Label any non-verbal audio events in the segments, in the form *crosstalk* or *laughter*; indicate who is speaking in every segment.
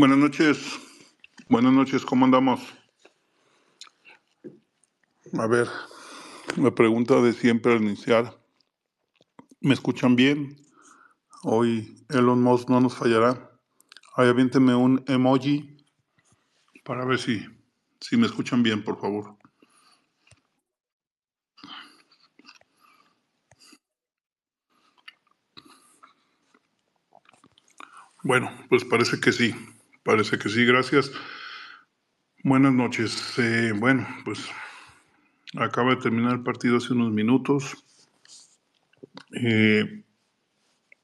Speaker 1: Buenas noches. Buenas noches, ¿cómo andamos? A ver, la pregunta de siempre al iniciar. ¿Me escuchan bien? Hoy Elon Musk no nos fallará. Ahí aviénteme un emoji para ver si, si me escuchan bien, por favor. Bueno, pues parece que sí. Parece que sí, gracias. Buenas noches. Eh, bueno, pues acaba de terminar el partido hace unos minutos. Eh,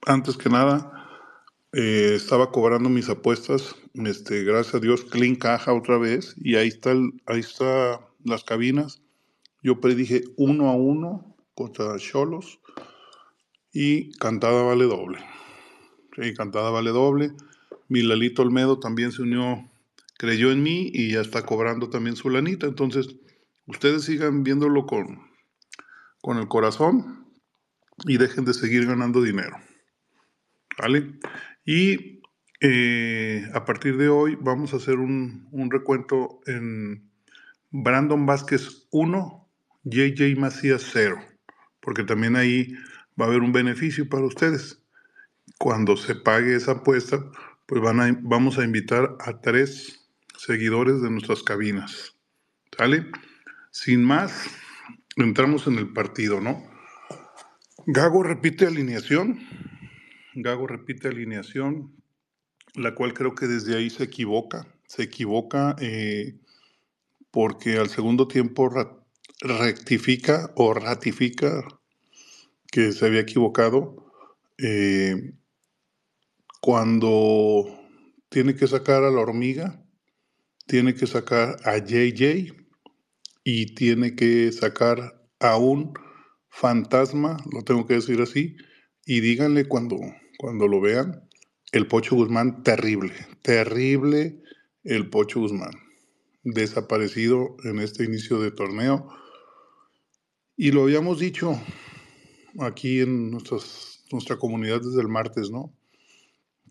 Speaker 1: antes que nada, eh, estaba cobrando mis apuestas. Este, gracias a Dios, clean caja otra vez. Y ahí está, ahí está las cabinas. Yo predije uno a uno contra Cholos y cantada vale doble. Sí, cantada vale doble. Milalito Olmedo también se unió, creyó en mí y ya está cobrando también su lanita. Entonces, ustedes sigan viéndolo con, con el corazón y dejen de seguir ganando dinero. ¿Vale? Y eh, a partir de hoy vamos a hacer un, un recuento en Brandon Vázquez 1, JJ Macías 0, porque también ahí va a haber un beneficio para ustedes. Cuando se pague esa apuesta, pues van a, vamos a invitar a tres seguidores de nuestras cabinas. ¿Sale? Sin más, entramos en el partido, ¿no? Gago repite alineación. Gago repite alineación, la cual creo que desde ahí se equivoca. Se equivoca eh, porque al segundo tiempo rectifica o ratifica que se había equivocado. Eh, cuando tiene que sacar a la hormiga, tiene que sacar a JJ y tiene que sacar a un fantasma, lo tengo que decir así, y díganle cuando, cuando lo vean, el Pocho Guzmán, terrible, terrible el Pocho Guzmán, desaparecido en este inicio de torneo. Y lo habíamos dicho aquí en nuestra comunidad desde el martes, ¿no?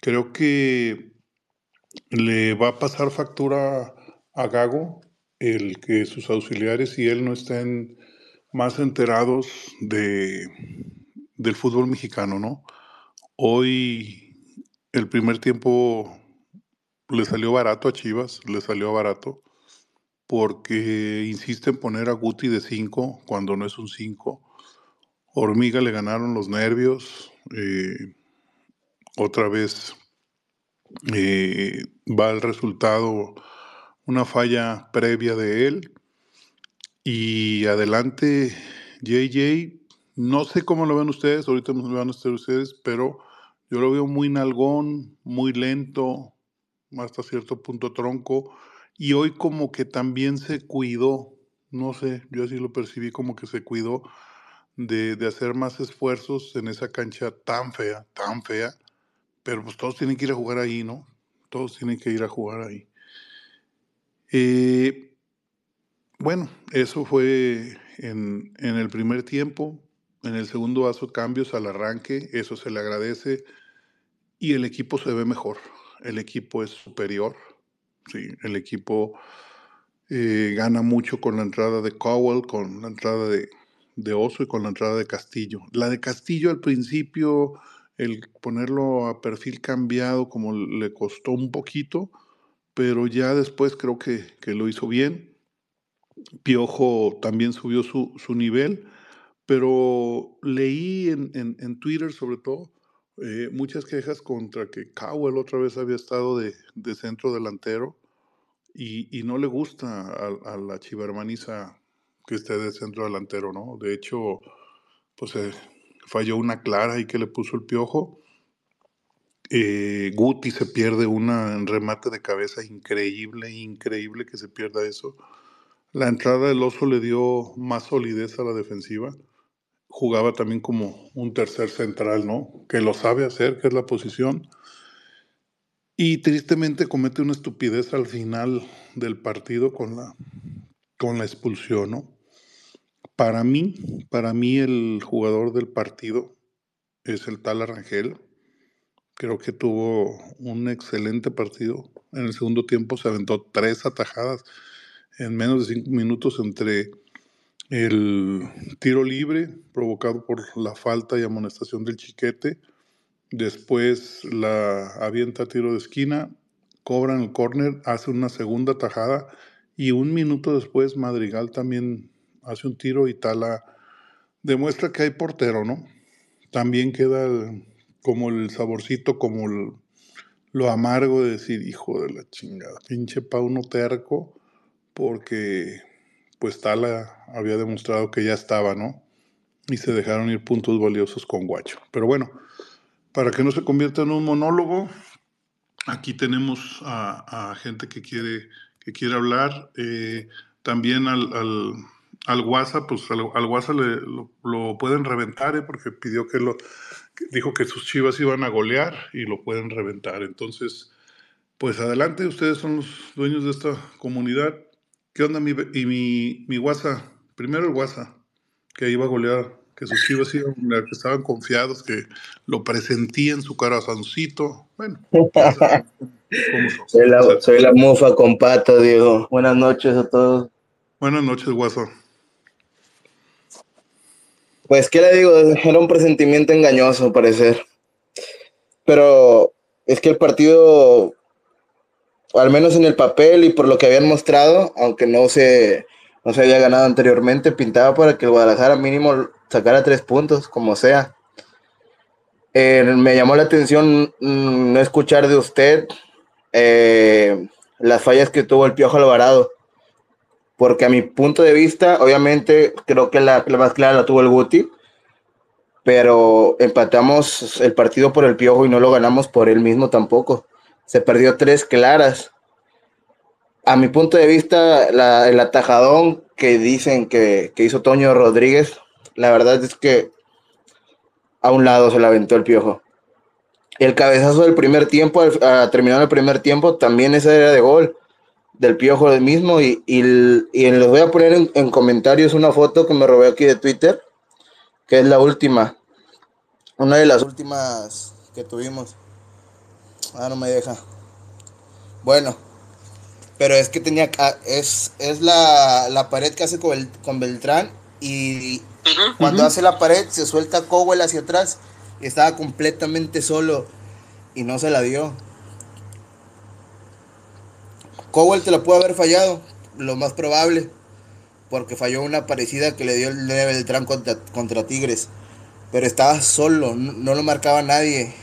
Speaker 1: Creo que le va a pasar factura a Gago el que sus auxiliares y él no estén más enterados de, del fútbol mexicano, ¿no? Hoy el primer tiempo le salió barato a Chivas, le salió barato, porque insiste en poner a Guti de 5 cuando no es un 5. Hormiga le ganaron los nervios. Eh, otra vez eh, va el resultado, una falla previa de él. Y adelante, JJ, no sé cómo lo ven ustedes, ahorita me van a estar ustedes, pero yo lo veo muy nalgón, muy lento, hasta cierto punto tronco. Y hoy como que también se cuidó, no sé, yo así lo percibí como que se cuidó de, de hacer más esfuerzos en esa cancha tan fea, tan fea pero pues todos tienen que ir a jugar ahí, ¿no? Todos tienen que ir a jugar ahí. Eh, bueno, eso fue en, el primer tiempo. En el segundo hace cambios al arranque, eso se le agradece. Y el equipo se ve mejor. El equipo es superior. Sí, el equipo eh, gana mucho con la entrada de Cowell, con la entrada de, de Oso y con la entrada de Castillo. La de Castillo al principio el ponerlo a perfil cambiado como le costó un poquito, pero ya después creo que, lo hizo bien. Piojo también subió su, nivel, pero leí en, Twitter sobre todo eh, muchas quejas contra que Cowell otra vez había estado de, centro delantero y, no le gusta a, la chivermaniza que esté de centro delantero, ¿no? De hecho, pues eh, falló una clara y que le puso el piojo. Eh, Guti se pierde una remate de cabeza increíble, increíble que se pierda eso. La entrada del oso le dio más solidez a la defensiva. Jugaba también como un tercer central, ¿no? Que lo sabe hacer, que es la posición. Y tristemente comete una estupidez al final del partido con la, con la expulsión, ¿no? Para mí, para mí el jugador del partido es el tal Arrangel. Creo que tuvo un excelente partido, En el segundo tiempo se aventó tres atajadas en menos de cinco minutos entre el tiro libre provocado por la falta y amonestación del chiquete. Después la avienta tiro de esquina, cobran el córner, hace una segunda tajada y un minuto después Madrigal también hace un tiro y Tala demuestra que hay portero, ¿no? También queda como el saborcito, como lo amargo de decir, hijo de la chingada, pinche Pauno terco, porque pues Tala había demostrado que ya estaba, ¿no? Y se dejaron ir puntos valiosos con Guacho. Pero bueno, para que no se convierta en un monólogo, aquí tenemos a, gente que quiere, que quiere hablar. Eh, también al, al, WhatsApp, pues al, WhatsApp lo, pueden reventar, ¿eh? porque pidió que lo, dijo que sus chivas iban a golear y lo pueden reventar. Entonces, pues adelante, ustedes son los dueños de esta comunidad. ¿Qué onda mi, y mi, mi WhatsApp? Primero el WhatsApp, que iba a golear, que sus chivas iban a que estaban confiados, que lo presentían su corazoncito. Bueno, *laughs*
Speaker 2: soy, la, soy la mufa con pato, Diego. Buenas noches a todos.
Speaker 1: Buenas noches, WhatsApp.
Speaker 2: Pues, ¿qué le digo? Era un presentimiento engañoso, parecer. Pero es que el partido al menos en el papel y por lo que habían mostrado, aunque no se, no se había ganado anteriormente, pintaba para que el Guadalajara mínimo sacara tres puntos, como sea. Eh, me llamó la atención mm, no escuchar de usted eh, las fallas que tuvo el Piojo Alvarado, porque a mi punto de vista, obviamente, creo que la, la más clara la tuvo el Guti, pero empatamos el partido por el Piojo y no lo ganamos por él mismo tampoco se perdió tres claras. A mi punto de vista, el atajadón que dicen que, hizo Toño Rodríguez, la verdad es que a un lado se la aventó el piojo. El cabezazo del primer tiempo, a, terminado el primer tiempo, también esa era de gol del piojo del mismo. Y, y, les voy a poner en, en, comentarios una foto que me robé aquí de Twitter, que es la última, una de las últimas que tuvimos. Ah, no me deja. Bueno, pero es que tenía. Es, es la, la pared que hace con, con Beltrán. Y cuando hace la pared, se suelta Cowell hacia atrás. Y estaba completamente solo. Y no se la dio. Cowell te la pudo haber fallado. Lo más probable. Porque falló una parecida que le dio el Beltrán contra, contra Tigres. Pero estaba solo. no lo marcaba nadie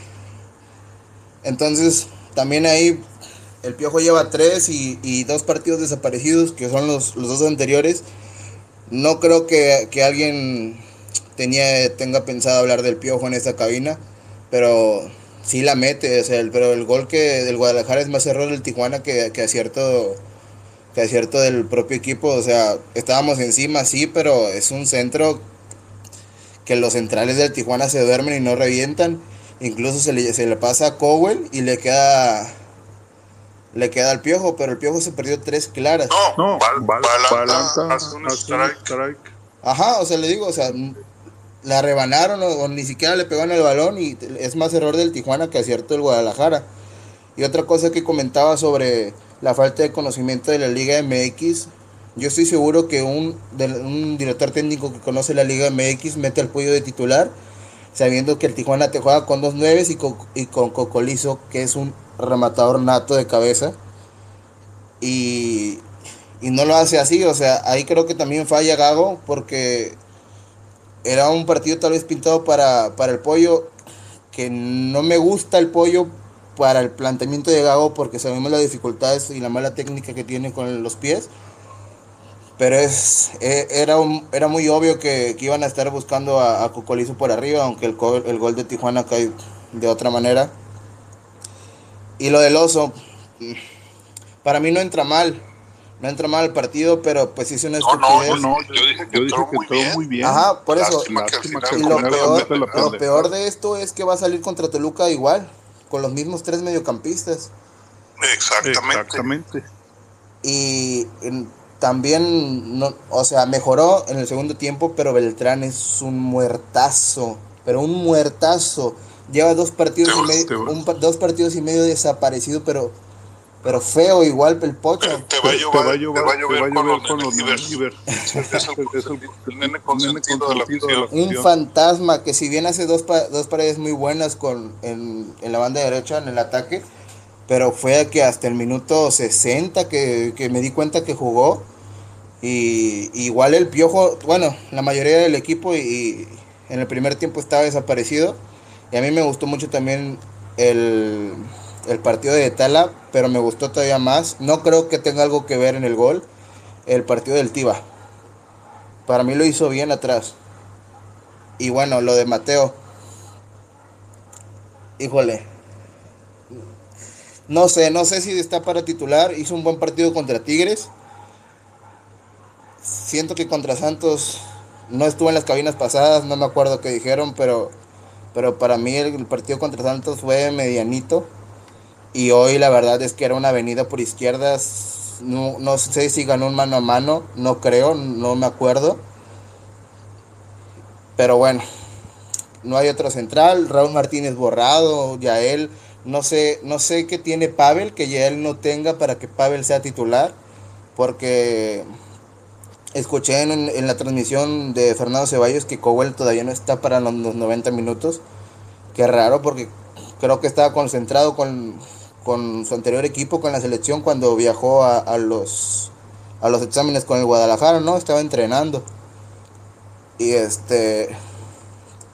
Speaker 2: entonces, también ahí el Piojo lleva tres y, dos partidos desaparecidos, que son los, dos anteriores. No creo que, alguien tenga pensado hablar del Piojo en esta cabina, pero sí la mete. O sea, pero el gol que del Guadalajara es más error del Tijuana que, que acierto que acierto del propio equipo. O sea, estábamos encima, sí, pero es un centro que los centrales del Tijuana se duermen y no revientan. Incluso se le, se le pasa a Cowell y le queda le queda al piojo, pero el piojo se perdió tres claras.
Speaker 1: No, no strike.
Speaker 2: Ajá, o sea, le digo, o sea, la rebanaron o, ni siquiera le pegaron el balón y es más error del Tijuana que acierto del Guadalajara. Y otra cosa que comentaba sobre la falta de conocimiento de la Liga MX, yo estoy seguro que un, director técnico que conoce la Liga MX mete al pollo de titular sabiendo que el Tijuana te juega con dos nueves y con, y con Cocolizo, que es un rematador nato de cabeza. Y, no lo hace así, o sea, ahí creo que también falla Gago, porque era un partido tal vez pintado para, para el pollo, que no me gusta el pollo para el planteamiento de Gago, porque sabemos las dificultades y la mala técnica que tiene con los pies pero es, e, era, era muy obvio que, iban a estar buscando a, a Cocolizo por arriba, aunque el, el gol de Tijuana cae de otra manera. Y lo del oso, para mí no entra mal. No entra mal el partido, pero pues hizo una
Speaker 1: estupidez. No, no, yo dije que, entró, muy, bien.
Speaker 2: Ajá, por eso. y lo peor, lo peor de esto es que va a salir contra Toluca igual, con los mismos tres mediocampistas.
Speaker 1: Exactamente. Exactamente.
Speaker 2: Y también, no, o sea, mejoró en el segundo tiempo, pero Beltrán es un muertazo, pero un muertazo. Lleva dos partidos, y medio, dos partidos y medio desaparecido, pero pero feo igual el pocho.
Speaker 3: Te, va a llover, te va a llover, te va a llover, con, con los *laughs* Nene
Speaker 2: Un fantasma que si bien hace dos, dos paredes muy buenas con en, en, la banda derecha en el ataque, pero fue que hasta el minuto 60 que, que me di cuenta que jugó. Y, igual el piojo, bueno, la mayoría del equipo y en el primer tiempo estaba desaparecido. Y a mí me gustó mucho también el, el partido de Tala, pero me gustó todavía más. No creo que tenga algo que ver en el gol. El partido del Tiba. Para mí lo hizo bien atrás. Y bueno, lo de Mateo. Híjole. No sé, no sé si está para titular. Hizo un buen partido contra Tigres. Siento que contra Santos no estuvo en las cabinas pasadas, no me acuerdo qué dijeron, pero, pero para mí el partido contra Santos fue medianito. Y hoy la verdad es que era una avenida por izquierdas. No, no sé si ganó un mano a mano, no creo, no me acuerdo. Pero bueno, no hay otro central. Raúl Martínez borrado, Yael. No sé, no sé qué tiene Pavel, que Yael no tenga para que Pavel sea titular. Porque escuché en, la transmisión de Fernando Ceballos que Cowell todavía no está para los 90 minutos. Qué raro porque creo que estaba concentrado con, con su anterior equipo, con la selección, cuando viajó a, los, a los exámenes con el Guadalajara, ¿no? Estaba entrenando. Y este,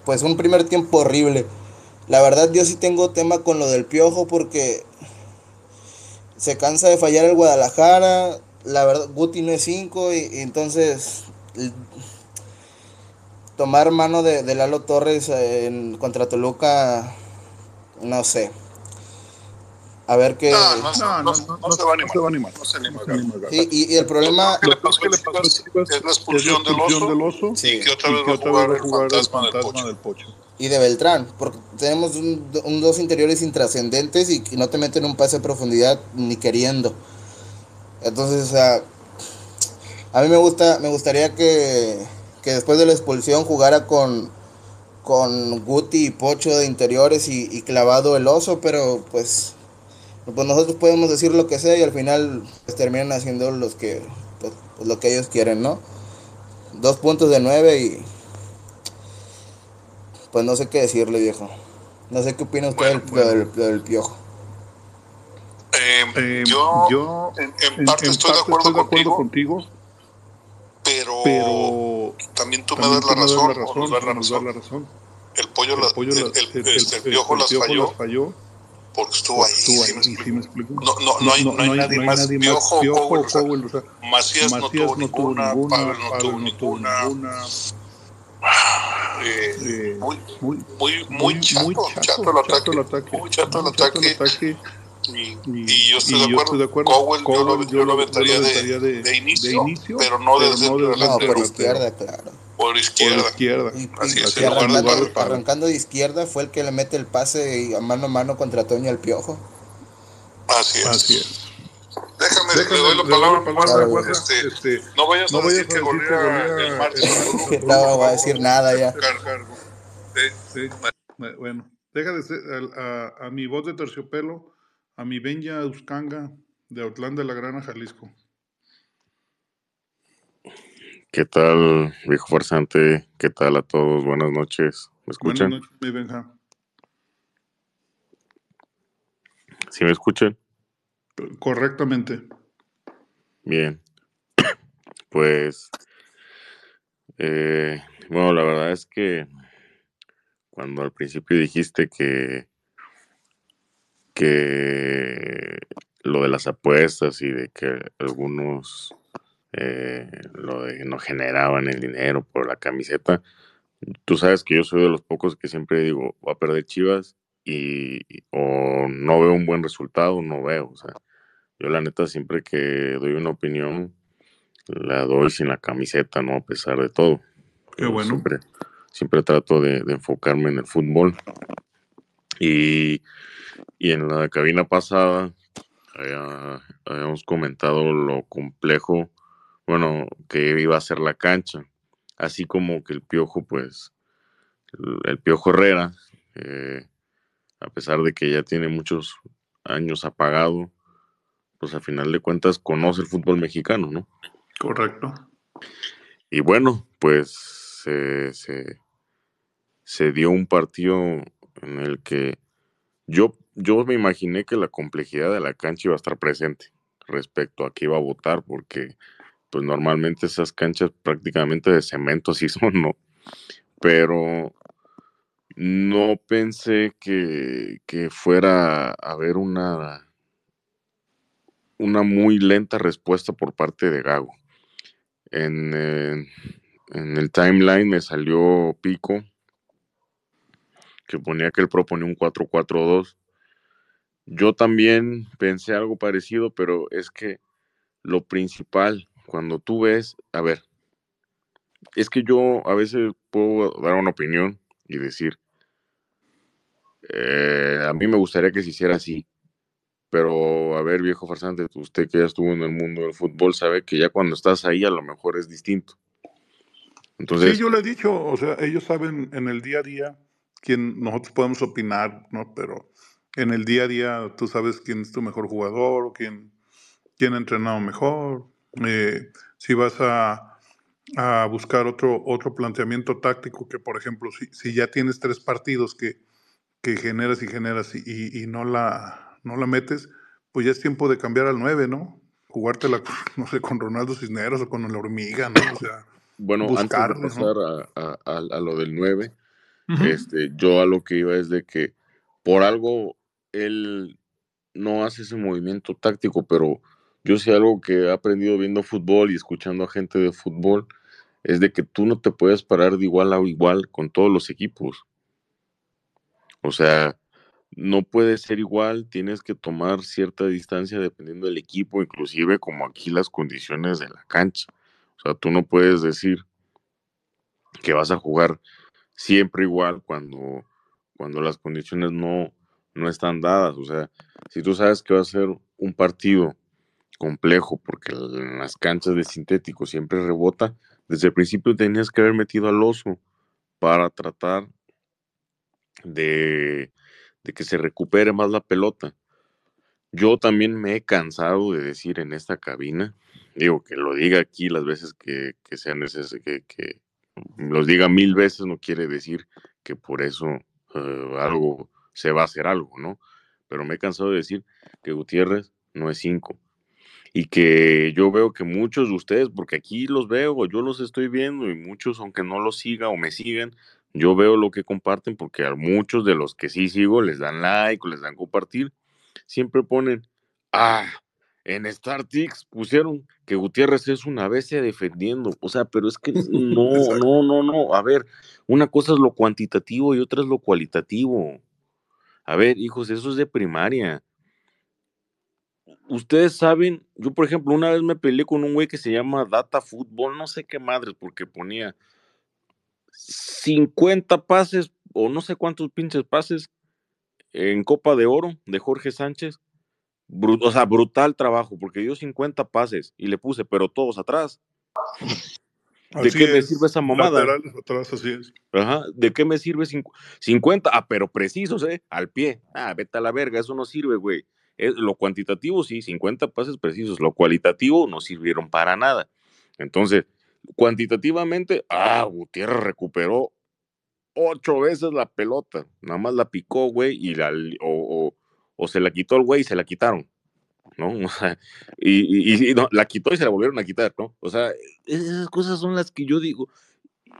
Speaker 2: pues un primer tiempo horrible. La verdad yo sí tengo tema con lo del piojo porque se cansa de fallar el Guadalajara. La verdad, Guti no es 5 y, entonces tomar mano de, de Lalo Torres en, contra Toluca, no sé. A ver qué.
Speaker 3: No, no, no, no, se va a animar. No se
Speaker 2: anima. y, y, el problema.
Speaker 3: Lo que le pasó a Chivas es la expulsión del oso. Sí. Y que otra vez va a jugar el fantasma del pocho.
Speaker 2: Y de Beltrán, porque tenemos un, dos interiores intrascendentes y no te meten un pase a profundidad ni queriendo. Entonces, o sea, a mí me gusta, me gustaría que, que después de la expulsión jugara con, con Guti y Pocho de interiores y, y clavado el oso, pero pues pues nosotros podemos decir lo que sea y al final pues, terminan haciendo los que, pues, pues, lo que ellos quieren, ¿no? Dos puntos de nueve y pues no sé qué decirle, viejo. No sé qué opina usted del, piojo.
Speaker 3: Eh, yo, en, parte, estoy, de acuerdo, contigo, pero, también tú me das la razón, la razón, El pollo, el, piojo las falló porque estuvo ahí. Estuvo ahí ¿sí me explico? No, no, no, hay, no, hay, nadie más. Piojo, Piojo, Powell, o sea, Macías, no tuvo ninguna, Pavel no tuvo ninguna. Eh, eh, muy, muy, muy, muy chato, muy chato, chato, el ataque, el ataque, muy chato el ataque. Ataque. Y, y, yo estoy, y de, acuerdo. de acuerdo. Cowell, Cowell yo, lo, yo lo aventaría de, de, de, inicio, de, inicio, pero no desde
Speaker 2: no, no, por izquierda, claro.
Speaker 3: Por izquierda. Por izquierda.
Speaker 2: Y, Así es, arrancando, arrancando, de izquierda fue el que le mete el pase a mano a mano contra Toño al Piojo.
Speaker 3: Así es. Así es. Déjame, Déjame, le doy la palabra, palabra este, este, no vayas no a decir que golea el martes.
Speaker 2: no voy a decir nada ya.
Speaker 1: Sí, sí. Bueno, deja de ser a, a, a, mi voz de terciopelo, a mi Benja Euskanga de Autlán de la Grana, Jalisco.
Speaker 4: ¿Qué tal, viejo farsante? ¿Qué tal a todos? Buenas noches. ¿Me escuchan?
Speaker 1: Buenas noches, mi Benja.
Speaker 4: ¿Sí me escuchan?
Speaker 1: Correctamente.
Speaker 4: Bien. *coughs* Pues, eh, bueno, la verdad es que cuando al principio dijiste que, que lo de las apuestas y de que algunos eh, lo de no generaban el dinero por la camiseta. Tú sabes que yo soy de los pocos que siempre digo, voy a perder Chivas y o no veo un buen resultado, no veo. O sea, yo la neta siempre que doy una opinión, la doy sin la camiseta, ¿no? A pesar de todo.
Speaker 1: Qué bueno.
Speaker 4: Siempre, siempre trato de, enfocarme en el fútbol. Y, y en la cabina pasada habíamos comentado lo complejo bueno, que iba a ser la cancha. Así como que el Piojo, pues, el, Piojo Herrera, eh, a pesar de que ya tiene muchos años apagado, pues a final de cuentas conoce el fútbol mexicano, ¿no?
Speaker 1: Correcto.
Speaker 4: Y bueno, pues se, se, dio un partido en el que yo, yo me imaginé que la complejidad de la cancha iba a estar presente respecto a qué iba a votar, porque pues normalmente esas canchas prácticamente de cemento sí *laughs* son, ¿no? Pero no pensé que, fuera a haber una, una muy lenta respuesta por parte de Gago. En, eh, en el timeline me salió Pico, que ponía que él proponía un 4-4-2. Yo también pensé algo parecido, pero es que lo principal, cuando tú ves, a ver, es que yo a veces puedo dar una opinión y decir, eh, a mí me gustaría que se hiciera así. Pero, a ver, viejo farsante, usted que ya estuvo en el mundo del fútbol sabe que ya cuando estás ahí a lo mejor es distinto.
Speaker 1: Entonces, sí, yo le he dicho, o sea, ellos saben en el día a día quién nosotros podemos opinar, ¿no? Pero en el día a día tú sabes quién es tu mejor jugador, quién, quién ha entrenado mejor. Eh, si vas a, a, buscar otro, otro planteamiento táctico, que por ejemplo, si, si ya tienes tres partidos que que generas y generas y, y, no, la, no la metes, pues ya es tiempo de cambiar al 9, ¿no? Jugártela, *laughs* no sé, con Ronaldo Cisneros o con la hormiga, ¿no? O sea,
Speaker 4: bueno, antes de pasar a, a, lo del 9, este, yo a lo que iba es de que por algo él no hace ese movimiento táctico, pero yo sé algo que he aprendido viendo fútbol y escuchando a gente de fútbol, es de que tú no te puedes parar de igual a igual con todos los equipos. O sea, no puede ser igual, tienes que tomar cierta distancia dependiendo del equipo, inclusive como aquí las condiciones de la cancha. O sea, tú no puedes decir que vas a jugar siempre igual cuando, cuando las condiciones no, no están dadas. O sea, si tú sabes que va a ser un partido complejo porque en las canchas de sintético siempre rebota, desde el principio tenías que haber metido al oso para tratar de, que se recupere más la pelota. Yo también me he cansado de decir en esta cabina, digo que lo diga aquí las veces que, que sea que, que, los diga mil veces no quiere decir que por eso eh, algo se va a hacer algo, ¿no? Pero me he cansado de decir que Gutiérrez no es cinco. Y que yo veo que muchos de ustedes, porque aquí los veo, yo los estoy viendo, y muchos, aunque no los siga o me sigan, yo veo lo que comparten porque a muchos de los que sí sigo les dan like les dan compartir. Siempre ponen, ah, en StarTix pusieron que Gutiérrez es una bestia defendiendo. O sea, pero es que *laughs* no, no, no, no. A ver, una cosa es lo cuantitativo y otra es lo cualitativo. A ver, hijos, eso es de primaria. Ustedes saben, yo por ejemplo, una vez me peleé con un güey que se llama Data Football, no sé qué madres, porque ponía 50 pases o no sé cuántos pinches pases en Copa de Oro de Jorge Sánchez. O sea, brutal trabajo, porque dio 50 pases y le puse, pero todos atrás. ¿De qué me sirve esa mamada? ¿De qué me sirve 50? Ah, pero precisos, ¿eh? Al pie. Ah, vete a la verga, eso no sirve, güey. lo cuantitativo, sí, 50 pases precisos. Lo cualitativo no sirvieron para nada. Entonces, Cuantitativamente, ah, Gutiérrez recuperó ocho veces la pelota. Nada más la picó, güey, y la, o, se la quitó el güey y se la quitaron. ¿no? *laughs* O sea, y, no, la quitó y se la volvieron a quitar, ¿no? O sea, esas cosas son las que yo digo.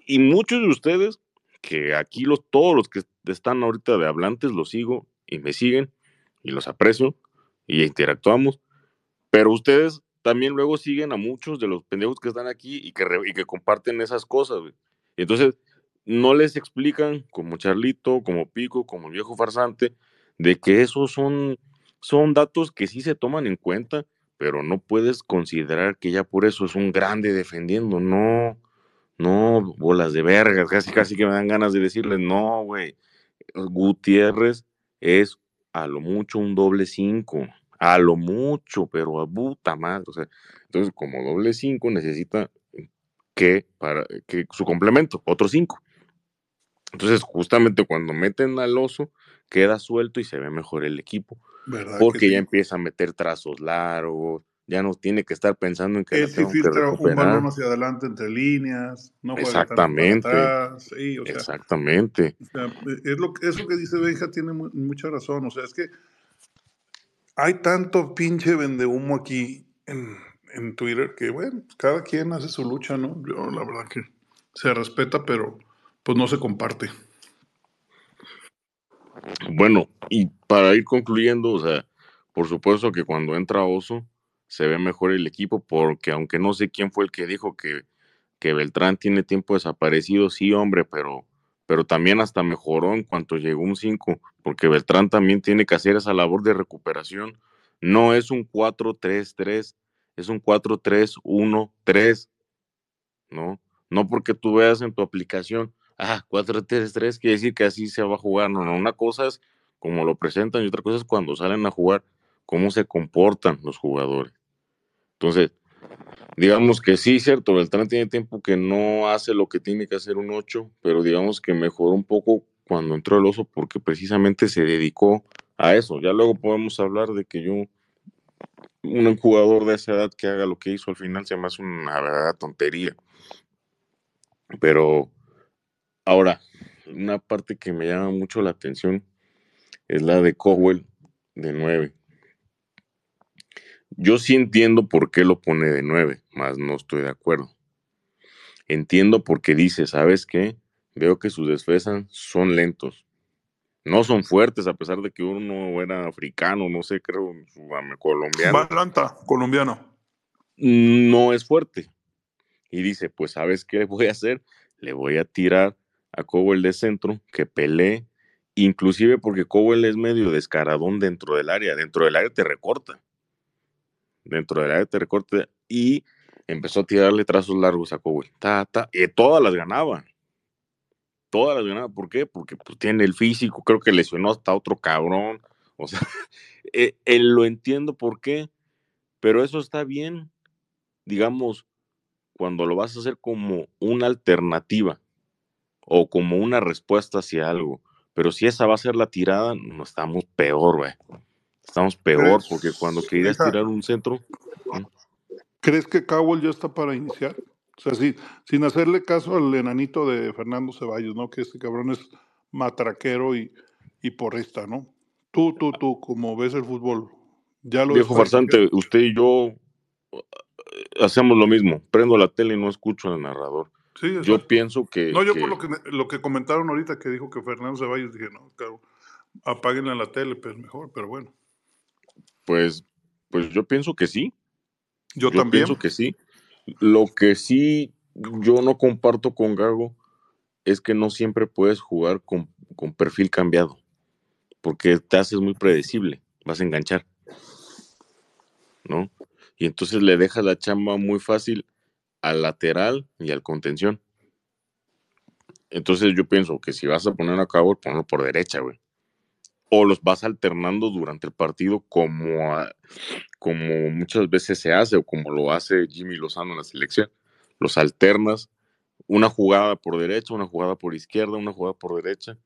Speaker 4: Y muchos de ustedes, que aquí los, todos los que están ahorita de hablantes, los sigo y me siguen y los aprecio y interactuamos, pero ustedes también luego siguen a muchos de los pendejos que están aquí y que, y que comparten esas cosas, entonces, no les explican, como Charlito, como Pico, como el viejo farsante, de que esos son, son datos que sí se toman en cuenta, pero no puedes considerar que ya por eso es un grande defendiendo, no, no, bolas de vergas, casi casi que me dan ganas de decirles, no, güey, Gutiérrez es a lo mucho un doble cinco, a lo mucho, pero a puta madre. O sea, entonces, como doble 5 necesita que, para, que su complemento, otro 5. Entonces, justamente cuando meten al oso, queda suelto y se ve mejor el equipo. porque ya empieza a meter trazos largos, ya no tiene que estar pensando en que
Speaker 1: Él sí filtra un balón hacia adelante entre líneas, no
Speaker 4: Exactamente. Sí, o sea, Exactamente.
Speaker 1: O sea, es lo, eso que dice Benja tiene mucha razón. O sea, es que hay tanto pinche vendehumo aquí en, en Twitter que, bueno, cada quien hace su lucha, ¿no? Yo la verdad que se respeta, pero pues no se comparte.
Speaker 4: Bueno, y para ir concluyendo, o sea, por supuesto que cuando entra Oso, se ve mejor el equipo, porque aunque no sé quién fue el que dijo que, que Beltrán tiene tiempo desaparecido, sí, hombre, pero, pero también hasta mejoró en cuanto llegó un 5, porque Beltrán también tiene que hacer esa labor de recuperación. No es un 4-3-3, es un 4-3-1-3, ¿no? No porque tú veas en tu aplicación, ah, 4-3-3 quiere decir que así se va a jugar. No, no, una cosa es como lo presentan y otra cosa es cuando salen a jugar, cómo se comportan los jugadores. Entonces, digamos que sí, cierto, Beltrán tiene tiempo que no hace lo que tiene que hacer un 8, pero digamos que mejoró un poco cuando entró el oso porque precisamente se dedicó a eso. Ya luego podemos hablar de que yo, un jugador de esa edad que haga lo que hizo al final se me hace una verdadera tontería. Pero ahora, una parte que me llama mucho la atención es la de Cowell de 9. Yo sí entiendo por qué lo pone de 9, más no estoy de acuerdo. Entiendo por qué dice, ¿sabes qué? Veo que sus defensas son lentos. No son fuertes, a pesar de que uno era africano, no sé, creo, colombiano.
Speaker 1: Atlanta, colombiano.
Speaker 4: No es fuerte. Y dice, pues, ¿sabes qué voy a hacer? Le voy a tirar a Cowell de centro, que pelee, inclusive porque Cowell es medio descaradón dentro del área. Dentro del área te recorta dentro del área de recorte y empezó a tirarle trazos largos a Cowell. Ta, ta, y todas las ganaba. Todas las ganaba. ¿Por qué? Porque pues, tiene el físico, creo que lesionó hasta otro cabrón. O sea, *laughs* eh, él lo entiendo por qué, pero eso está bien, digamos, cuando lo vas a hacer como una alternativa o como una respuesta hacia algo. Pero si esa va a ser la tirada, no estamos peor, güey. Estamos peor porque cuando querías tirar un centro.
Speaker 1: ¿Crees que Cowell ya está para iniciar? O sea, sin hacerle caso al enanito de Fernando Ceballos, ¿no? Que este cabrón es matraquero y, y porrista, ¿no? Tú, tú, tú, como ves el fútbol,
Speaker 4: ya lo Viejo farsante, usted y yo eh, hacemos lo mismo. Prendo la tele y no escucho al narrador. Sí, yo pienso que.
Speaker 1: No, yo por lo que, lo que comentaron ahorita que dijo que Fernando Ceballos, dije, no, claro, apáguenle la tele, pues mejor, pero bueno.
Speaker 4: Pues, pues yo pienso que sí.
Speaker 1: Yo, también.
Speaker 4: Pienso que sí. Lo que sí yo no comparto con Gago es que no siempre puedes jugar con, perfil cambiado, porque te haces muy predecible, vas a enganchar, ¿no? Y entonces le dejas la chamba muy fácil al lateral y al contención. Entonces yo pienso que si vas a poner a cabo, ponlo por derecha, güey o los vas alternando durante el partido como, como muchas veces se hace o como lo hace Jimmy Lozano en la selección. Los alternas, una jugada por derecha, una jugada por izquierda, una jugada por derecha.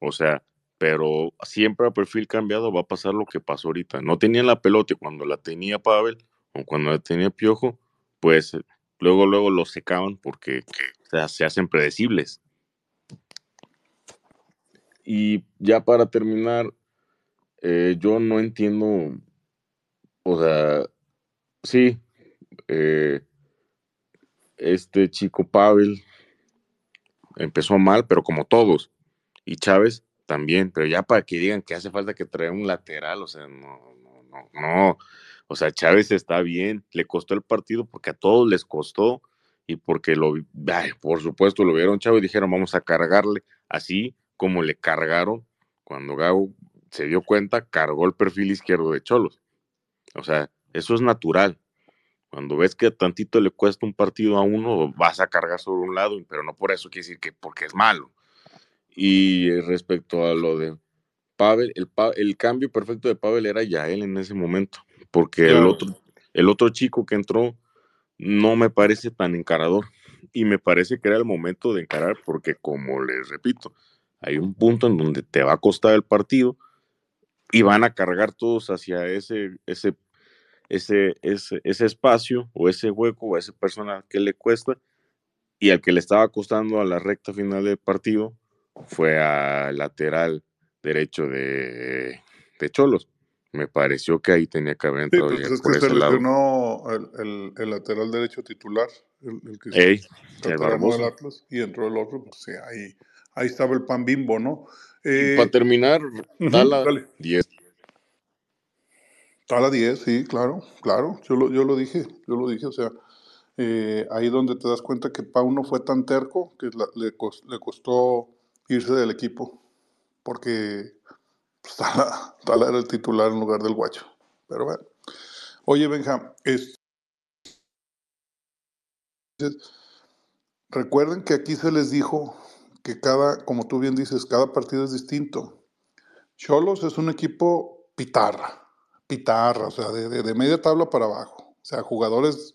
Speaker 4: O sea, pero siempre a perfil cambiado va a pasar lo que pasó ahorita. No tenían la pelota cuando la tenía Pavel o cuando la tenía Piojo, pues luego, luego lo secaban porque se hacen predecibles. Y ya para terminar, eh, yo no entiendo, o sea, sí, eh, este chico Pavel empezó mal, pero como todos, y Chávez también, pero ya para que digan que hace falta que traiga un lateral, o sea, no, no, no, no, o sea, Chávez está bien, le costó el partido porque a todos les costó y porque lo, por supuesto, lo vieron Chávez y dijeron, vamos a cargarle así como le cargaron cuando Gau se dio cuenta, cargó el perfil izquierdo de Cholos. O sea, eso es natural. Cuando ves que tantito le cuesta un partido a uno, vas a cargar sobre un lado, pero no por eso quiere decir que porque es malo. Y respecto a lo de Pavel, el, cambio perfecto de Pavel era ya él en ese momento, porque el, otro, el otro chico que entró no me parece tan encarador. Y me parece que era el momento de encarar, porque como les repito, hay un punto en donde te va a costar el partido y van a cargar todos hacia ese, ese, ese, ese, ese espacio o ese hueco o a esa persona que le cuesta y al que le estaba costando a la recta final del partido fue al lateral derecho de, de Cholos. Me pareció que ahí tenía que haber entrado.
Speaker 1: Sí, pues es que se lesionó el, el, lateral derecho titular, el, que Ey, el del Atlas, y entró el otro, pues sí, ahí, ahí estaba el pan bimbo, ¿no?
Speaker 4: Eh, para terminar, Tala 10.
Speaker 1: Tala 10, sí, claro, claro, yo lo, yo lo dije, yo lo dije, o sea, eh, ahí donde te das cuenta que Pau no fue tan terco que le, le costó irse del equipo, porque pues, *laughs* Tala, era el titular en lugar del guacho. Pero bueno. Oye, Benja, recuerden que aquí se les dijo que cada, como tú bien dices, cada partido es distinto. Cholos es un equipo pitarra, pitarra, o sea, de, de media tabla para abajo. O sea, jugadores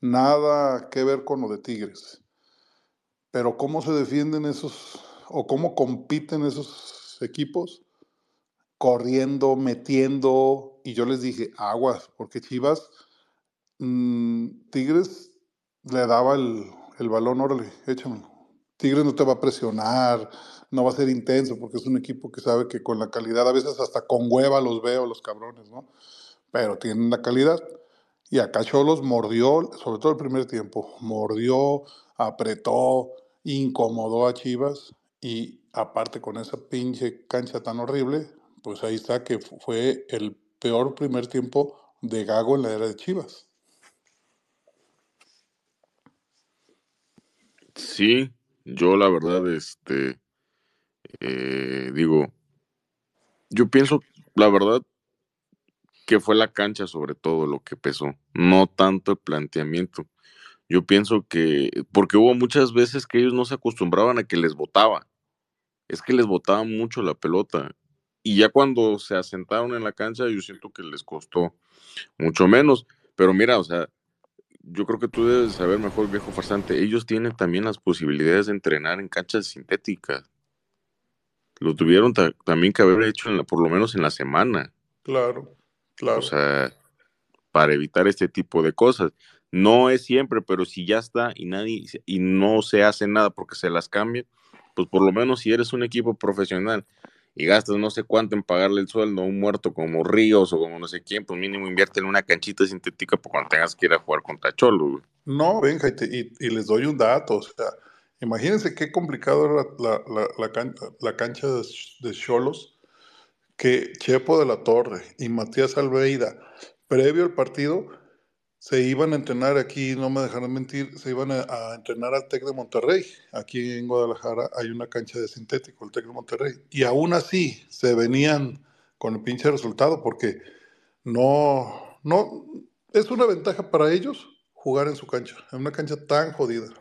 Speaker 1: nada que ver con lo de Tigres. Pero cómo se defienden esos, o cómo compiten esos equipos, corriendo, metiendo, y yo les dije, aguas, porque Chivas, mm, Tigres le daba el, el balón, órale, échamelo. Tigres no te va a presionar, no va a ser intenso, porque es un equipo que sabe que con la calidad, a veces hasta con hueva los veo, los cabrones, ¿no? Pero tienen la calidad. Y acá Cholos mordió, sobre todo el primer tiempo, mordió, apretó, incomodó a Chivas y aparte con esa pinche cancha tan horrible, pues ahí está que fue el peor primer tiempo de Gago en la era de Chivas.
Speaker 4: Sí, yo la verdad, este, eh, digo, yo pienso, la verdad, que fue la cancha sobre todo lo que pesó, no tanto el planteamiento. Yo pienso que, porque hubo muchas veces que ellos no se acostumbraban a que les botaba, es que les botaba mucho la pelota y ya cuando se asentaron en la cancha, yo siento que les costó mucho menos. Pero mira, o sea, yo creo que tú debes saber mejor, viejo farsante. Ellos tienen también las posibilidades de entrenar en canchas sintéticas. Lo tuvieron también que haber hecho por lo menos en la semana.
Speaker 1: Claro, claro.
Speaker 4: O sea, para evitar este tipo de cosas. No es siempre, pero si ya está y nadie y no se hace nada porque se las cambia, pues por lo menos si eres un equipo profesional y gastas no sé cuánto en pagarle el sueldo a un muerto como Ríos o como no sé quién, pues mínimo invierte en una canchita sintética para cuando tengas que ir a jugar contra Cholo.
Speaker 1: No, venga, y, les doy un dato, o sea, imagínense qué complicado era la, cancha, la cancha de Cholos, que Chepo de la Torre y Matías Alveida, previo al partido, se iban a entrenar aquí, no me dejarán mentir, se iban a, entrenar al TEC de Monterrey. Aquí en Guadalajara hay una cancha de sintético, el TEC de Monterrey. Y aún así se venían con el pinche resultado porque no, no, es una ventaja para ellos jugar en su cancha, en una cancha tan jodida.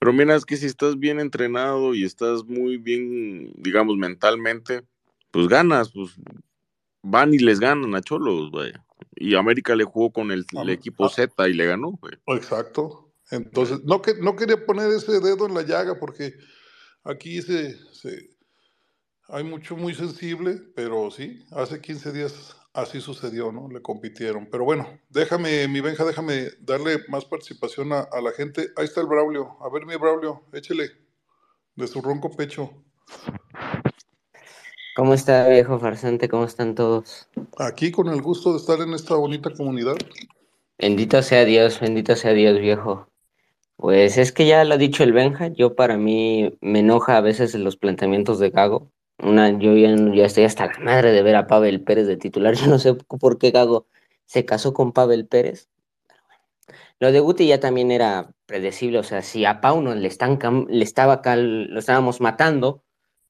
Speaker 4: Pero mira, es que si estás bien entrenado y estás muy bien, digamos, mentalmente, pues ganas, pues van y les ganan a Cholos, vaya. Y América le jugó con el, equipo Z y le ganó,
Speaker 1: Exacto. Entonces, no, que, no quería poner ese dedo en la llaga porque aquí se, hay mucho muy sensible, pero sí, hace 15 días así sucedió, ¿no? Le compitieron. Pero bueno, déjame, mi Benja, déjame darle más participación a, a la gente. Ahí está el Braulio. A ver, mi Braulio, échele de su ronco pecho.
Speaker 5: ¿Cómo está, viejo farsante? ¿Cómo están todos?
Speaker 1: Aquí con el gusto de estar en esta bonita comunidad.
Speaker 5: Bendito sea Dios, bendito sea Dios, viejo. Pues es que ya lo ha dicho el Benja, yo para mí me enoja a veces los planteamientos de Gago. Una, yo ya, ya estoy hasta la madre de ver a Pavel Pérez de titular. *laughs* Yo no sé por qué Gago se casó con Pavel Pérez. Lo de Guti ya también era predecible, o sea, si a Pauno le, están, le estaba acá, lo estábamos matando,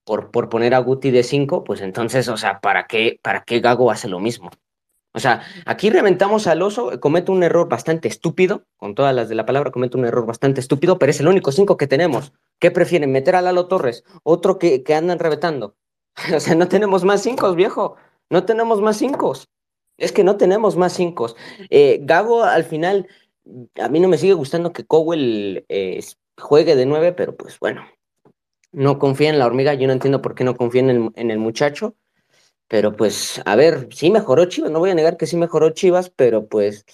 Speaker 5: por, por poner a Guti de 5, pues entonces, o sea, ¿para qué, ¿para qué Gago hace lo mismo? O sea, aquí reventamos al oso, comete un error bastante estúpido, con todas las de la palabra, comete un error bastante estúpido, pero es el único 5 que tenemos. ¿Qué prefieren? ¿Meter a Lalo Torres? ¿Otro que, que andan reventando? *laughs* o sea, no tenemos más 5, viejo. No tenemos más 5. Es que no tenemos más 5. Eh, Gago, al final, a mí no me sigue gustando que Cowell eh, juegue de 9, pero pues bueno, no confía en la hormiga, yo no entiendo por qué no confía en el, en el muchacho, pero pues, a ver, sí mejoró Chivas, no voy a negar que sí mejoró Chivas, pero pues,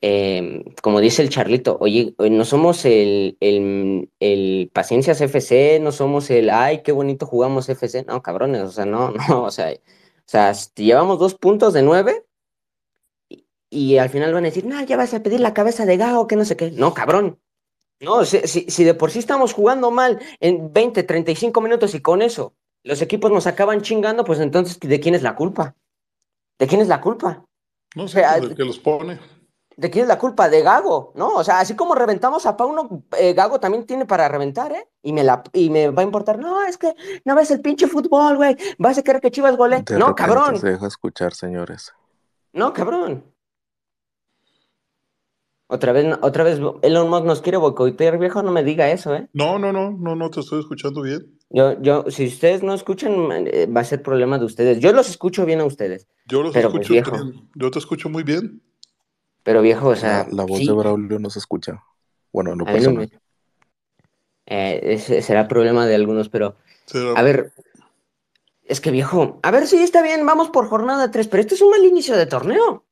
Speaker 5: em, como dice el Charlito, oye, no somos el, el, el, Paciencias FC, no somos el, ay, qué bonito jugamos FC, no, cabrones, o sea, no, *laughs* no, o sea, o sea, llevamos dos puntos de nueve y, y al final van a decir, no, ya vas a pedir la cabeza de Gao, que no sé qué, no, cabrón, no, si, si, de por sí estamos jugando mal en 20, 35 minutos y con eso los equipos nos acaban chingando, pues entonces, ¿de quién es la culpa? ¿De quién es la culpa?
Speaker 1: No sé, pues, del que los pone.
Speaker 5: ¿De quién es la culpa? De Gago, ¿no? O sea, así como reventamos a Pauno, eh, Gago también tiene para reventar, ¿eh? Y me, la, y me va a importar, no, es que no ves el pinche fútbol, güey, vas a querer que Chivas gole. no, cabrón.
Speaker 6: Se deja escuchar, señores.
Speaker 5: No, cabrón. Otra vez, otra vez Elon Musk nos quiere boicotear, viejo, no me diga eso, ¿eh?
Speaker 1: No, no, no, no, no te estoy escuchando bien.
Speaker 5: Yo, yo, si ustedes no escuchan, eh, va a ser problema de ustedes. Yo los escucho bien a ustedes.
Speaker 1: Yo los pues, escucho bien. Yo te escucho muy bien.
Speaker 5: Pero viejo, o sea.
Speaker 6: La, voz de Braulio no se escucha. Bueno, no pasa nada.
Speaker 5: Eh, será problema de algunos, pero. A ver. Es que viejo, a ver si está bien, vamos por jornada 3, pero esto es un mal inicio de torneo.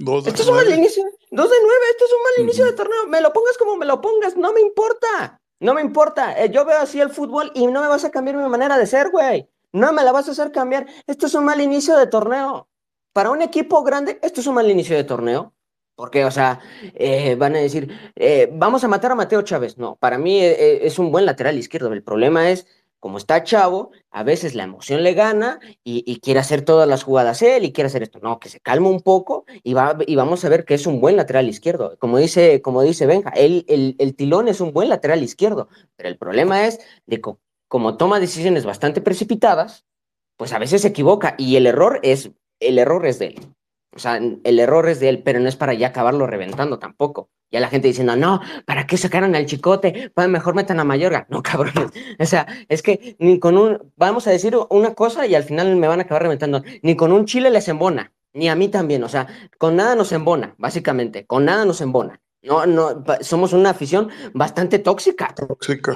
Speaker 1: Dos
Speaker 5: de esto es un mal inicio. Dos de nueve, esto es un mal inicio de torneo. Me lo pongas como me lo pongas, no me importa. No me importa. Eh, yo veo así el fútbol y no me vas a cambiar mi manera de ser, güey. No me la vas a hacer cambiar. Esto es un mal inicio de torneo. Para un equipo grande, esto es un mal inicio de torneo. Porque, o sea, eh, van a decir, eh, vamos a matar a Mateo Chávez. No, para mí es un buen lateral izquierdo. El problema es como está chavo, a veces la emoción le gana y, quiere hacer todas las jugadas él y quiere hacer esto. No, que se calme un poco y, va, y vamos a ver que es un buen lateral izquierdo. Como dice, como dice Benja, el, el tilón es un buen lateral izquierdo, pero el problema es de como toma decisiones bastante precipitadas, pues a veces se equivoca y el error es, el error es de él. O sea, el error es de él, pero no es para ya acabarlo reventando tampoco. Ya la gente diciendo, no, ¿para qué sacaron al chicote? Pues mejor metan a Mayorga. No, *laughs* cabrón. O sea, es que ni con un, vamos a decir una cosa y al final me van a acabar reventando. Ni con un chile les embona, ni a mí también. O sea, con nada nos embona, básicamente. Con nada nos embona. No, no, somos una afición bastante tóxica.
Speaker 1: Tóxica.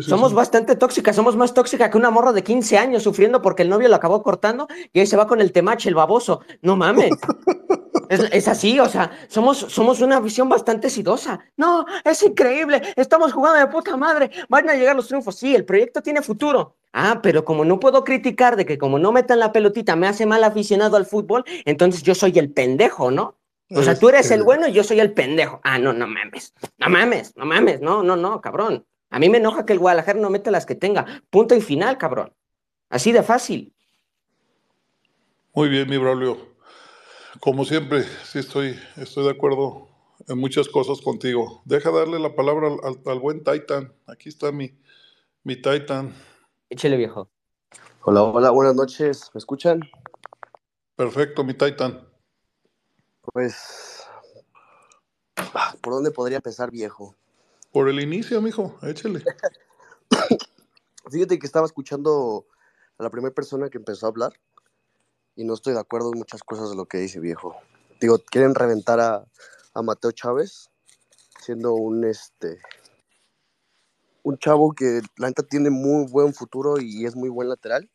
Speaker 5: somos bastante tóxica, somos más tóxica que una morra de 15 años sufriendo porque el novio lo acabó cortando y ahí se va con el temache, el baboso. No mames. *laughs* es, así, o sea, somos, somos una afición bastante sidosa. No, es increíble, estamos jugando de puta madre, van a llegar los triunfos. Sí, el proyecto tiene futuro. Ah, pero como no puedo criticar de que como no metan la pelotita me hace mal aficionado al fútbol, entonces yo soy el pendejo, ¿no? O sea, tú eres el bueno y yo soy el pendejo. Ah, no, no mames. No mames, no mames. No, no, no, cabrón. A mí me enoja que el Guadalajara no meta las que tenga. Punto y final, cabrón. Así de fácil.
Speaker 1: Muy bien, mi Braulio. Como siempre, sí estoy, estoy de acuerdo en muchas cosas contigo. Deja darle la palabra al, buen Titan. Aquí está mi, mi Titan.
Speaker 5: Échale, viejo.
Speaker 7: Hola, hola, buenas noches. ¿Me escuchan?
Speaker 1: Perfecto, mi Titan.
Speaker 7: Pues, ¿por dónde podría empezar, viejo?
Speaker 1: Por el inicio, mijo, échale. *laughs*
Speaker 7: Fíjate que estaba escuchando a la primera persona que empezó a hablar y no estoy de acuerdo en muchas cosas de lo que dice, viejo. Digo, quieren reventar a, a Mateo Chávez siendo un este un chavo que la neta tiene muy buen futuro y es muy buen lateral,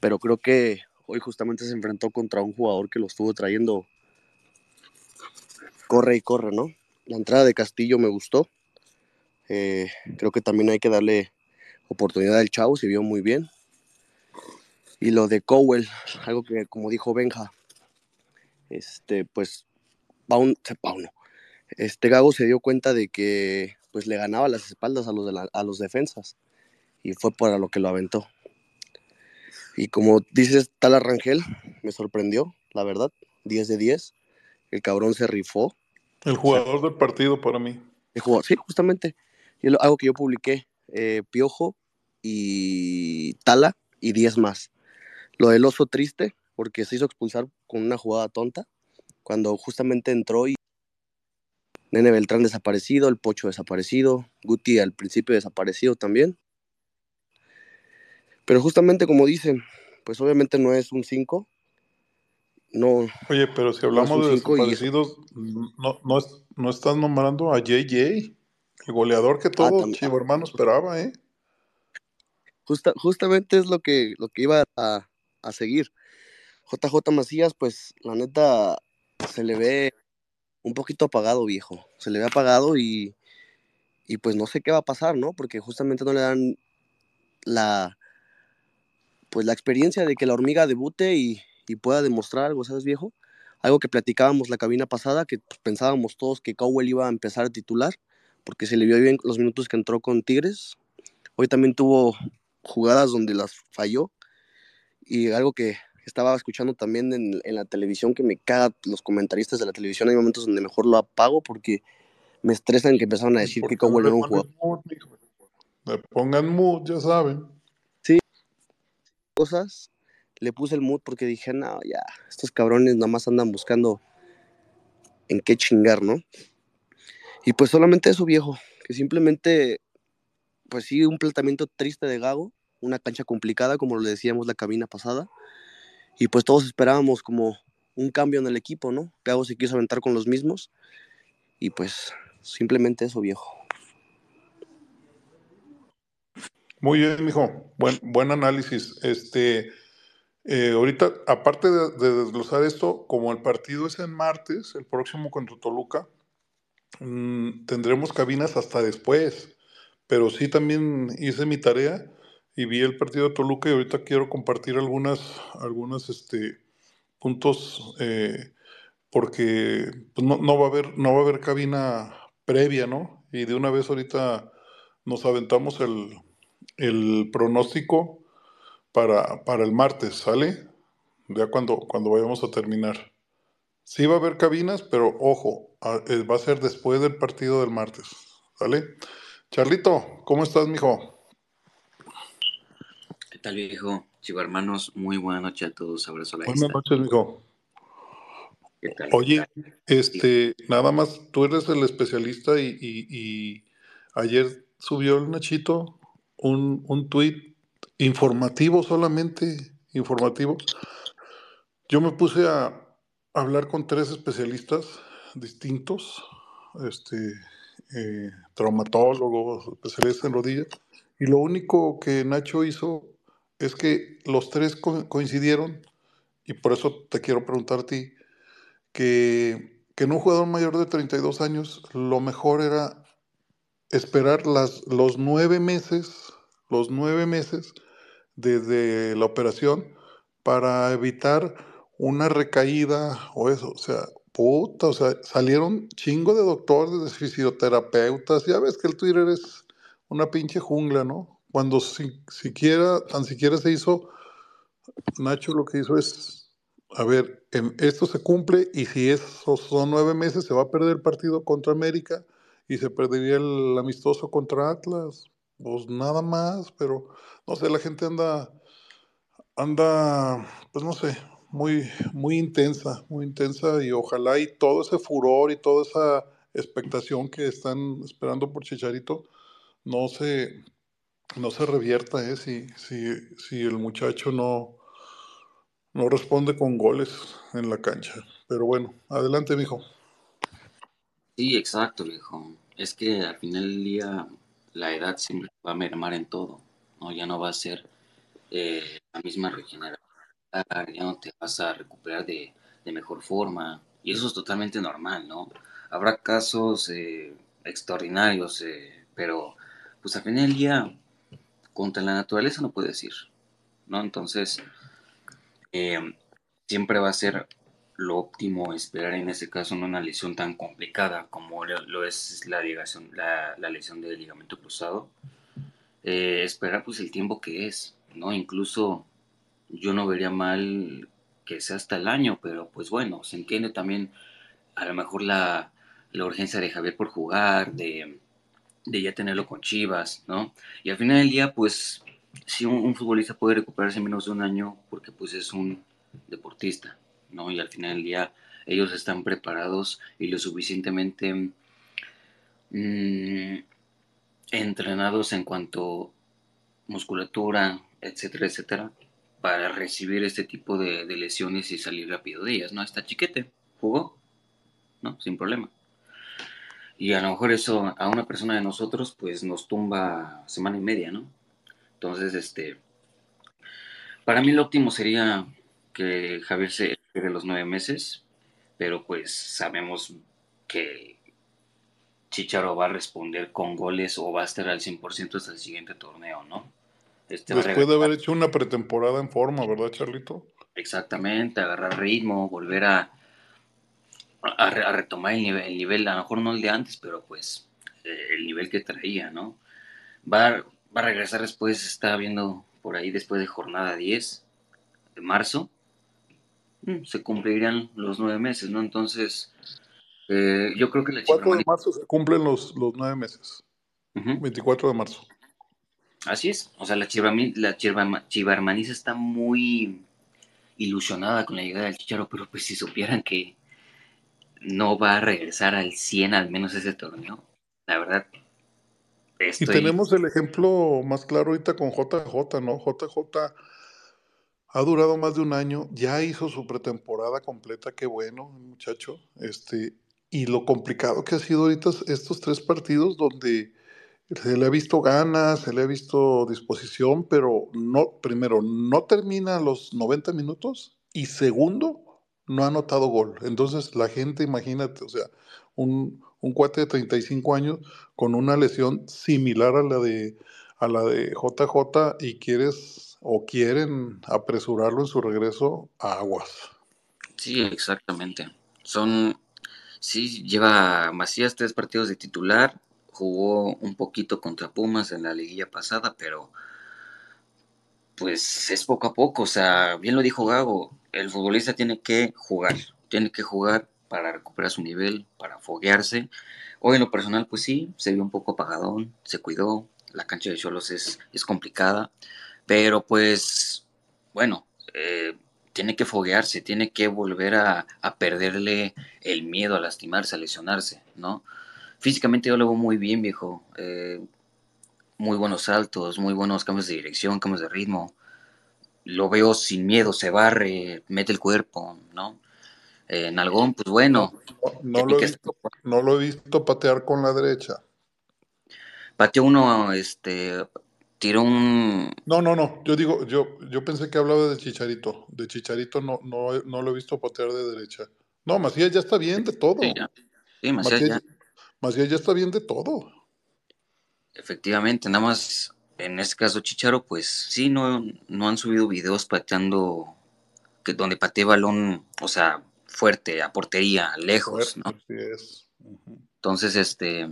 Speaker 7: pero creo que hoy justamente se enfrentó contra un jugador que lo estuvo trayendo corre y corre, ¿no? La entrada de Castillo me gustó. Eh, creo que también hay que darle oportunidad al chavo, se vio muy bien. Y lo de Cowell, algo que como dijo Benja, este, pues, este Gago se dio cuenta de que pues le ganaba las espaldas a los, a los defensas y fue para lo que lo aventó. Y como dices, Tal Rangel, me sorprendió, la verdad, 10 de 10 el cabrón se rifó.
Speaker 1: El jugador del partido para mí.
Speaker 7: El jugador, sí, justamente. Algo que yo publiqué, eh, Piojo y Tala y 10 más. Lo del oso triste, porque se hizo expulsar con una jugada tonta, cuando justamente entró y Nene Beltrán desaparecido, el Pocho desaparecido, Guti al principio desaparecido también. Pero justamente como dicen, pues obviamente no es un 5, no.
Speaker 1: Oye, pero si hablamos de desaparecidos, no, no, no, estás nombrando a JJ, el goleador que ah, todo Chivo Hermano esperaba, ¿eh?
Speaker 7: Justa, justamente es lo que, lo que iba a, a seguir. JJ Macías, pues la neta se le ve un poquito apagado, viejo. Se le ve apagado y, y pues no sé qué va a pasar, ¿no? Porque justamente no le dan la pues la experiencia de que la hormiga debute y, y pueda demostrar algo, ¿sabes, viejo? Algo que platicábamos la cabina pasada, que pues, pensábamos todos que Cowell iba a empezar a titular, porque se le vio bien los minutos que entró con Tigres. Hoy también tuvo jugadas donde las falló. Y algo que estaba escuchando también en, en, la televisión que me caga los comentaristas de la televisión. Hay momentos donde mejor lo apago porque me estresan que empezaron a decir que Cowell era un jugador.
Speaker 1: Le pongan mood, ya saben.
Speaker 7: Sí, cosas. Le puse el mood porque dije, no, ya, estos cabrones nada más andan buscando en qué chingar, ¿no? Y pues solamente eso, viejo, que simplemente, pues sí, un planteamiento triste de Gago, una cancha complicada, como lo decíamos la cabina pasada, y pues todos esperábamos como un cambio en el equipo, ¿no? Gago se quiso aventar con los mismos, y pues simplemente eso, viejo.
Speaker 1: Muy bien, mijo. Buen, buen análisis. Este, eh, ahorita, aparte de, de, desglosar esto, como el partido es en martes, el próximo contra Toluca, mmm, tendremos cabinas hasta después. Pero sí también hice mi tarea y vi el partido de Toluca y ahorita quiero compartir algunas, algunas este, puntos eh, porque pues no, no, va a haber, no va a haber cabina previa, ¿no? Y de una vez ahorita nos aventamos el, el pronóstico para, para, el martes, ¿sale? Ya cuando, cuando vayamos a terminar. Sí va a haber cabinas, pero ojo, eh, va a ser después del partido del martes, ¿sale? Charlito, ¿cómo estás, mijo?
Speaker 8: ¿Qué tal, viejo? Chivo hermanos, muy buena noche a todos. Abrazo a la
Speaker 1: Buenas noches, mijo. ¿Qué tal? Oye, este, nada más, tú eres el especialista y, y, y ayer subió el Nachito un, un tuit informativo solamente, informativo. Yo me puse a hablar con tres especialistas distintos, este, eh, traumatólogos, especialistas en rodillas, y lo único que Nacho hizo es que los tres co coincidieron, y por eso te quiero preguntar a ti, que, que en un jugador mayor de 32 años lo mejor era esperar las, los nueve meses, los nueve meses desde la operación para evitar una recaída o eso, o sea, puta, o sea, salieron chingo de doctores, de fisioterapeutas, ya ves que el Twitter es una pinche jungla, ¿no? Cuando si, siquiera, tan siquiera se hizo, Nacho lo que hizo es, a ver, en, esto se cumple y si esos son nueve meses se va a perder el partido contra América y se perdería el amistoso contra Atlas. Pues nada más, pero no sé, la gente anda, anda, pues no sé, muy, muy intensa, muy intensa y ojalá y todo ese furor y toda esa expectación que están esperando por Chicharito no se, no se revierta, ¿eh? si, si, si el muchacho no, no responde con goles en la cancha. Pero bueno, adelante, mijo.
Speaker 8: Sí, exacto, viejo. Es que al final del día la edad siempre va a mermar en todo, ¿no? Ya no va a ser eh, la misma regeneración, ya no te vas a recuperar de, de, mejor forma, y eso es totalmente normal, ¿no? Habrá casos eh, extraordinarios, eh, pero pues al final del día, contra la naturaleza no puedes ir, ¿no? Entonces, siempre va a ser lo óptimo esperar en ese caso no una lesión tan complicada como lo es la, ligación, la, la lesión del ligamento cruzado. Eh, esperar pues el tiempo que es, ¿no? Incluso yo no vería mal que sea hasta el año, pero pues bueno, se entiende también a lo mejor la, la urgencia de Javier por jugar, de, de, ya tenerlo con Chivas, ¿no? Y al final del día, pues, si un, un futbolista puede recuperarse en menos de un año, porque pues es un deportista, ¿no? Y al final del día ellos están preparados y lo suficientemente mmm, entrenados en cuanto musculatura, etcétera, etcétera, para recibir este tipo de, de, lesiones y salir rápido de ellas, ¿no? Está chiquete, jugó, ¿no? Sin problema. Y a lo mejor eso a una persona de nosotros, pues nos tumba semana y media, ¿no? Entonces, este, para mí lo óptimo sería que Javier se quede los nueve meses, pero pues sabemos que Chicharo va a responder con goles o va a estar al 100% hasta el siguiente torneo, ¿no?
Speaker 1: Este Después de haber hecho una pretemporada en forma, ¿verdad, Charlito?
Speaker 8: Exactamente, agarrar ritmo, volver a, a, retomar el nivel, el nivel, a lo mejor no el de antes, pero pues eh, el nivel que traía, ¿no? Va, va a regresar después, está viendo por ahí después de jornada 10 de marzo, se cumplirían los nueve meses, ¿no? Entonces, eh, yo creo que
Speaker 1: la 4 de marzo se cumplen los, los nueve meses. 24 de marzo.
Speaker 8: Así es, o sea, la, la Chivarmaniza está muy ilusionada con la llegada del Chicharo, pero pues si supieran que no va a regresar al 100 al menos ese torneo, la verdad.
Speaker 1: Y tenemos el ejemplo más claro ahorita con JJ, ¿no? JJ ha durado más de un año, ya hizo su pretemporada completa, qué bueno, muchacho. Este, y lo complicado que ha sido ahorita estos tres partidos donde se le ha visto ganas, se le ha visto disposición, pero no, primero, no termina los 90 minutos y segundo, no ha anotado gol. Entonces la gente, imagínate, o sea, un, un cuate de 35 años con una lesión similar a la de a la de JJ y quieres o quieren apresurarlo en su regreso a Aguas.
Speaker 8: Sí, exactamente. Son sí lleva Macías tres partidos de titular, jugó un poquito contra Pumas en la liguilla pasada, pero pues es poco a poco, o sea, bien lo dijo Gago, el futbolista tiene que jugar, tiene que jugar para recuperar su nivel, para foguearse. Hoy en lo personal, pues sí, se vio un poco apagadón, se cuidó, la cancha de Cholos es, es complicada, pero pues, bueno, eh, tiene que foguearse, tiene que volver a, a, perderle el miedo a lastimarse, a lesionarse, ¿no? Físicamente yo lo veo muy bien, viejo. Eh, muy buenos saltos, muy buenos cambios de dirección, cambios de ritmo. Lo veo sin miedo, se barre, mete el cuerpo, ¿no? Eh, Nalgón, pues bueno.
Speaker 1: No, lo he visto, patear con la derecha.
Speaker 8: Pateó uno, este, tiró un...
Speaker 1: No, no, no, yo digo, yo, yo pensé que hablaba de Chicharito. De Chicharito no, no, no lo he visto patear de derecha. No, Macías ya está bien de todo. Sí, Macías, ya. Macías ya está bien de todo.
Speaker 8: Efectivamente, nada más en este caso Chicharo, pues sí, no, no han subido videos pateando, que donde patee balón, o sea, fuerte, a portería, lejos, ¿no? es. Entonces, este,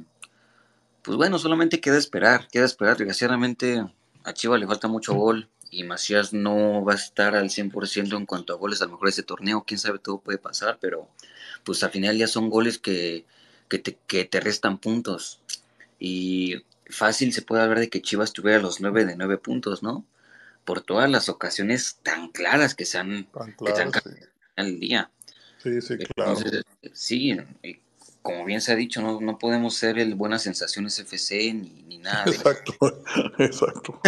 Speaker 8: pues bueno, solamente queda esperar, queda esperar. Desgraciadamente a Chivas le falta mucho gol y Macías no va a estar al 100% en cuanto a goles, a lo mejor ese torneo, quién sabe, todo puede pasar, pero pues al final ya son goles que, que, te, que te restan puntos. Y fácil se puede hablar de que Chivas tuviera los 9 de 9 puntos, ¿no? Por todas las ocasiones tan claras que se han,
Speaker 1: tan
Speaker 8: el día.
Speaker 1: Sí, sí, claro.
Speaker 8: sí, como bien se ha dicho, no, no podemos ser el Buenas Sensaciones FC ni, ni nada.
Speaker 1: Exacto, *laughs* exacto.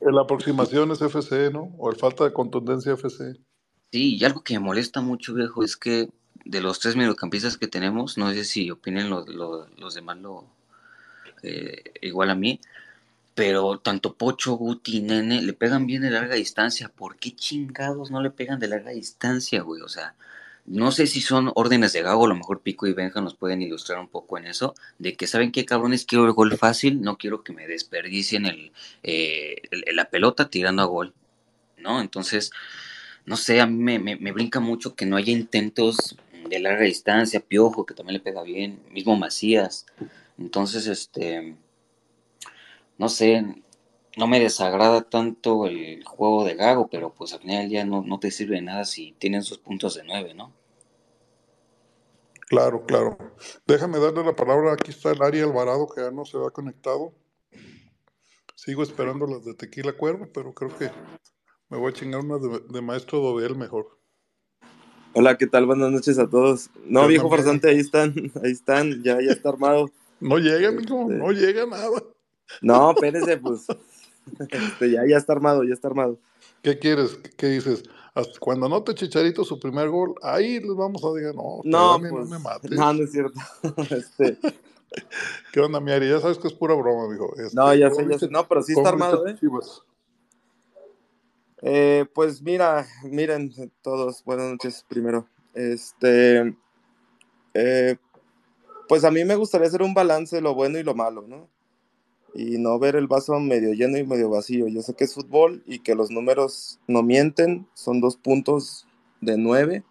Speaker 1: la aproximación es FC, ¿no? O el falta de contundencia FC.
Speaker 8: Sí, y algo que me molesta mucho, viejo, es que de los tres mediocampistas que tenemos, no sé si opinen los demás lo, eh, igual a mí, pero tanto Pocho, Guti y Nene le pegan bien de larga distancia. ¿Por qué chingados no le pegan de larga distancia, güey? O sea, no sé si son órdenes de Gago, a lo mejor Pico y Benja nos pueden ilustrar un poco en eso, de que saben qué cabrones quiero el gol fácil, no quiero que me desperdicien el, eh, la pelota tirando a gol, ¿no? Entonces, no sé, a mí me, me, brinca mucho que no haya intentos de larga distancia, Piojo, que también le pega bien, mismo Macías, entonces, este, no sé, no me desagrada tanto el juego de Gago, pero pues al final ya no, no te sirve de nada si tienen sus puntos de nueve, ¿no?
Speaker 1: Claro, claro. Déjame darle la palabra. Aquí está el Ari Alvarado, que ya no se ha conectado. Sigo esperando las de Tequila Cuervo, pero creo que me voy a chingar una de, Maestro Dobel mejor.
Speaker 9: Hola, ¿qué tal? Buenas noches a todos. No, viejo farsante, ahí están, ahí están, ya, ya está armado.
Speaker 1: No llega, amigo, este, no llega nada.
Speaker 9: No, espérese, pues. Este, ya, ya está armado, ya está armado.
Speaker 1: ¿Qué quieres? ¿Qué dices? cuando anote Chicharito su primer gol, ahí les vamos a decir, no,
Speaker 9: no, pues, no me mates. No, no es cierto. *laughs* Este, *laughs*
Speaker 1: ¿Qué onda, Miari? Ya sabes que es pura broma, amigo.
Speaker 9: Este, no, ya sé, ya sé. No, pero sí está armado, ¿eh? ¿eh? Pues mira, miren todos, buenas noches primero. Este, eh, pues a mí me gustaría hacer un balance de lo bueno y lo malo, ¿no? Y no ver el vaso medio lleno y medio vacío. Yo sé que es fútbol y que los números no mienten, son dos puntos de nueve,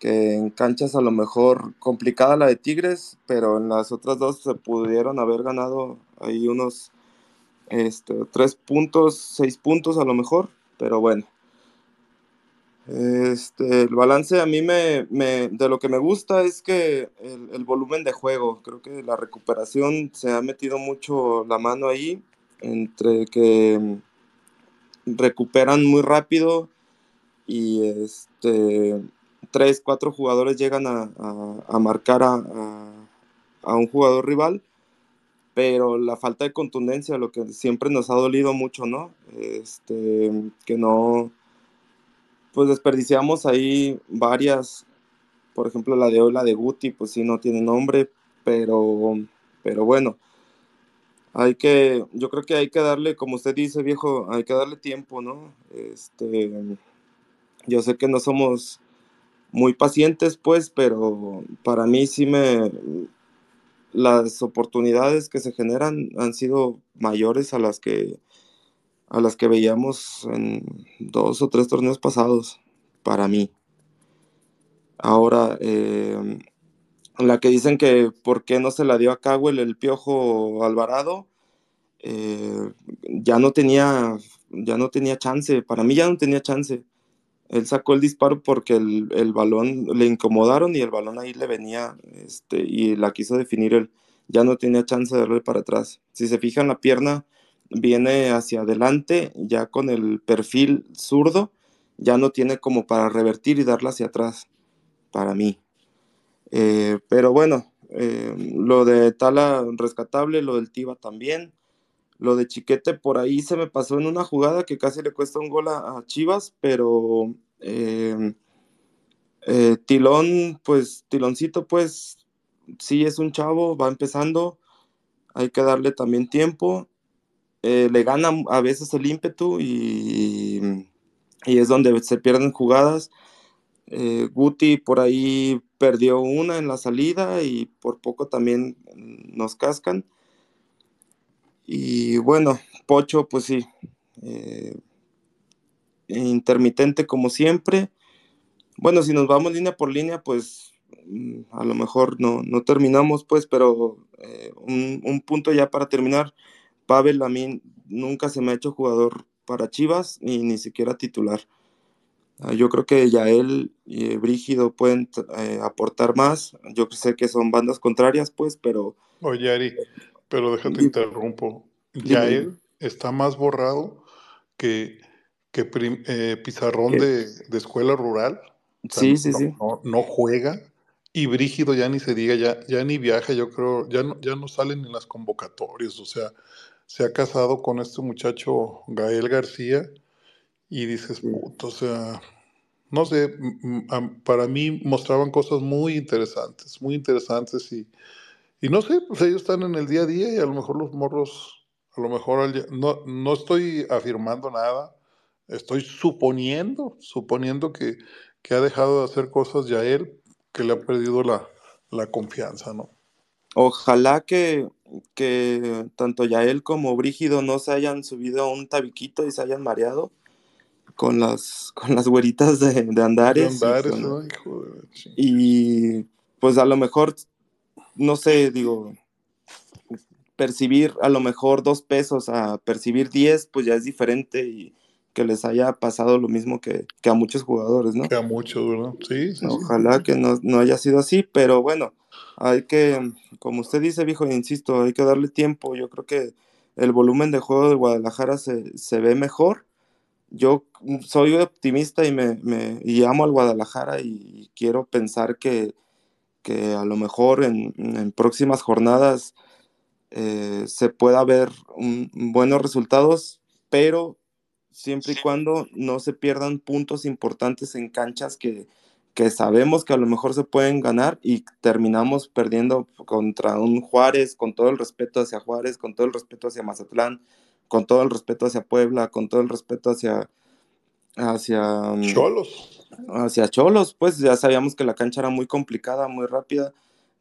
Speaker 9: que en canchas a lo mejor complicada la de Tigres, pero en las otras dos se pudieron haber ganado ahí unos este, tres puntos, seis puntos a lo mejor, pero bueno. Este, el balance a mí me, de lo que me gusta es que el, volumen de juego, creo que la recuperación se ha metido mucho la mano ahí, entre que recuperan muy rápido y este, tres, cuatro jugadores llegan a, marcar a, a, un jugador rival, pero la falta de contundencia, lo que siempre nos ha dolido mucho, ¿no? Este, que no pues desperdiciamos ahí varias, por ejemplo la de hoy, la de Guti, pues sí no tiene nombre, pero, pero bueno, hay que, yo creo que hay que darle, como usted dice viejo, hay que darle tiempo, ¿no? Este, yo sé que no somos muy pacientes, pues, pero para mí sí me, las oportunidades que se generan han sido mayores a las que a las que veíamos en dos o tres torneos pasados, para mí. Ahora, eh, la que dicen que por qué no se la dio a Cowell el Piojo Alvarado, eh, ya no tenía, ya no tenía chance, para mí ya no tenía chance. Él sacó el disparo porque el, balón le incomodaron y el balón ahí le venía este, y la quiso definir él. Ya no tenía chance de darle para atrás. Si se fijan la pierna, viene hacia adelante, ya con el perfil zurdo, ya no tiene como para revertir y darla hacia atrás, para mí. Eh, pero bueno, eh, lo de Tala rescatable, lo del Tiba también. Lo de Chiquete por ahí se me pasó en una jugada que casi le cuesta un gol a, Chivas, pero eh, Tilón, pues Tiloncito, pues sí es un chavo, va empezando, hay que darle también tiempo eh, le gana a veces el ímpetu y, y, es donde se pierden jugadas. Eh, Guti por ahí perdió una en la salida y por poco también nos cascan. Y bueno, Pocho, pues sí, eh, intermitente como siempre. Bueno, si nos vamos línea por línea, pues mm, a lo mejor no, no terminamos, pues, pero un, un, punto ya para terminar. Pavel a mí nunca se me ha hecho jugador para Chivas y ni siquiera titular. Ah, yo creo que Yael y Brígido pueden eh, aportar más. Yo sé que son bandas contrarias, pues, pero.
Speaker 1: Oye, Ari, pero déjate interrumpo. Yael está más borrado que, que eh, Pizarrón de, escuela rural.
Speaker 9: sí, sí, sí.
Speaker 1: No, juega. Y Brígido ya ni se diga, ya, ya ni viaja, yo creo, ya no, ya no salen en las convocatorias. O sea, se ha casado con este muchacho Gael García y dices, puto, o sea, no sé, para mí mostraban cosas muy interesantes, muy interesantes y, y no sé, pues ellos están en el día a día y a lo mejor los morros, a lo mejor no, no estoy afirmando nada, estoy suponiendo, suponiendo que, que ha dejado de hacer cosas ya él, que le ha perdido la, la confianza, ¿no?
Speaker 9: Ojalá que, que tanto Yael como Brígido no se hayan subido a un tabiquito y se hayan mareado con las, *laughs* con las güeritas de, de Andares. y, pues a lo mejor, no sé, digo, percibir a lo mejor dos pesos a percibir diez, pues ya es diferente y que les haya pasado lo mismo que, que a muchos jugadores, ¿no?
Speaker 1: Que a muchos, ¿verdad? Sí, sí
Speaker 9: Ojalá que no, no haya sido así, pero bueno, hay que, como usted dice, viejo, insisto, hay que darle tiempo. Yo creo que el volumen de juego de Guadalajara se, se ve mejor. Yo soy optimista y, me, me y amo al Guadalajara y, quiero pensar que, que, a lo mejor en, en próximas jornadas eh, se pueda ver buenos resultados, pero siempre y cuando no se pierdan puntos importantes en canchas que, que sabemos que a lo mejor se pueden ganar y terminamos perdiendo contra un Juárez, con todo el respeto hacia Juárez, con todo el respeto hacia Mazatlán, con todo el respeto hacia Puebla, con todo el respeto hacia hacia
Speaker 1: mm, Cholos.
Speaker 9: Hacia Cholos, pues ya sabíamos que la cancha era muy complicada, muy rápida.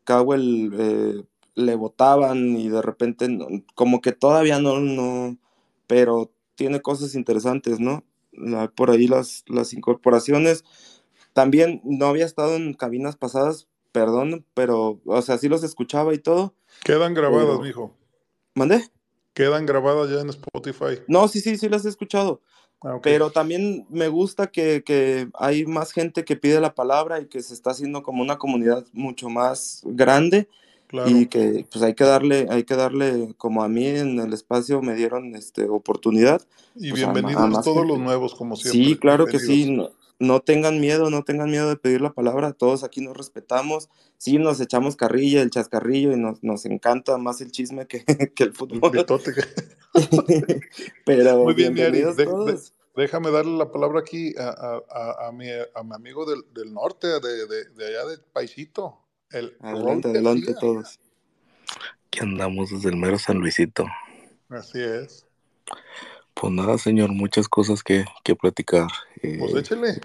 Speaker 9: Cowell eh, le votaban y de repente como que todavía no no pero tiene cosas interesantes, ¿no? por ahí las, las incorporaciones. También no había estado en cabinas pasadas, perdón, pero, o sea, sí los escuchaba y todo.
Speaker 1: Quedan grabadas, mijo.
Speaker 9: ¿Mandé?
Speaker 1: Quedan grabadas ya en Spotify.
Speaker 9: No, sí, sí, sí las he escuchado. Ah, pero también me gusta que, que, hay más gente que pide la palabra y que se está haciendo como una comunidad mucho más grande y que pues hay que darle, hay que darle, como a mí en el espacio me dieron este oportunidad.
Speaker 1: Y pues, bienvenidos todos los nuevos, como siempre.
Speaker 9: Sí, claro que sí. No, tengan miedo, no tengan miedo de pedir la palabra. Todos aquí nos respetamos. Sí, nos echamos carrilla, el chascarrillo, y nos, nos encanta más el chisme que, *laughs* que el fútbol. *laughs* Pero
Speaker 1: Muy bien, bienvenidos todos. déjame darle la palabra aquí a, a, a, mi, a mi, amigo del, del norte, de, de, de allá del paisito. El
Speaker 9: adelante, adelante todos.
Speaker 6: Aquí andamos desde el mero San Luisito.
Speaker 1: Así es.
Speaker 6: Pues nada, señor, muchas cosas que, que platicar.
Speaker 1: pues eh, échale.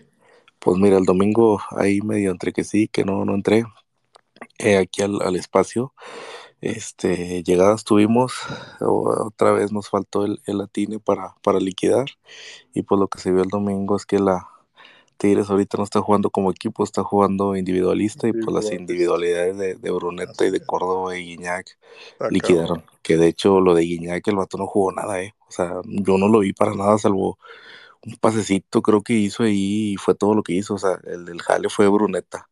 Speaker 6: Pues mira, el domingo ahí medio entre que sí, que no, no entré. Eh, aquí al, al, espacio. Este, llegadas tuvimos, otra vez nos faltó el, el latine para, para liquidar. Y pues lo que se vio el domingo es que la, Tigres ahorita no está jugando como equipo, está jugando individualista y pues las individualidades de, de Bruneta y de Córdoba y Guiñac liquidaron. Que de hecho lo de Guiñac, el vato no jugó nada, ¿eh? O sea, yo no lo vi para nada, salvo un pasecito creo que hizo ahí y fue todo lo que hizo. O sea, el del jale fue Bruneta.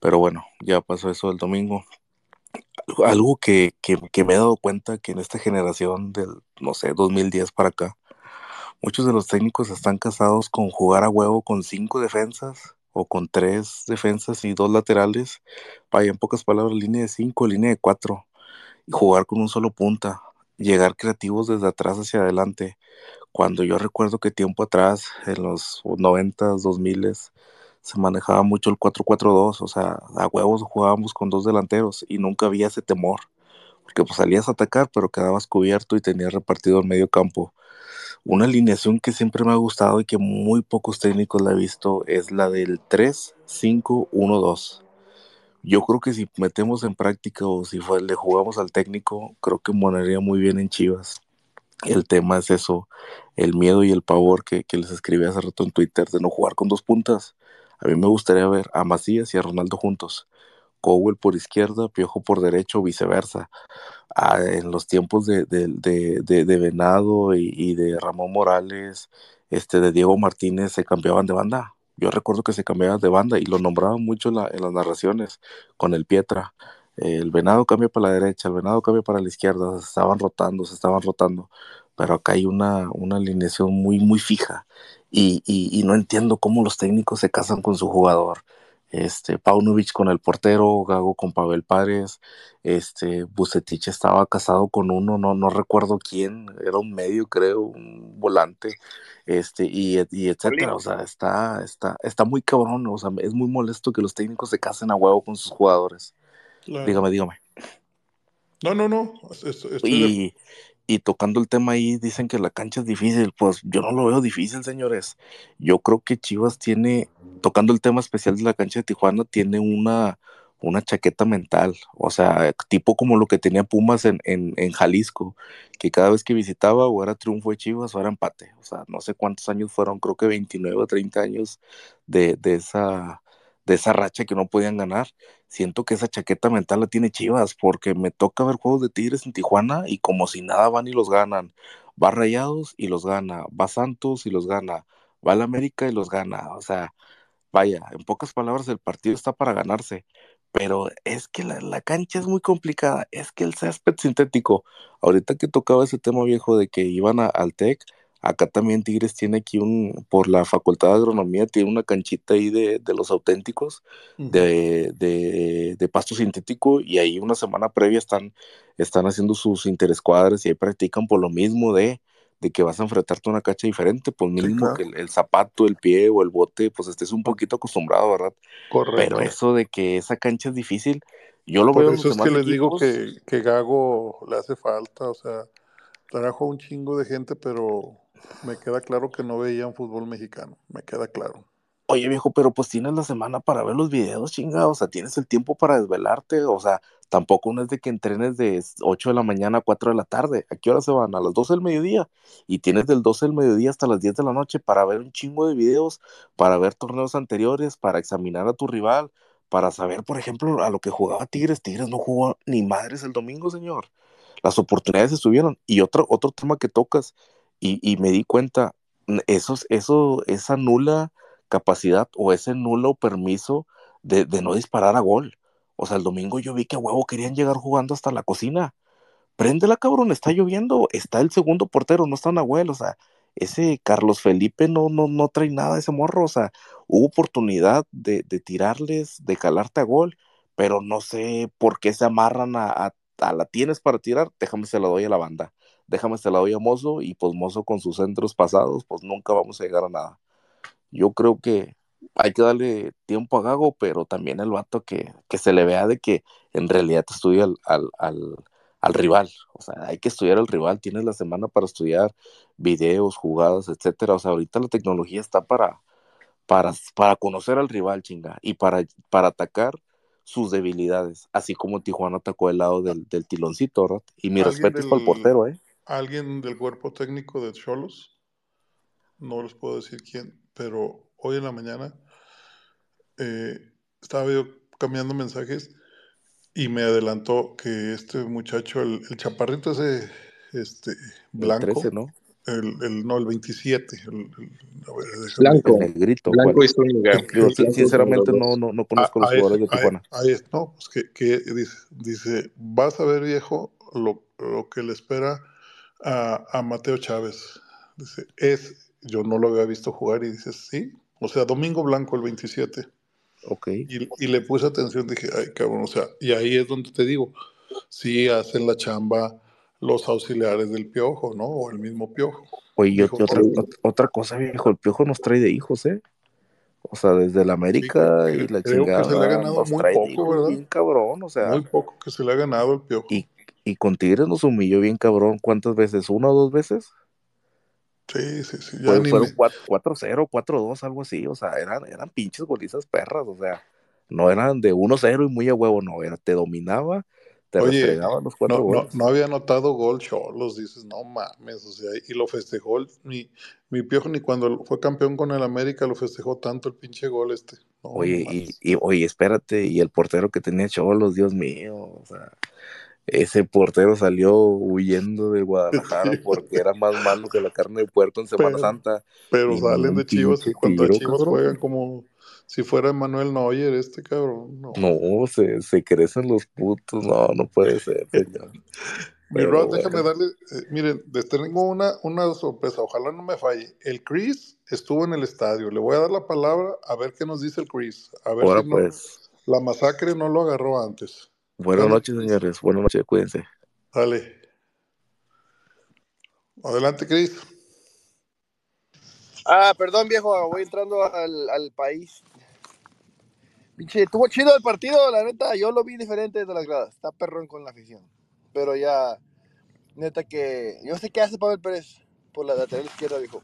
Speaker 6: Pero bueno, ya pasó eso el domingo. Algo que, que, que me he dado cuenta que en esta generación del, no sé, 2010 para acá, Muchos de los técnicos están casados con jugar a huevo con cinco defensas o con tres defensas y dos laterales. Vaya, en pocas palabras, línea de cinco, línea de cuatro. Y jugar con un solo punta. Llegar creativos desde atrás hacia adelante. Cuando yo recuerdo que tiempo atrás, en los 90s, 2000 se manejaba mucho el 4-4-2. O sea, a huevos jugábamos con dos delanteros y nunca había ese temor. Porque pues salías a atacar, pero quedabas cubierto y tenías repartido el medio campo. Una alineación que siempre me ha gustado y que muy pocos técnicos la he visto es la del 3-5-1-2. Yo creo que si metemos en práctica o si fue, le jugamos al técnico, creo que monería muy bien en Chivas. El tema es eso, el miedo y el pavor que, que les escribí hace rato en Twitter de no jugar con dos puntas. A mí me gustaría ver a Macías y a Ronaldo juntos. Cowell por izquierda, Piojo por derecho, viceversa. Ah, en los tiempos de, de, de, de Venado y, de Ramón Morales, este, de Diego Martínez, se cambiaban de banda. Yo recuerdo que se cambiaban de banda y lo nombraban mucho en, la, en las narraciones con el Pietra. El Venado cambia para la derecha, el Venado cambia para la izquierda, se estaban rotando, se estaban rotando. Pero acá hay una, una alineación muy, muy fija. Y, y no entiendo cómo los técnicos se casan con su jugador este, Paunovic con el portero, Gago con Pavel Párez, este, Bucetich estaba casado con uno, no, no recuerdo quién, era un medio, creo, un volante, este, y, y etcétera, o sea, está, está, está muy cabrón, o sea, es muy molesto que los técnicos se casen a huevo con sus jugadores. Dígame, dígame.
Speaker 1: No, no, no.
Speaker 6: y, y tocando el tema ahí, dicen que la cancha es difícil. Pues yo no lo veo difícil, señores. Yo creo que Chivas tiene, tocando el tema especial de la cancha de Tijuana, tiene una, una chaqueta mental. O sea, tipo como lo que tenía Pumas en, en, en Jalisco, que cada vez que visitaba o era triunfo de Chivas o era empate. O sea, no sé cuántos años fueron, creo que 29 o 30 años de, de esa de esa racha que no podían ganar. Siento que esa chaqueta mental la tiene Chivas, porque me toca ver juegos de Tigres en Tijuana y como si nada van y los ganan. Va Rayados y los gana, va Santos y los gana, va al América y los gana. O sea, vaya, en pocas palabras el partido está para ganarse, pero es que la, la cancha es muy complicada, es que el césped sintético, ahorita que tocaba ese tema viejo de que iban a, al TEC, Acá también Tigres tiene aquí un, por la Facultad de Agronomía, tiene una canchita ahí de, de los auténticos, de, de, de, pasto sintético, y ahí una semana previa están, están haciendo sus interescuadras y ahí practican por lo mismo de de que vas a enfrentarte a una cancha diferente, pues mínimo que el, zapato, el pie o el bote, pues estés un poquito acostumbrado, ¿verdad? Correcto. Pero eso de que esa cancha es difícil, yo lo
Speaker 1: Por
Speaker 6: veo
Speaker 1: eso es que les digo que, que Gago le hace falta, o sea, trajo un chingo de gente, pero me queda claro que no veían fútbol mexicano, me queda claro.
Speaker 6: Oye, viejo, pero pues tienes la semana para ver los videos, chinga, o sea, tienes el tiempo para desvelarte, o sea, tampoco no es de que entrenes de 8 de la mañana a 4 de la tarde. ¿A qué hora se van? A las 12 del mediodía. Y tienes del 12 del mediodía hasta las 10 de la noche para ver un chingo de videos, para ver torneos anteriores, para examinar a tu rival, para saber, por ejemplo, a lo que jugaba Tigres. Tigres no jugó ni madres el domingo, señor. Las oportunidades estuvieron. Y otro, otro tema que tocas, y, me di cuenta, eso, esa nula capacidad o ese nulo permiso de, no disparar a gol. O sea, el domingo yo vi que a huevo querían llegar jugando hasta la cocina. Préndela, cabrón, está lloviendo, está el segundo portero, no está Nahuel, o sea, ese Carlos Felipe no, no, no trae nada ese morro, o sea, hubo oportunidad de, tirarles, de calarte a gol, pero no sé por qué se amarran a, a, la tienes para tirar, déjame se la doy a la banda, déjame se la doy a Mozo y pues Mozo con sus centros pasados, pues nunca vamos a llegar a nada yo creo que hay que darle tiempo a Gago, pero también el vato que, que se le vea de que en realidad estudia al, al, al, rival. O sea, hay que estudiar al rival. Tienes la semana para estudiar videos, jugadas, etcétera. O sea, ahorita la tecnología está para, para, para conocer al rival, chinga, y para, para atacar sus debilidades, así como Tijuana atacó el lado del, del tiloncito, ¿verdad? Y mi respeto es para el portero, ¿eh?
Speaker 1: ¿Alguien del cuerpo técnico de Cholos? No les puedo decir quién pero hoy en la mañana eh, estaba yo cambiando mensajes y me adelantó que este muchacho, el, chaparrito ese este, blanco, el 13, ¿no? El, no, el 27. El,
Speaker 6: blanco. El negrito. Blanco y sinceramente no, no, no conozco los jugadores de Tijuana.
Speaker 1: Ahí, no, pues que, que, dice, dice, vas a ver viejo lo, lo que le espera a, a Mateo Chávez. Dice, es yo no lo había visto jugar y dices, sí, o sea, Domingo Blanco el 27.
Speaker 6: Ok.
Speaker 1: Y, le puse atención, dije, ay, cabrón, o sea, y ahí es donde te digo, sí hacen la chamba los auxiliares del piojo, ¿no? O el mismo piojo.
Speaker 6: Oye, yo, otra, otra, cosa, viejo, el piojo nos trae de hijos, ¿eh? O sea, desde la América y la creo chingada.
Speaker 1: que se le ha ganado muy poco, ¿verdad?
Speaker 6: Bien cabrón, o sea.
Speaker 1: Muy poco que se le ha ganado el piojo.
Speaker 6: Y, y con Tigres nos humilló bien cabrón, ¿cuántas veces? ¿Una o dos veces?
Speaker 1: Sí, sí, sí.
Speaker 6: Ya fueron 4-0, 4-2, algo así. O sea, eran, eran pinches golizas perras. O sea, no eran de 1-0 y muy a huevo, no. Era, te dominaba, te Oye, los cuatro
Speaker 1: no,
Speaker 6: goles.
Speaker 1: No, había notado gol Cholos, dices, no mames. O sea, y lo festejó mi, mi piojo ni cuando fue campeón con el América lo festejó tanto el pinche gol este.
Speaker 6: oye, y, y, oye, espérate, y el portero que tenía Cholos, Dios mío. O sea ese portero salió huyendo de Guadalajara *laughs* porque era más malo que la carne de puerco en Semana Santa.
Speaker 1: Pero salen de Chivas y cuando Chivas juegan como si fuera Manuel Neuer, este cabrón. No,
Speaker 6: no se, se crecen los putos. No, no puede ser, *laughs* señor.
Speaker 1: Mi Rod, déjame darle, eh, miren, les tengo una, una sorpresa, ojalá no me falle. El Chris estuvo en el estadio, le voy a dar la palabra a ver qué nos dice el Chris. A ver
Speaker 6: Ahora si pues.
Speaker 1: la masacre no lo agarró antes.
Speaker 6: Buenas noches, señores. Buenas noches, cuídense.
Speaker 1: Dale. Adelante, Cris.
Speaker 10: Ah, perdón, viejo, voy entrando al, país. Pinche, estuvo chido el partido, la neta, yo lo vi diferente de las gradas. Está perrón con la afición. Pero ya, neta que. Yo sé qué hace Pablo Pérez por la lateral izquierda, viejo.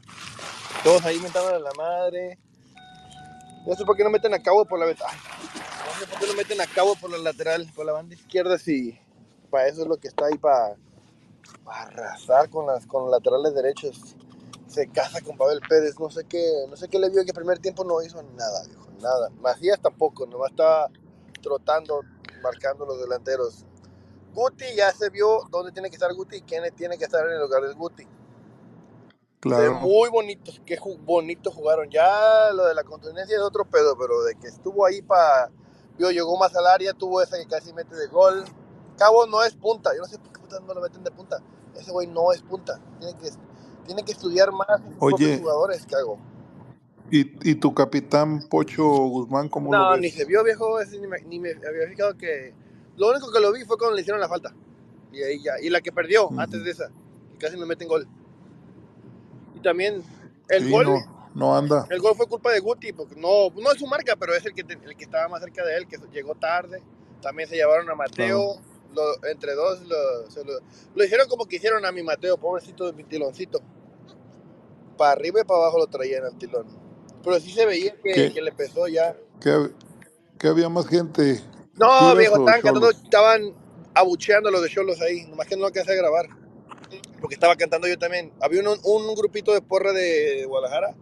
Speaker 10: Todos ahí metaban a la madre. No sé por qué no meten a cabo por la ventana por qué lo meten a cabo por la lateral, por la banda izquierda, si para eso es lo que está ahí, para, arrasar con, las, con los laterales derechos. Se casa con Pavel Pérez, no sé qué, no sé qué le vio que el primer tiempo no hizo nada, nada. Macías tampoco, nomás estaba trotando, marcando los delanteros. Guti ya se vio dónde tiene que estar Guti y quién tiene que estar en el lugar del Guti. Claro. muy bonitos, qué bonito jugaron. Ya lo de la contundencia es otro pedo, pero de que estuvo ahí para yo llegó más al área, tuvo esa que casi mete de gol. Cabo no es punta, yo no sé por qué no lo meten de punta. Ese güey no es punta. Tiene que, tiene que estudiar más
Speaker 1: Oye,
Speaker 10: jugadores, Cago.
Speaker 1: ¿Y, ¿Y tu capitán Pocho Guzmán cómo
Speaker 10: no,
Speaker 1: lo ves?
Speaker 10: ni se vio viejo, ni, me, ni me había fijado que... Lo único que lo vi fue cuando le hicieron la falta. Y ahí ya. Y la que perdió antes de esa. Y casi me meten gol. Y también el gol.
Speaker 1: No, anda.
Speaker 10: El gol fue culpa de Guti, porque no, no es su marca, pero es el que, el que estaba más cerca de él, que llegó tarde. También se llevaron a Mateo. entre dos lo, se lo, lo, hicieron como que hicieron a mi Mateo, pobrecito de mi tiloncito. Para arriba y para abajo lo traían al tilón. Pero sí se veía que, que le pesó ya.
Speaker 1: Que, que había más gente.
Speaker 10: No, viejo, estaban cantando, estaban abucheando los de Cholos ahí, nomás que no alcancé a grabar. Porque estaba cantando yo también. Había un, un grupito de porra de Guadalajara.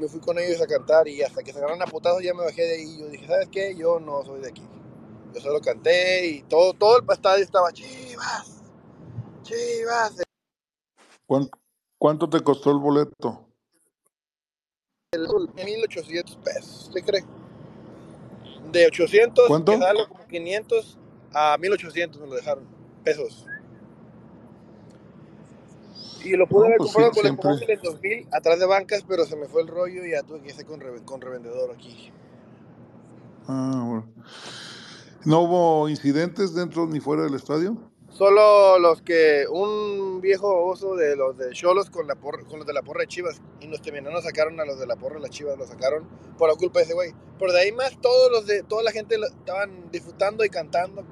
Speaker 10: Me fui con ellos a cantar y hasta que se agarraron a putados ya me bajé de ahí. Yo dije, ¿sabes qué? Yo no soy de aquí. Yo solo canté y todo, todo el estadio estaba chivas. Chivas.
Speaker 1: ¿Cuánto, ¿Cuánto te costó el boleto?
Speaker 10: 1800 pesos, ¿usted cree? De 800,
Speaker 1: ¿Cuánto?
Speaker 10: como 500 a 1800 me lo dejaron, pesos. Y lo pude haber pues comprado con el móvil en 2000 atrás de bancas, pero se me fue el rollo y ya tuve que hacer con, con revendedor aquí.
Speaker 1: Ah, bueno. ¿No hubo incidentes dentro ni fuera del estadio?
Speaker 10: Solo los que un viejo oso de los de Cholos con, la con los de la porra de Chivas y nos terminaron, nos sacaron a los de la porra de las Chivas, lo sacaron por la culpa de ese güey. Pero de ahí más todos los de toda la gente estaban disfrutando y cantando,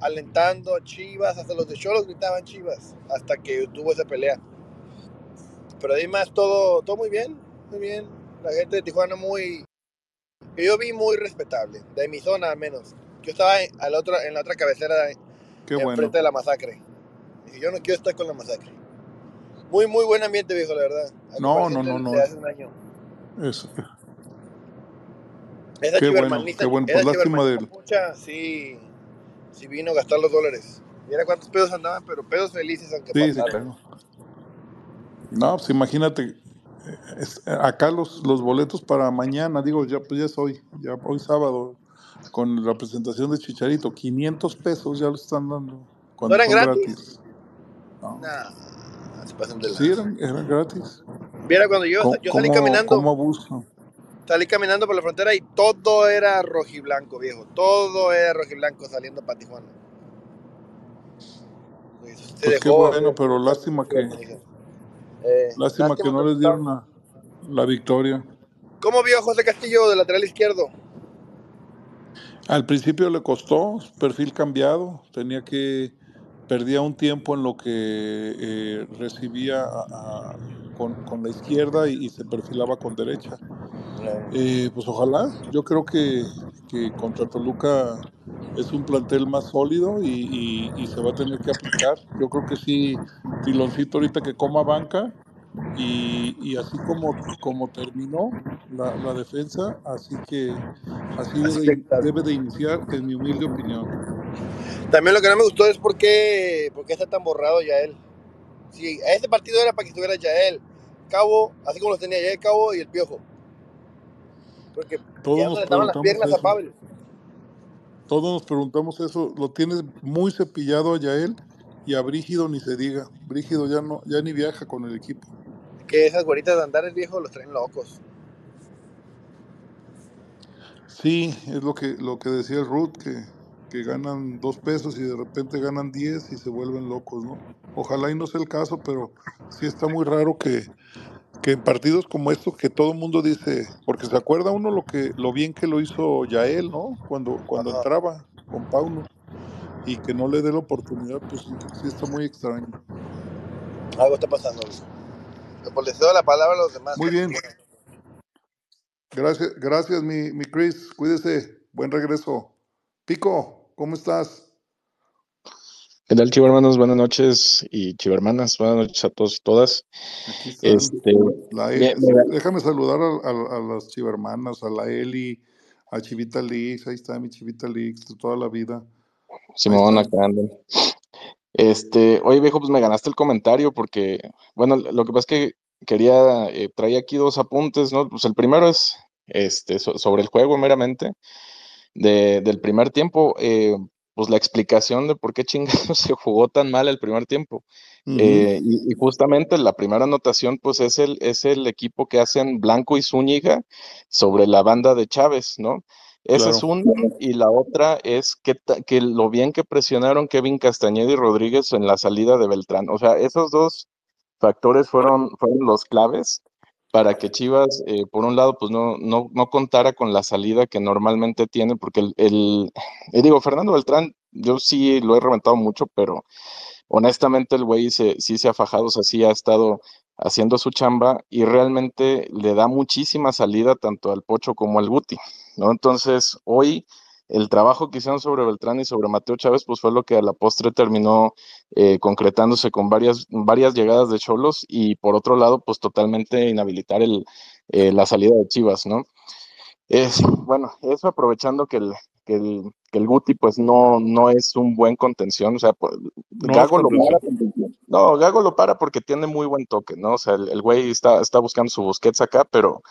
Speaker 10: alentando a Chivas, hasta los de Cholos gritaban Chivas hasta que tuvo esa pelea. Pero de ahí más todo todo muy bien, muy bien. La gente de Tijuana muy que yo vi muy respetable, de mi zona al menos. Yo estaba en, al otro, en la otra cabecera
Speaker 1: Qué bueno.
Speaker 10: Frente de la masacre. Dije, yo no quiero estar con la masacre. Muy, muy buen ambiente, viejo, la verdad.
Speaker 1: no, no, no, no.
Speaker 10: hace un año.
Speaker 1: Eso.
Speaker 10: Esa
Speaker 1: qué bueno, qué bueno. Pues lástima de él.
Speaker 10: Sí, sí vino a gastar los dólares. Mira cuántos pedos andaban, pero pedos felices aunque
Speaker 1: sí, sí, claro. No, pues imagínate, acá los, los boletos para mañana, digo, ya pues ya es hoy, ya hoy sábado, con la presentación de Chicharito, 500 pesos ya lo están dando.
Speaker 10: Cuando ¿No eran gratis? No. Nah, se pasan de
Speaker 1: sí, eran, eran, gratis.
Speaker 10: Mira, cuando yo, yo salí caminando.
Speaker 1: ¿Cómo abuso?
Speaker 10: Salí caminando por la frontera y todo era rojiblanco, viejo. Todo era rojiblanco saliendo para Tijuana.
Speaker 1: Pues, pues qué bueno, pero lástima que. Eh, lástima, lástima, que no les dieron la, la victoria.
Speaker 10: ¿Cómo vio José Castillo de lateral izquierdo?
Speaker 1: Al principio le costó, perfil cambiado, tenía que, perdía un tiempo en lo que eh, recibía con, la izquierda y, se perfilaba con derecha. Eh, pues ojalá, yo creo que, contra Toluca es un plantel más sólido y, se va a tener que aplicar. Yo creo que sí, Tiloncito ahorita que coma banca y, así como, como terminó la, defensa, así que así debe, de iniciar, en mi humilde opinión.
Speaker 10: También lo que no me gustó es por qué, por qué está tan borrado Yael. Si a este partido era para que estuviera Yael, Cabo, así como lo tenía Yael, Cabo y el Piojo. Porque
Speaker 1: Todos
Speaker 10: nos estaban las piernas a Pablo.
Speaker 1: Todos nos preguntamos eso. Lo tienes muy cepillado a Yael y a Brígido ni se diga. Brígido ya no, ya ni viaja con el equipo
Speaker 10: que esas güeritas de andar el viejo los traen locos.
Speaker 1: Sí, es lo que, lo que decía Ruth, que, que ganan dos pesos y de repente ganan diez y se vuelven locos, ¿no? Ojalá y no sea el caso, pero sí está muy raro que, que en partidos como estos que todo el mundo dice, porque se acuerda uno lo que lo bien que lo hizo Yael, ¿no? Cuando cuando entraba con Paulo y que no le dé la oportunidad, pues sí, está muy extraño.
Speaker 10: Algo está pasando. Pues les doy la palabra a los demás.
Speaker 1: Muy bien. Gracias, gracias mi, mi Chris. Cuídese. Buen regreso. Pico, ¿cómo estás?
Speaker 11: ¿Qué tal, chivermanos? Buenas noches y chivermanas. Buenas noches a todos y todas. Este,
Speaker 1: e, déjame saludar a, a, las chivermanas, a la Eli, a Chivita Leaks. Ahí está mi Chivita Leaks de toda la vida.
Speaker 11: Simón, acá andan. Este, oye viejo, pues me ganaste el comentario porque, bueno, lo que pasa es que quería, eh, traía aquí dos apuntes, ¿no? Pues el primero es este, sobre el juego meramente de, del primer tiempo, eh, pues la explicación de por qué chingados *laughs* se jugó tan mal el primer tiempo. Eh, y, justamente la primera anotación, pues es el, es el equipo que hacen Blanco y Zúñiga sobre la banda de Chávez, ¿no? Esa es una, y la otra es que, que, lo bien que presionaron Kevin Castañeda y Rodríguez en la salida de Beltrán. O sea, esos dos factores fueron, fueron los claves para que Chivas, eh, por un lado, pues no, no, no, contara con la salida que normalmente tiene, porque el, el eh, digo, Fernando Beltrán, yo sí lo he reventado mucho, pero honestamente el güey sí se ha fajado, o sea, sí ha estado haciendo su chamba y realmente le da muchísima salida tanto al Pocho como al Guti, ¿no? Entonces, hoy el trabajo que hicieron sobre Beltrán y sobre Mateo Chávez, pues fue lo que a la postre terminó eh, concretándose con varias, varias llegadas de Cholos y por otro lado, pues totalmente inhabilitar el, eh, la salida de Chivas, ¿no? Es, bueno, eso aprovechando que el, que el, que el Guti pues no, no es un buen contención, o sea, pues, Gago lo para, no, Gago lo para porque tiene muy buen toque, ¿no? O sea, el, güey está, está buscando su Busquets acá, pero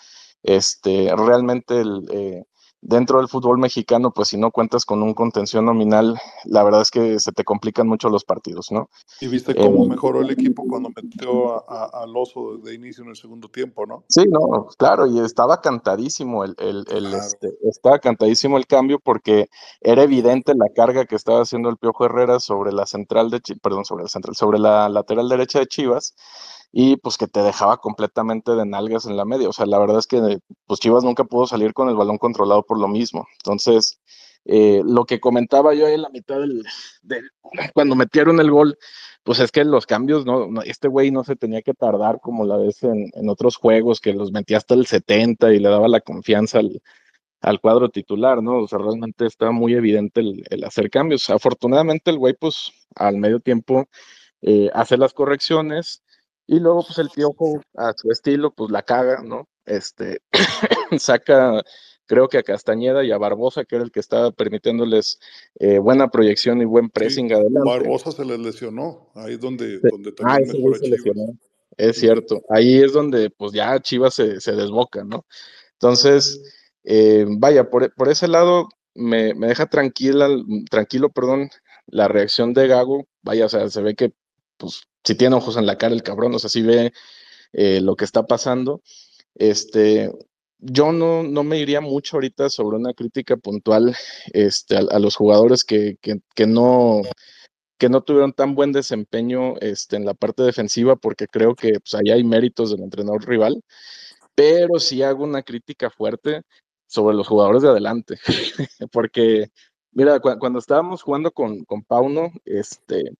Speaker 11: este, realmente el, eh, dentro del fútbol mexicano, pues si no cuentas con un contención nominal, la verdad es que se te complican mucho los partidos, ¿no?
Speaker 1: Y viste cómo eh, mejoró el equipo cuando metió al oso de inicio en el segundo tiempo, ¿no?
Speaker 11: Sí, no, claro, y estaba cantadísimo el, el, el este, estaba cantadísimo el cambio porque era evidente la carga que estaba haciendo el Piojo Herrera sobre la central de, perdón, sobre la central, sobre la lateral derecha de Chivas y pues que te dejaba completamente de nalgas en la media. O sea, la verdad es que pues Chivas nunca pudo salir con el balón controlado por lo mismo. Entonces, eh, lo que comentaba yo ahí en la mitad del, *clears throat* cuando metieron el gol, pues es que los cambios, no, este güey no se tenía que tardar como la vez en, otros juegos, que los metía hasta el 70 y le daba la confianza al, cuadro titular, ¿no? O sea, realmente estaba muy evidente el, hacer cambios. Afortunadamente el güey, pues al medio tiempo eh, hace las correcciones, y luego, pues el piojo, a su estilo, pues la caga, ¿no? Este, *coughs* saca, creo que a Castañeda y a Barbosa, que era el que estaba permitiéndoles eh, buena proyección y buen pressing adelante.
Speaker 1: Barbosa se les lesionó, ahí es donde, donde también
Speaker 11: ah, se lesionó. Es cierto, ahí es donde pues ya Chivas se, se desboca, ¿no? Entonces, eh, vaya, por, por, ese lado me, me, deja tranquila, tranquilo, perdón, la reacción de Gago, vaya, o sea, se ve que pues si tiene ojos en la cara el cabrón, o sea, si ve eh, lo que está pasando. Este, yo no, no me iría mucho ahorita sobre una crítica puntual este, a, los jugadores que, que, no, que no tuvieron tan buen desempeño este, en la parte defensiva, porque creo que pues, ahí hay méritos del entrenador rival, pero sí hago una crítica fuerte sobre los jugadores de adelante, *laughs* porque, mira, cuando estábamos jugando con, con Pauno, este,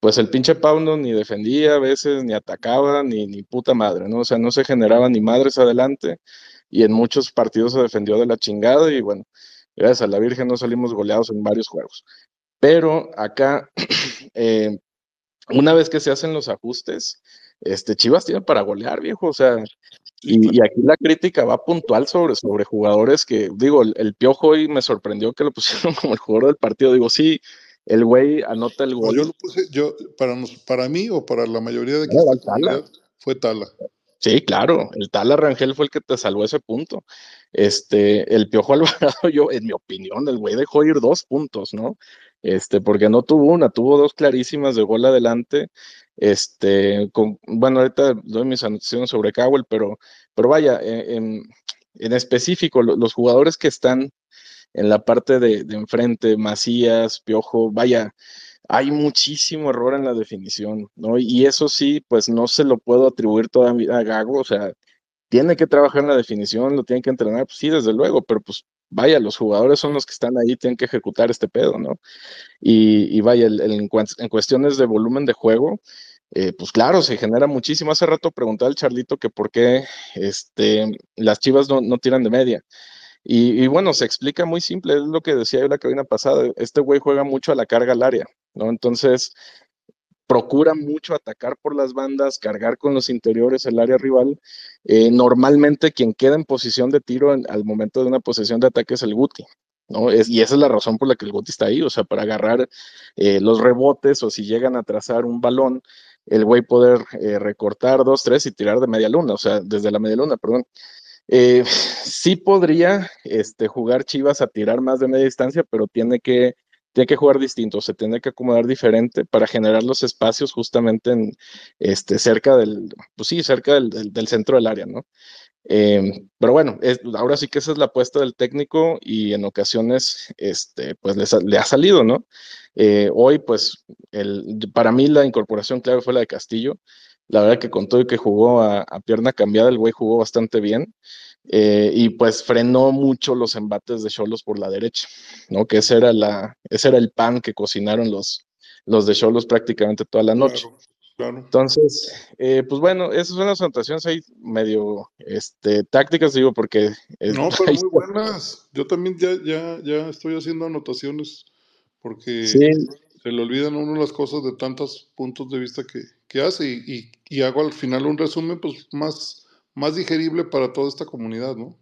Speaker 11: pues el pinche Pauno ni defendía a veces, ni atacaba, ni, ni puta madre, ¿no? O sea, no se generaba ni madres adelante y en muchos partidos se defendió de la chingada y bueno, gracias a la Virgen no salimos goleados en varios juegos. Pero acá, *clears throat* eh, una vez que se hacen los ajustes, este Chivas tiene para golear, viejo, o sea, y, aquí la crítica va puntual sobre, sobre jugadores que, digo, el, el Piojo hoy me sorprendió que lo *laughs* pusieron como el jugador del partido, digo, sí, el güey anota el gol.
Speaker 1: yo lo puse, yo, para, para mí o para la mayoría de que fue Tala.
Speaker 11: Sí, claro, el Tala Rangel fue el que te salvó ese punto. Este, el Piojo *laughs* Alvarado, yo, en mi opinión, el güey dejó ir dos puntos, ¿no? Este, porque no tuvo una, tuvo dos clarísimas de gol adelante. Este, con, bueno, ahorita doy mis anotaciones sobre Cowell, pero, pero vaya, eh, en, en específico, los jugadores que están en la parte de, enfrente, Macías, Piojo, vaya, hay muchísimo error en la definición, ¿no? Y eso sí, pues no se lo puedo atribuir todavía a Gago, o sea, tiene que trabajar en la definición, lo tiene que entrenar, pues sí, desde luego, pero pues vaya, los jugadores son los que están ahí, tienen que ejecutar este pedo, ¿no? Y, vaya, en, cuestiones de volumen de juego, eh, pues claro, se genera muchísimo. Hace rato preguntaba al Charlito que por qué este, las chivas no, no tiran de media. Y, bueno, se explica muy simple, es lo que decía yo la cabina pasada, este güey juega mucho a la carga al área, ¿no? Entonces, procura mucho atacar por las bandas, cargar con los interiores el área rival. Eh, normalmente quien queda en posición de tiro al momento de una posesión de ataque es el Guti. ¿no? Es, y esa es la razón por la que el Guti está ahí, o sea, para agarrar eh, los rebotes o si llegan a trazar un balón, el güey poder eh, recortar dos, tres y tirar de media luna, o sea, desde la media luna, perdón. Eh, sí podría este, jugar Chivas a tirar más de media distancia, pero tiene que, tiene que jugar distinto, se tiene que acomodar diferente para generar los espacios justamente en, este, cerca del, pues sí, cerca del, centro del área, ¿no? Eh, pero bueno, ahora sí que esa es la apuesta del técnico y en ocasiones, este, pues le, ha salido, ¿no? Eh, hoy, pues, para mí la incorporación clave fue la de Castillo. La verdad que con todo y que jugó a, pierna cambiada, el güey jugó bastante bien. Eh, y pues frenó mucho los embates de Cholos por la derecha, ¿no? Que ese era, la, ese era el pan que cocinaron los, los de Cholos prácticamente toda la noche. Entonces, eh, pues bueno, esas son las anotaciones ahí medio este, tácticas, digo, porque...
Speaker 1: no, *laughs* pero muy buenas. Yo también ya, ya, ya estoy haciendo anotaciones porque se le olvidan a uno las cosas de tantos puntos de vista que, que hace y, y, hago al final un resumen pues más, más digerible para toda esta comunidad, ¿no?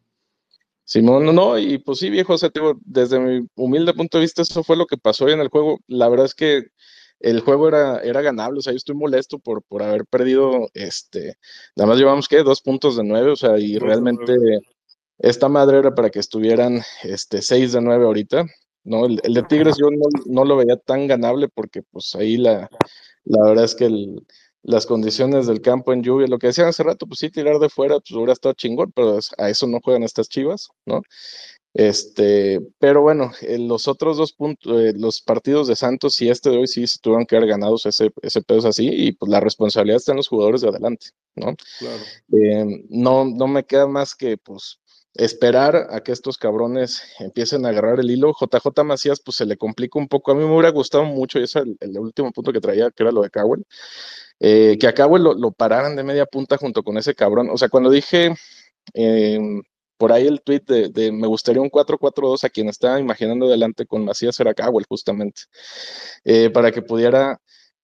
Speaker 11: Simón, no, no, y pues sí, viejo, o sea, desde mi humilde punto de vista, eso fue lo que pasó hoy en el juego. La verdad es que el juego era, era ganable, o sea, yo estoy molesto por, por haber perdido, este, nada más llevamos que dos puntos de nueve, o sea, y realmente esta madre era para que estuvieran, este, seis de nueve ahorita, ¿no? El, de Tigres yo no, lo veía tan ganable porque, pues, ahí la, la verdad es que las condiciones del campo en lluvia, lo que decían hace rato, pues sí, tirar de fuera, pues hubiera estado chingón, pero a eso no juegan estas chivas, ¿no? Este, pero bueno, en los otros dos puntos, eh, los partidos de Santos y este de hoy sí se tuvieron que haber ganados ese, ese pedo así, y pues la responsabilidad está en los jugadores de adelante, ¿no?
Speaker 1: Claro.
Speaker 11: Eh, no, no me queda más que pues esperar a que estos cabrones empiecen a agarrar el hilo. JJ Macías, pues se le complica un poco. A mí me hubiera gustado mucho, y ese es el, último punto que traía, que era lo de Cowell, eh, que a Cowell lo, lo, pararan de media punta junto con ese cabrón. O sea, cuando dije por ahí el tweet de, me gustaría un 4-4-2 a quien estaba imaginando adelante con Macías era Cowell, justamente, eh, para que pudiera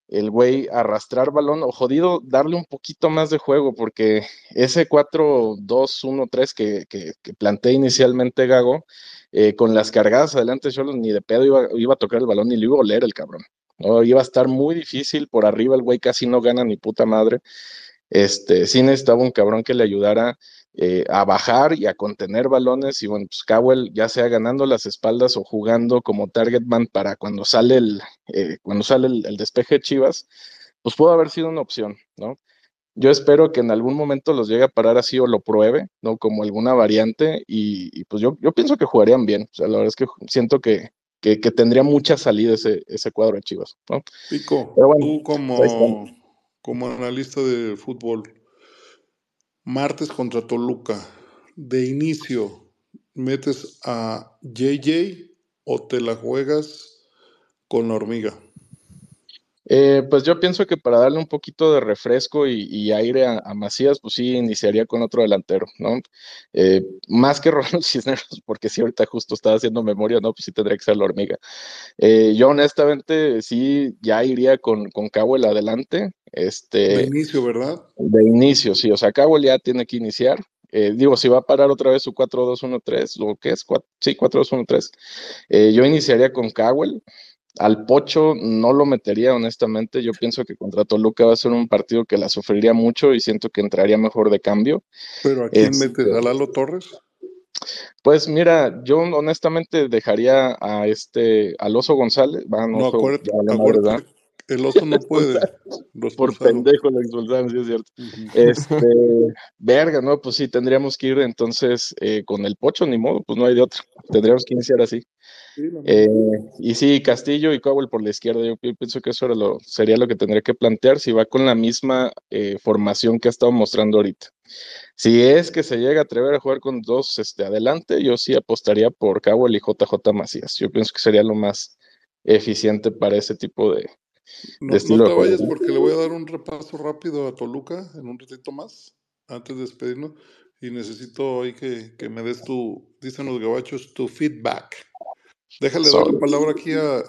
Speaker 11: el güey arrastrar balón o jodido darle un poquito más de juego, porque ese 4-2-1-3 que, que, que, planteé inicialmente Gago, eh, con las cargadas adelante, yo ni de pedo iba, iba, a tocar el balón ni le iba a oler el cabrón. Iba a estar muy difícil, por arriba el güey casi no gana ni puta madre. Este, sí necesitaba un cabrón que le ayudara eh, a bajar y a contener balones y bueno, pues Cowell ya sea ganando las espaldas o jugando como target man para cuando sale el, eh, cuando sale el, despeje de Chivas, pues pudo haber sido una opción, ¿no? Yo espero que en algún momento los llegue a parar así o lo pruebe, ¿no? Como alguna variante y, pues yo, yo pienso que jugarían bien, o sea, la verdad es que siento que, que, tendría mucha salida ese, ese cuadro de Chivas, ¿no?
Speaker 1: Pico, tú como, como analista de fútbol, Martes contra Toluca. De inicio, ¿metes a JJ o te la juegas con la hormiga?
Speaker 11: Eh, pues yo pienso que para darle un poquito de refresco y, aire a, Macías, pues sí iniciaría con otro delantero, ¿no? Eh, más que *laughs* Ronald Cisneros, porque si ahorita justo estaba haciendo memoria, no, pues sí tendría que ser la hormiga. Eh, yo honestamente sí ya iría con, con Cowell adelante. Este,
Speaker 1: de inicio, ¿verdad?
Speaker 11: De inicio, sí, o sea, Cowell ya tiene que iniciar. digo, si va a parar otra vez su 4-2-1-3, ¿o qué es? sí, 4-2-1-3. yo iniciaría con Cowell. Al Pocho no lo metería, honestamente. Yo pienso que contra Toluca va a ser un partido que la sufriría mucho y siento que entraría mejor de cambio.
Speaker 1: ¿Pero a quién este, metes? ¿A Lalo Torres?
Speaker 11: Pues mira, yo honestamente dejaría a este, al Oso González.
Speaker 1: no, acuérdate, el oso no puede.
Speaker 11: Por pendejo lo expulsaron, sí es cierto. Este, verga, no, pues sí, tendríamos que ir entonces eh, con el pocho, ni modo, pues no hay de otro. Tendríamos que iniciar así. Eh, y sí, Castillo y Cowell por la izquierda, yo, pienso que eso era lo, sería lo que tendría que plantear si va con la misma eh, formación que ha estado mostrando ahorita. Si es que se llega a atrever a jugar con dos este, adelante, yo sí apostaría por Cowell y JJ Macías. Yo pienso que sería lo más eficiente para ese tipo de,
Speaker 1: no, no te vayas porque le voy a dar un repaso rápido a Toluca en un ratito más, antes de despedirnos. Y necesito ahí que, que me des tu, dicen los gabachos, tu feedback. Déjale dar la palabra aquí a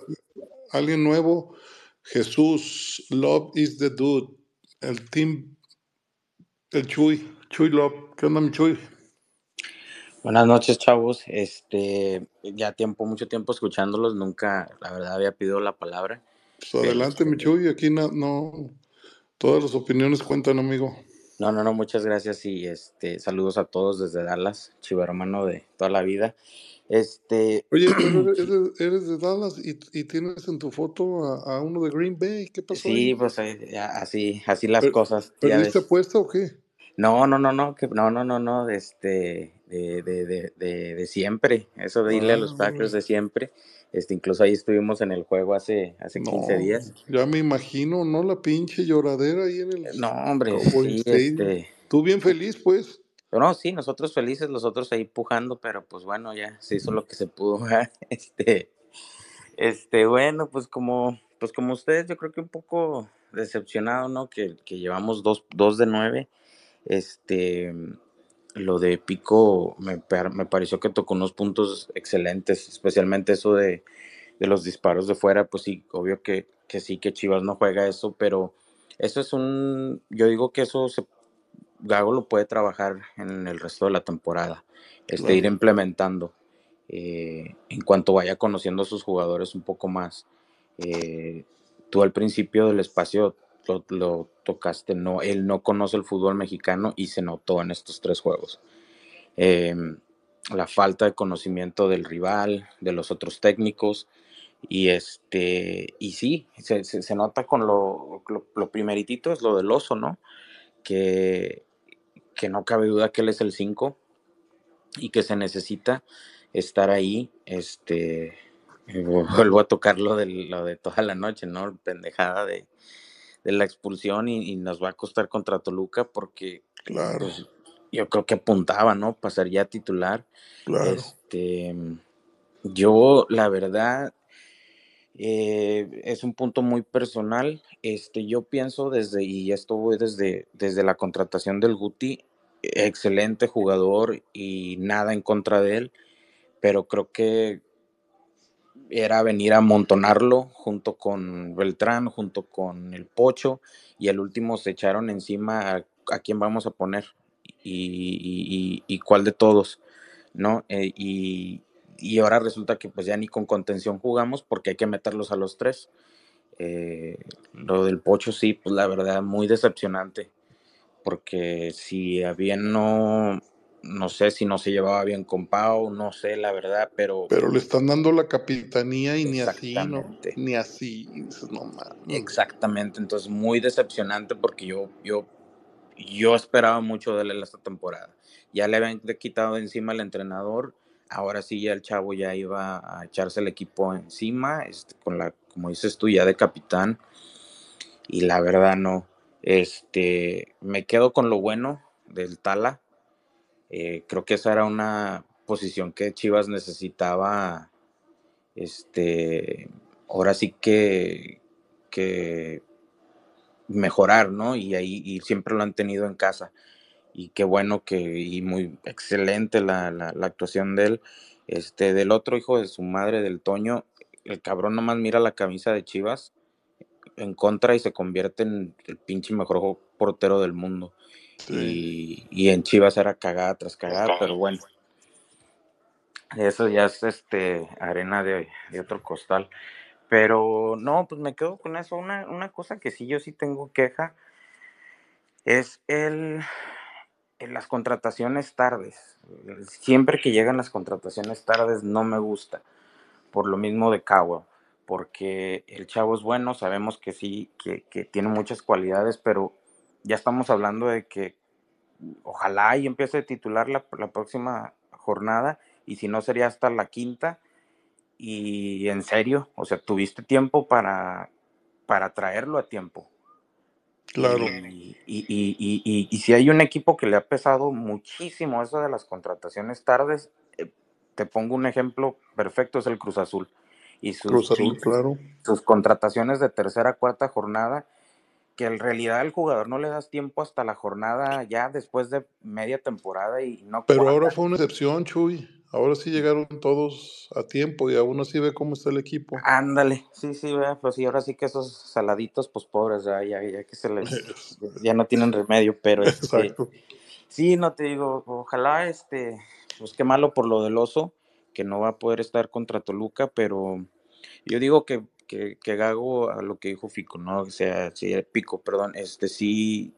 Speaker 1: alguien nuevo. Jesús, Love is the Dude, el team, el Chuy, Chuy Love. ¿Qué onda, mi Chuy?
Speaker 12: Buenas noches, chavos. Este, ya tiempo, mucho tiempo escuchándolos, nunca, la verdad, había pedido la palabra.
Speaker 1: Pues adelante, mi Chuy, aquí no, no, todas las opiniones cuentan, amigo.
Speaker 12: No, no, no, muchas gracias y este, saludos a todos desde Dallas, chivo hermano de toda la vida. Este. *clears throat*
Speaker 1: Oye, eres, de Dallas y, y, tienes en tu foto a, uno de Green Bay. ¿Qué pasó?
Speaker 12: Sí, pues así, así las cosas.
Speaker 1: ¿Perdiste apuesta o qué?
Speaker 12: No, no, no, no, que, no, no, no, no, de, este, de, de, de, de, siempre. Eso de irle a los Packers de siempre. Este, incluso ahí estuvimos en el juego hace, hace 15 días.
Speaker 1: Ya me imagino, ¿no? La pinche lloradera ahí en el.
Speaker 12: No, hombre, sí, este...
Speaker 1: Tú bien feliz, pues.
Speaker 12: No, sí, nosotros felices, los otros ahí pujando, pero pues bueno, ya se hizo lo que se pudo. *laughs* Este, este, bueno, pues como, pues como ustedes, yo creo que un poco decepcionado, ¿no? Que, que llevamos dos, dos de nueve. Este, lo de Pico me, me, pareció que tocó unos puntos excelentes, especialmente eso de, de los disparos de fuera, pues sí, obvio que, que, sí, que Chivas no juega eso, pero eso es un, yo digo que eso se, Gago lo puede trabajar en el resto de la temporada, este, ir implementando eh, en cuanto vaya conociendo a sus jugadores un poco más. Eh, tú al principio del espacio lo, tocaste, no, él no conoce el fútbol mexicano y se notó en estos tres juegos. Em, la falta de conocimiento del rival, de los otros técnicos, y este, y sí, se, nota con lo, lo, primeritito es lo del oso, ¿no? Que, que no cabe duda que él es el 5 y que se necesita estar ahí, este, *laughs* vuelvo a tocar lo de, lo de toda la noche, ¿no? Pendejada de, de la expulsión y, nos va a costar contra Toluca porque
Speaker 1: claro. Pues,
Speaker 12: yo creo que apuntaba, ¿no? Pasaría a titular. Claro. Este, yo, la verdad, eh, es un punto muy personal. Este, yo pienso desde, y esto voy desde, desde la contratación del Guti, excelente jugador y nada en contra de él, pero creo que era venir a amontonarlo junto con Beltrán, junto con el Pocho, y el último se echaron encima a, quién vamos a poner y, cuál de todos, ¿no? Eh, y, ahora resulta que pues ya ni con contención jugamos porque hay que meterlos a los tres. Eh, lo del Pocho sí, pues la verdad, muy decepcionante, porque si bien no, no sé si no se llevaba bien con Pau, no sé la verdad, pero...
Speaker 1: Pero le están dando la capitanía y ni así, ¿no? Ni así, no
Speaker 12: Exactamente, entonces muy decepcionante porque yo, yo, yo esperaba mucho de él esta temporada. Ya le habían quitado encima al entrenador, ahora sí ya el chavo ya iba a echarse el equipo encima, este, con la, como dices tú, ya de capitán, y la verdad no. Este, me quedo con lo bueno del Tala, eh, creo que esa era una posición que Chivas necesitaba, este, ahora sí que, que mejorar, ¿no? Y ahí y siempre lo han tenido en casa. Y qué bueno que, y muy excelente la, la, actuación de él. Este, del otro hijo de su madre, del Toño, el cabrón nomás mira la camisa de Chivas en contra y se convierte en el pinche mejor portero del mundo. Y, en Chivas era cagada tras cagada, pero bueno. Eso ya es este arena de, otro costal. Pero no, pues me quedo con eso. Una, una, cosa que sí yo sí tengo queja es el, las contrataciones tardes. Siempre que llegan las contrataciones tardes no me gusta. Por lo mismo de Cabo. Porque el chavo es bueno, sabemos que sí, que, que tiene muchas cualidades, pero ya estamos hablando de que ojalá y empiece a titular la, la próxima jornada y si no sería hasta la quinta y en serio, o sea, tuviste tiempo para, para traerlo a tiempo.
Speaker 1: Claro.
Speaker 12: Y, y, y, y, si hay un equipo que le ha pesado muchísimo eso de las contrataciones tardes, eh, te pongo un ejemplo perfecto, es el Cruz Azul. Y sus,
Speaker 1: Cruz Azul, claro.
Speaker 12: sus contrataciones de tercera, cuarta jornada que en realidad al jugador no le das tiempo hasta la jornada ya después de media temporada y no.
Speaker 1: Pero ahora fue una excepción, Chuy. Ahora sí llegaron todos a tiempo y aún así ve cómo está el equipo.
Speaker 12: Ándale, sí, sí, pues sí, ahora sí que esos saladitos, pues pobres, ya, ya, que se les, *laughs* ya no tienen remedio, pero este, sí, no te digo, ojalá, este, pues qué malo por lo del oso, que no va a poder estar contra Toluca, pero yo digo que que, que Gago, a lo que dijo Fico, ¿no? O sea, sí, Pico, perdón, este sí,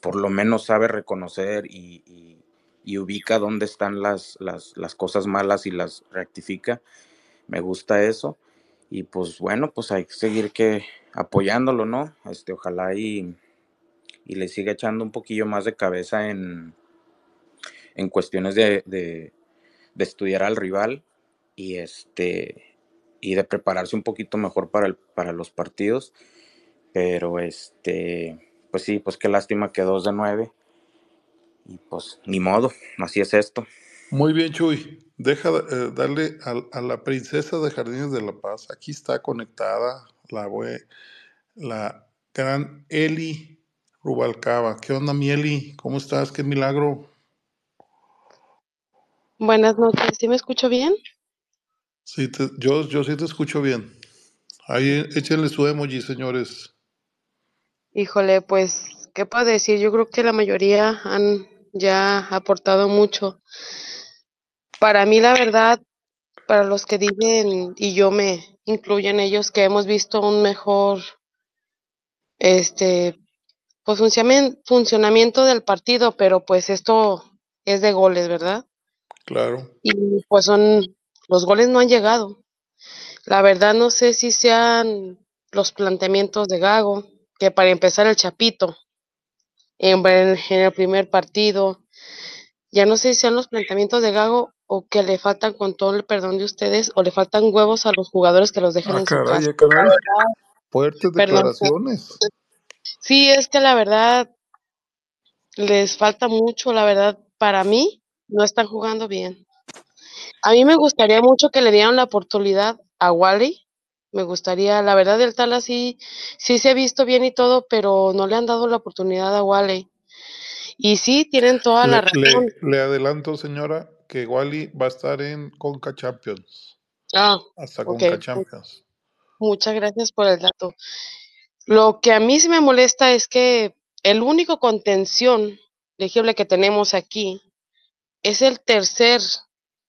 Speaker 12: por lo menos sabe reconocer y, y, ubica dónde están las, las, las, cosas malas y las rectifica. Me gusta eso. Y pues bueno, pues hay que seguir que apoyándolo, ¿no? Este, ojalá y, y le siga echando un poquillo más de cabeza en, en cuestiones de, de estudiar al rival y este y de prepararse un poquito mejor para, el, para los partidos. Pero este, pues sí, pues qué lástima que dos de nueve. Y pues ni modo, así es esto.
Speaker 1: Muy bien, Chuy. Deja eh, darle a, la princesa de Jardines de la Paz. Aquí está conectada la, la gran Eli Rubalcaba. ¿Qué onda, mi Eli? ¿Cómo estás? Qué milagro.
Speaker 13: Buenas noches. ¿Sí me escucho bien?
Speaker 1: Sí, yo, yo sí te escucho bien. Ahí échenle su emoji, señores.
Speaker 13: Híjole, pues, ¿qué puedo decir? Yo creo que la mayoría han ya aportado mucho para mí la verdad, para los que dicen, y yo me incluyo en ellos, que hemos visto un mejor este pues funcionamiento del partido, pero pues esto es de goles, ¿verdad?
Speaker 1: Claro.
Speaker 13: Y pues son, los goles no han llegado. La verdad no sé si sean los planteamientos de Gago, que para empezar el Chapito, en, en el primer partido, ya no sé si sean los planteamientos de Gago o que le faltan con todo el perdón de ustedes o le faltan huevos a los jugadores que los dejen
Speaker 1: ah,
Speaker 13: en
Speaker 1: su
Speaker 13: casa.
Speaker 1: Caray. Fuertes declaraciones.
Speaker 13: Sí, es que la verdad les falta mucho, la verdad, para mí no están jugando bien. A mí me gustaría mucho que le dieran la oportunidad a Wally. Me gustaría, la verdad, el tal así, sí se ha visto bien y todo, pero no le han dado la oportunidad a Wally. Y sí, tienen toda la razón.
Speaker 1: le adelanto, señora, que Wally va a estar en Conca Champions.
Speaker 13: Ah,
Speaker 1: hasta Conca Champions.
Speaker 13: Muchas gracias por el dato. Lo que a mí sí me molesta es que el único contención elegible que tenemos aquí es el tercer,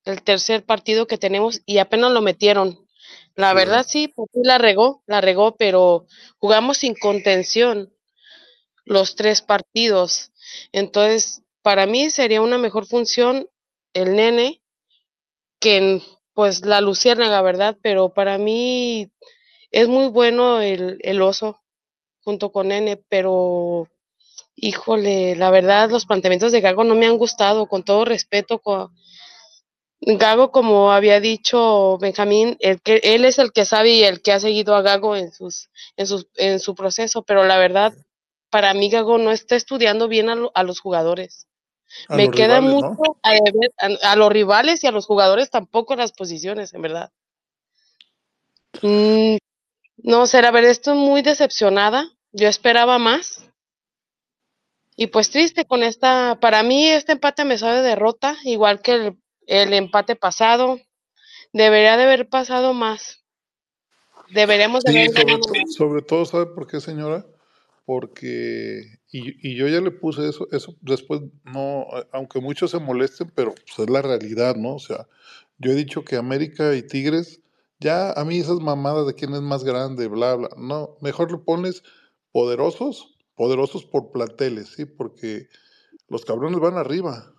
Speaker 13: el tercer partido que tenemos y apenas lo metieron. La verdad sí, pues la regó, la regó, pero jugamos sin contención los tres partidos. Entonces, para mí sería una mejor función el nene, que pues la luciérnaga, ¿verdad? Pero para mí es muy bueno el, el oso junto con nene, pero híjole, la verdad los planteamientos de Gago no me han gustado, con todo respeto. Gago, como había dicho Benjamín, el que, él es el que sabe y el que ha seguido a Gago en, sus, en, sus, en su proceso, pero la verdad, para mí Gago no está estudiando bien a, a los jugadores me queda mucho a, los rivales y a los jugadores tampoco las posiciones, en verdad. Mm, no sé, a ver, estoy muy decepcionada. Yo esperaba más. Y pues triste con esta, para mí este empate me sabe derrota, igual que el, empate pasado. Debería de haber pasado más. Deberíamos de haber
Speaker 1: sobre, sobre todo, ¿sabe por qué, señora? Porque y, yo ya le puse eso, eso después no, aunque muchos se molesten, pero pues, es la realidad, ¿no? O sea, yo he dicho que América y Tigres, ya a mí esas mamadas de quién es más grande, bla, bla, no, mejor le pones poderosos, poderosos por planteles, ¿sí? Porque los cabrones van arriba,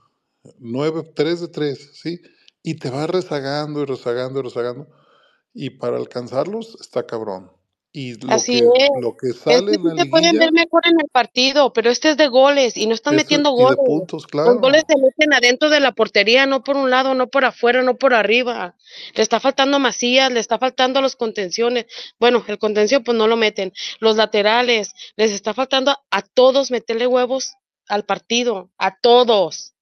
Speaker 1: nueve, tres de tres, ¿sí? Y te va rezagando y rezagando y rezagando, y para alcanzarlos está cabrón. Y lo
Speaker 13: Así
Speaker 1: que,
Speaker 13: es.
Speaker 1: lo que sale en la
Speaker 13: te pueden ver mejor en el partido, pero este es de goles y no están metiendo goles.
Speaker 1: puntos,
Speaker 13: Los goles se meten adentro de la portería, no por un lado, no por afuera, no por arriba. Le está faltando Macías, le está faltando los contenciones. Bueno, el contención pues no lo meten. Los laterales, les está faltando a todos meterle huevos al partido, a todos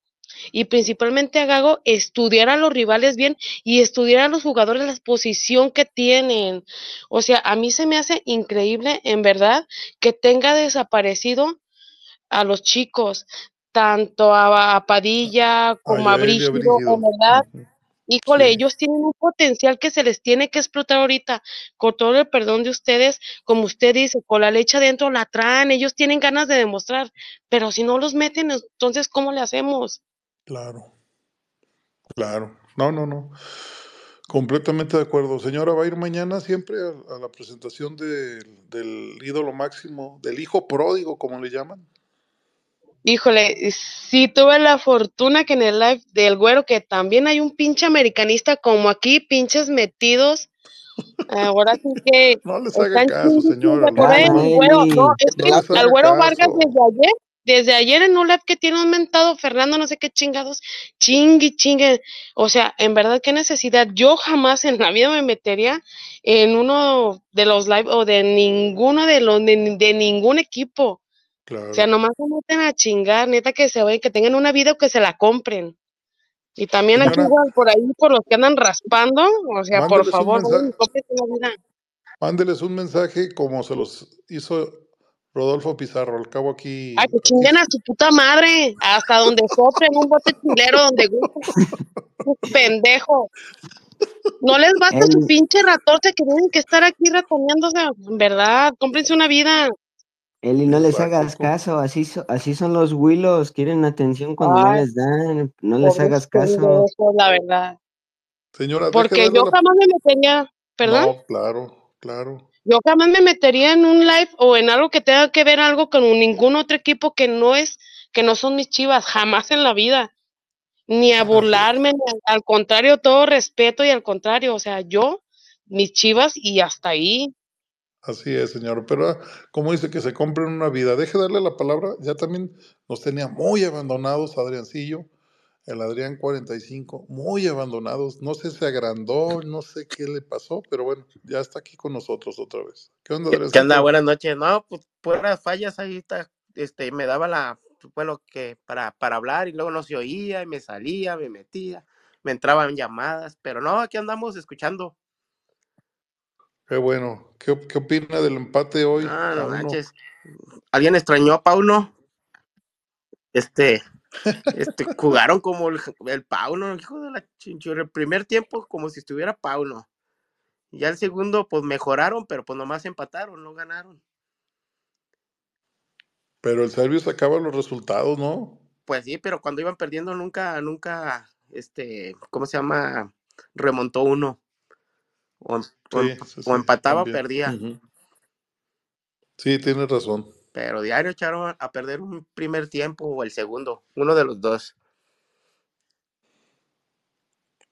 Speaker 13: y principalmente a Gago estudiar a los rivales bien y estudiar a los jugadores la posición que tienen. O sea, a mí se me hace increíble, en verdad, que tenga desaparecido a los chicos, tanto a, Padilla como a, Brígido, en verdad. Híjole, ellos tienen un potencial que se les tiene que explotar ahorita, con todo el perdón de ustedes, como usted dice, con la leche adentro la traen, ellos tienen ganas de demostrar, pero si no los meten, entonces, ¿cómo le hacemos?
Speaker 1: Claro, claro. No, no, no. Completamente de acuerdo. Señora, ¿va a ir mañana siempre a, la presentación del ídolo máximo, del hijo pródigo, como le llaman?
Speaker 13: Híjole, sí tuve la fortuna que en el live del güero, que también hay un pinche americanista como aquí, pinches metidos. Ahora sí que. *laughs*
Speaker 1: no les haga caso, señora.
Speaker 13: al güero Vargas desde ayer desde ayer en un live que tiene un mentado Fernando, no sé qué chingados, chingue, chingue. O sea, en verdad, qué necesidad. Yo jamás en la vida me metería en uno de los live o de ninguno de los, de, ningún equipo. O sea, nomás se meten a chingar, neta que se vayan, que tengan una vida o que se la compren. Y también aquí igual por ahí, por los que andan raspando, o sea, por favor,
Speaker 1: Mándeles un mensaje como se los hizo Rodolfo Pizarro, al cabo aquí.
Speaker 13: Ay, que chinguen a su puta madre, hasta donde soplen un bote chilero, donde guste. *laughs* pendejo. No les basta su pinche ratorce que tienen que estar aquí ratoneándose. En verdad, cómprense una vida.
Speaker 5: Eli, no les hagas caso, así, así son los willos, quieren atención cuando no les dan, no les hagas caso.
Speaker 13: Eso la verdad.
Speaker 1: Señora,
Speaker 13: porque yo jamás me metería, ¿perdón?
Speaker 1: No, claro, claro.
Speaker 13: Yo jamás me metería en un live o en algo que tenga que ver algo con ningún otro equipo que no es, que no son mis chivas, jamás en la vida. Ni a burlarme, al contrario, todo respeto y al contrario, o sea, yo, mis chivas y hasta ahí.
Speaker 1: Así es, señor. Pero ah, como dice que se compren una vida, deje darle la palabra. Ya también nos tenía muy abandonados Adriancillo el Adrián 45, muy abandonados. No sé, se agrandó, no sé qué le pasó, pero bueno, ya está aquí con nosotros otra vez.
Speaker 14: ¿Qué onda, Adrián? ¿Qué onda? Buenas noches. No, pues puras fallas ahí está, este, me daba la, bueno, que para, para hablar y luego no se oía y me salía, me metía, me entraban llamadas, pero no, aquí andamos escuchando.
Speaker 1: Qué bueno. ¿Qué, qué opina del empate hoy?
Speaker 14: Ah, no manches. ¿Alguien extrañó a Pauno? Este, este, jugaron como el, el Pauno, hijo de la chinchurra. El primer tiempo como si estuviera Pauno. Ya el segundo, pues mejoraron, pero pues nomás empataron, no ganaron.
Speaker 1: Pero el Serbio sacaba los resultados, ¿no?
Speaker 14: Pues sí, pero cuando iban perdiendo nunca, nunca, este, ¿cómo se llama? Remontó uno. O, em, empataba o perdía.
Speaker 1: Sí, tienes razón.
Speaker 14: Pero diario echaron a perder un primer tiempo o el segundo, uno de los dos.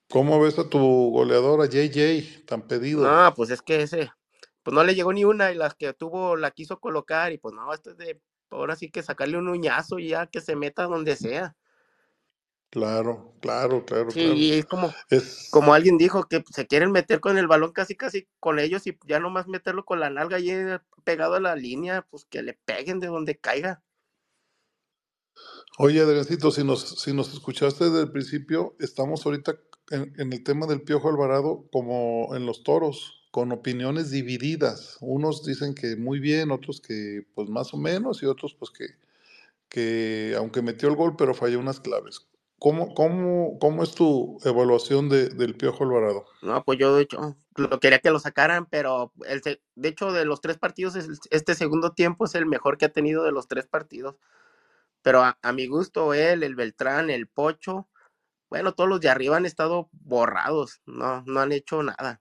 Speaker 1: ¿Cómo ves a tu goleador, a JJ, tan pedido?
Speaker 14: No, pues es que ese, pues no le llegó ni una y las que tuvo la quiso colocar y pues no, esto es de, ahora sí que sacarle un uñazo y ya que se meta donde sea.
Speaker 1: Claro, claro, claro.
Speaker 14: Sí, y es como, como alguien dijo, que se quieren meter con el balón casi, casi con ellos y ya nomás meterlo con la nalga y pegado a la línea, pues que le peguen de donde caiga.
Speaker 1: Oye, Adriancito, si nos, si nos escuchaste desde el principio, estamos ahorita en, en el tema del Piojo Alvarado como en los toros, con opiniones divididas. Unos dicen que muy bien, otros que pues más o menos y otros pues que, que aunque metió el gol pero falló unas claves. ¿Cómo, cómo, cómo es tu evaluación de, del Piojo Alvarado?
Speaker 14: No, pues yo de hecho lo quería que lo sacaran, pero el, de hecho de los tres partidos, este segundo tiempo es el mejor que ha tenido de los tres partidos. Pero a, mi gusto, él, el Beltrán, el Pocho, bueno, todos los de arriba han estado borrados, no, no han hecho nada.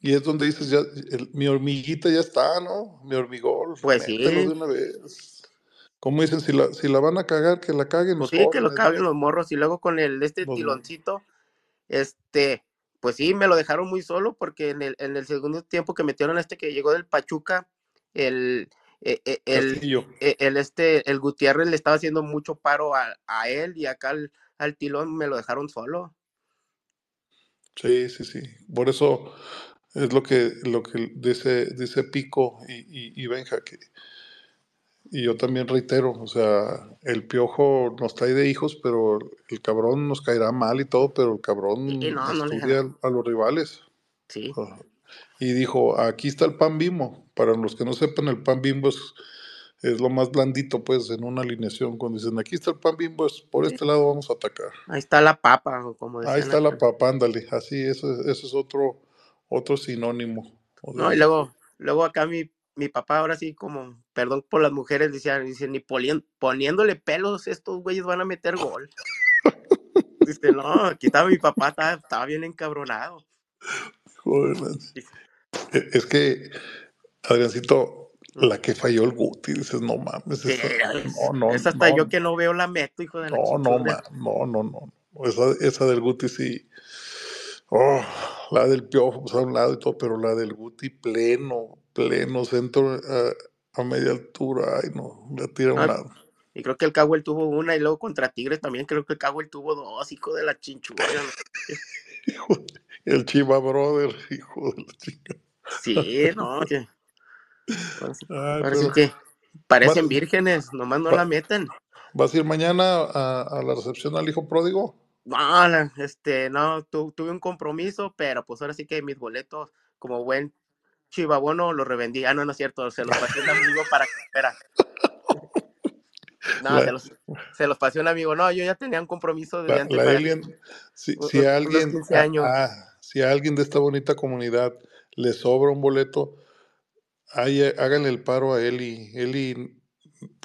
Speaker 1: Y es donde dices, ya, mi hormiguita ya está, ¿no? Mi hormigol.
Speaker 14: Pues sí.
Speaker 1: De una vez. ¿Cómo dicen? Si la, si la van a cagar, que la caguen
Speaker 14: pues sí, que lo caguen los morros. Y luego con el este tiloncito, este, pues sí, me lo dejaron muy solo porque en el, en el segundo tiempo que metieron este que llegó del Pachuca, el, e, e, el, e, el, este, el Gutiérrez le estaba haciendo mucho paro a, él y acá al, tilón me lo dejaron solo.
Speaker 1: Sí, sí, sí. Por eso es lo que, lo que dice, dice Pico y, y, y Benja, que y yo también reitero, o sea, el piojo nos trae de hijos, pero el cabrón nos caerá mal y todo, pero el cabrón estudia a los rivales.
Speaker 14: Sí.
Speaker 1: Y dijo, aquí está el pan bimbo. Para los que no sepan, el pan bimbo es, es lo más blandito, pues, en una alineación. Cuando dicen, aquí está el pan bimbo, es por este lado vamos a atacar.
Speaker 14: Ahí está la papa, como
Speaker 1: decían. Ahí está la papa, ándale. Así, eso, eso es otro, otro sinónimo.
Speaker 14: No, y luego, luego acá mi mi papá ahora sí como, perdón por las mujeres, decía, dice, ni poniéndole pelos estos güeyes van a meter gol. dice, no, aquí estaba mi papá, estaba, bien encabronado.
Speaker 1: Joder, e, es que, Adriancito, la que falló el Guti, dices, no mames.
Speaker 14: no, no, es hasta yo que no veo la meto, hijo de la
Speaker 1: No, no, no, no, no. Esa, esa del Guti sí. Oh, la del Piojo, pues a un lado y todo, pero la del Guti pleno, pleno centro a media altura, ay no, le tira un lado.
Speaker 14: Y creo que el Cowell tuvo una y luego contra Tigres también creo que el Cowell tuvo dos, hijo de la chinchurria. *laughs*
Speaker 1: el Chiva Brother, hijo de la chica.
Speaker 14: Sí, no, que... *laughs* Parece, que parecen vírgenes, nomás no la meten.
Speaker 1: ¿Vas a ir mañana a, la recepción al hijo pródigo?
Speaker 14: No, este, no, tuve un compromiso, pero pues ahora sí que mis boletos, como buen chivabono, los revendí. Ah, no, no es cierto, se los pasé a un amigo para que espera. *laughs* No, se, los, se, los, pasé a un amigo. No, yo ya tenía un compromiso de
Speaker 1: antes. si, si, alguien, ah, si a alguien de esta bonita comunidad le sobra un boleto, ahí, háganle el paro a Eli. Eli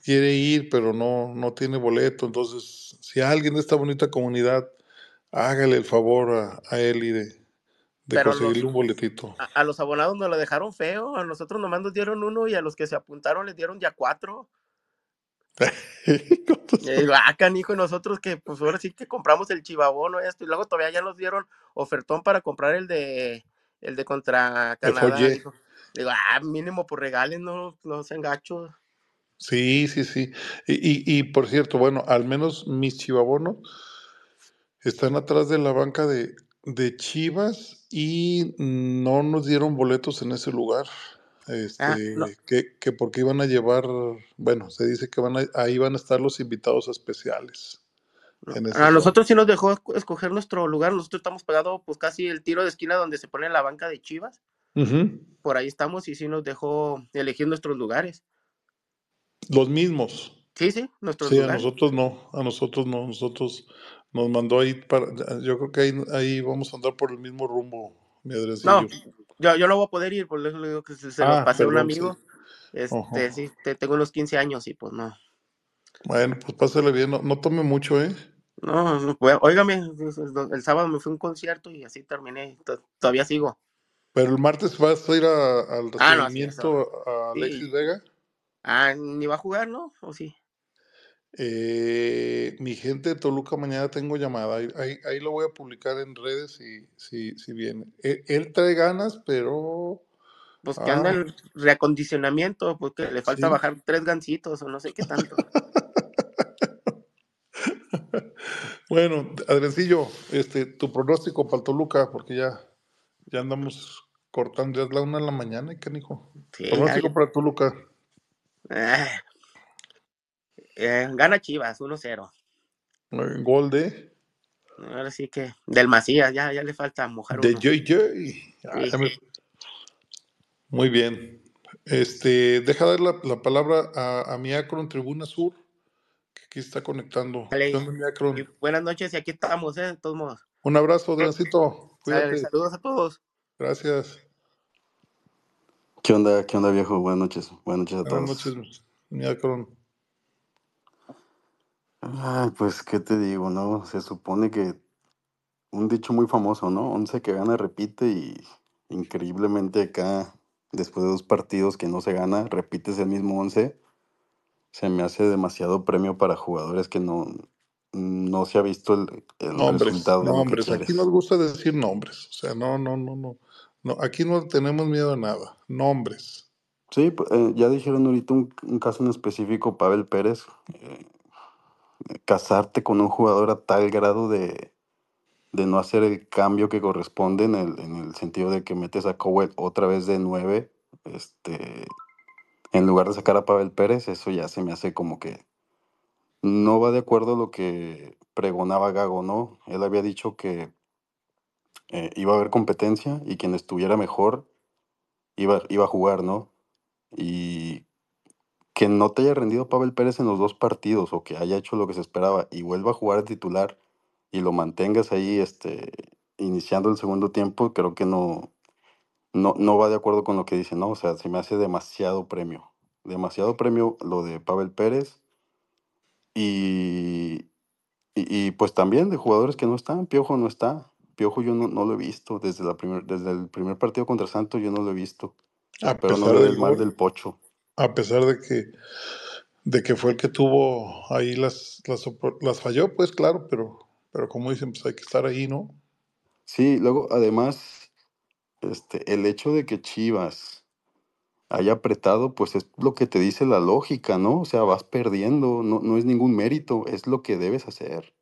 Speaker 1: quiere ir, pero no, no tiene boleto. Entonces, si alguien de esta bonita comunidad, hágale el favor a, a Eli de, de conseguirle un boletito.
Speaker 14: A, los abonados nos lo dejaron feo, a nosotros nomás nos dieron uno y a los que se apuntaron les dieron ya cuatro. *laughs* y ah, canijo, y nosotros que pues ahora sí que compramos el chivabono esto, y luego todavía ya nos dieron ofertón para comprar el de el de contra Canadá. Digo, ah, mínimo por regales, no, no sean gachos.
Speaker 1: Sí, sí, sí. Y, y, por cierto, bueno, al menos mis chivabonos están atrás de la banca de, de Chivas y no nos dieron boletos en ese lugar. Ah, este, que, que, porque iban a llevar, bueno, se dice que van ahí van a estar los invitados especiales.
Speaker 14: a nosotros sí nos dejó escoger nuestro lugar, nosotros estamos pegados pues casi el tiro de esquina donde se pone la banca de Chivas. Por ahí estamos y sí nos dejó elegir nuestros lugares.
Speaker 1: Los mismos.
Speaker 14: Sí, sí, nuestros
Speaker 1: sí, a nosotros no, a nosotros no, nosotros nos mandó ahí para, yo creo que ahí, ahí vamos a andar por el mismo rumbo, mi adresillo.
Speaker 14: No, yo, yo no voy a poder ir, por eso le digo que se, se ah, lo pasé a un amigo. Este, sí, te, tengo unos 15 años y pues no.
Speaker 1: Bueno, pues pásale bien, no, no tome mucho, ¿eh?
Speaker 14: No, no óigame, el sábado me fui a un concierto y así terminé, todavía sigo.
Speaker 1: Pero el martes vas a ir al ah, recibimiento a Alexis Vega.
Speaker 14: Ah, ni va a jugar, ¿no? ¿O sí?
Speaker 1: Eh, mi gente de Toluca mañana tengo llamada. Ahí, ahí, lo voy a publicar en redes si, si, si viene. E, él, trae ganas, pero.
Speaker 14: Pues que anda en ah. reacondicionamiento, porque le falta bajar tres gancitos o no sé qué tanto. *laughs*
Speaker 1: bueno, Adrencillo, este, tu pronóstico para Toluca, porque ya, ya andamos cortando, ya es la una de la mañana, canijo. pronóstico para Toluca.
Speaker 14: Ah, eh, gana Chivas, 1-0.
Speaker 1: Gol de.
Speaker 14: Ahora sí que. Del Macías, ya, ya le falta mojar
Speaker 1: De Joy Joy. Ah, Muy bien. Este, deja dar la, la palabra a, a mi Acron Tribuna Sur, que aquí está conectando.
Speaker 14: buenas noches y aquí estamos, ¿eh? de todos modos.
Speaker 1: Un abrazo, Drancito.
Speaker 14: Cuídate. Saludos a todos.
Speaker 1: Gracias.
Speaker 15: ¿Qué onda, qué onda, viejo? Buenas noches. Buenas noches a todos.
Speaker 1: Buenas noches, mi Acron.
Speaker 15: Ay, pues, ¿qué te digo, no? Se supone que un dicho muy famoso, ¿no? Once que gana repite y increíblemente acá, después de dos partidos que no se gana, repites el mismo once. Se me hace demasiado premio para jugadores que no, no se ha visto el, el resultado
Speaker 1: de nombres. Aquí nos gusta decir nombres. O sea, no, no, no, no. no aquí no tenemos miedo a nada. Nombres.
Speaker 15: Sí, eh, ya dijeron ahorita un, un caso en específico, Pavel Pérez. eh, casarte con un jugador a tal grado de, de no hacer el cambio que corresponde en el, en el sentido de que metes a Cowell otra vez de 9, este, en lugar de sacar a Pavel Pérez, eso ya se me hace como que no va de acuerdo a lo que pregonaba Gago, ¿no? Él había dicho que eh, iba a haber competencia y quien estuviera mejor iba, iba a jugar, ¿no? Y que no te haya rendido Pavel Pérez en los dos partidos o que haya hecho lo que se esperaba y vuelva a jugar titular y lo mantengas ahí este, iniciando el segundo tiempo, creo que no, no, no va de acuerdo con lo que dice, ¿no? O sea, se me hace demasiado premio. Demasiado premio lo de Pavel Pérez. Y, y, pues también de jugadores que no están. Piojo no está. Piojo yo no, no lo he visto. Desde, la primer, desde el primer partido contra Santos yo no lo he visto. pero no veo el mal del pocho
Speaker 1: a pesar de que, de que fue el que tuvo ahí las, las, falló, pues claro, pero, pero como dicen, pues hay que estar ahí, ¿no?
Speaker 15: Sí, luego además, este, el hecho de que Chivas haya apretado, pues es lo que te dice la lógica, ¿no? O sea, vas perdiendo, no, no es ningún mérito, es lo que debes hacer.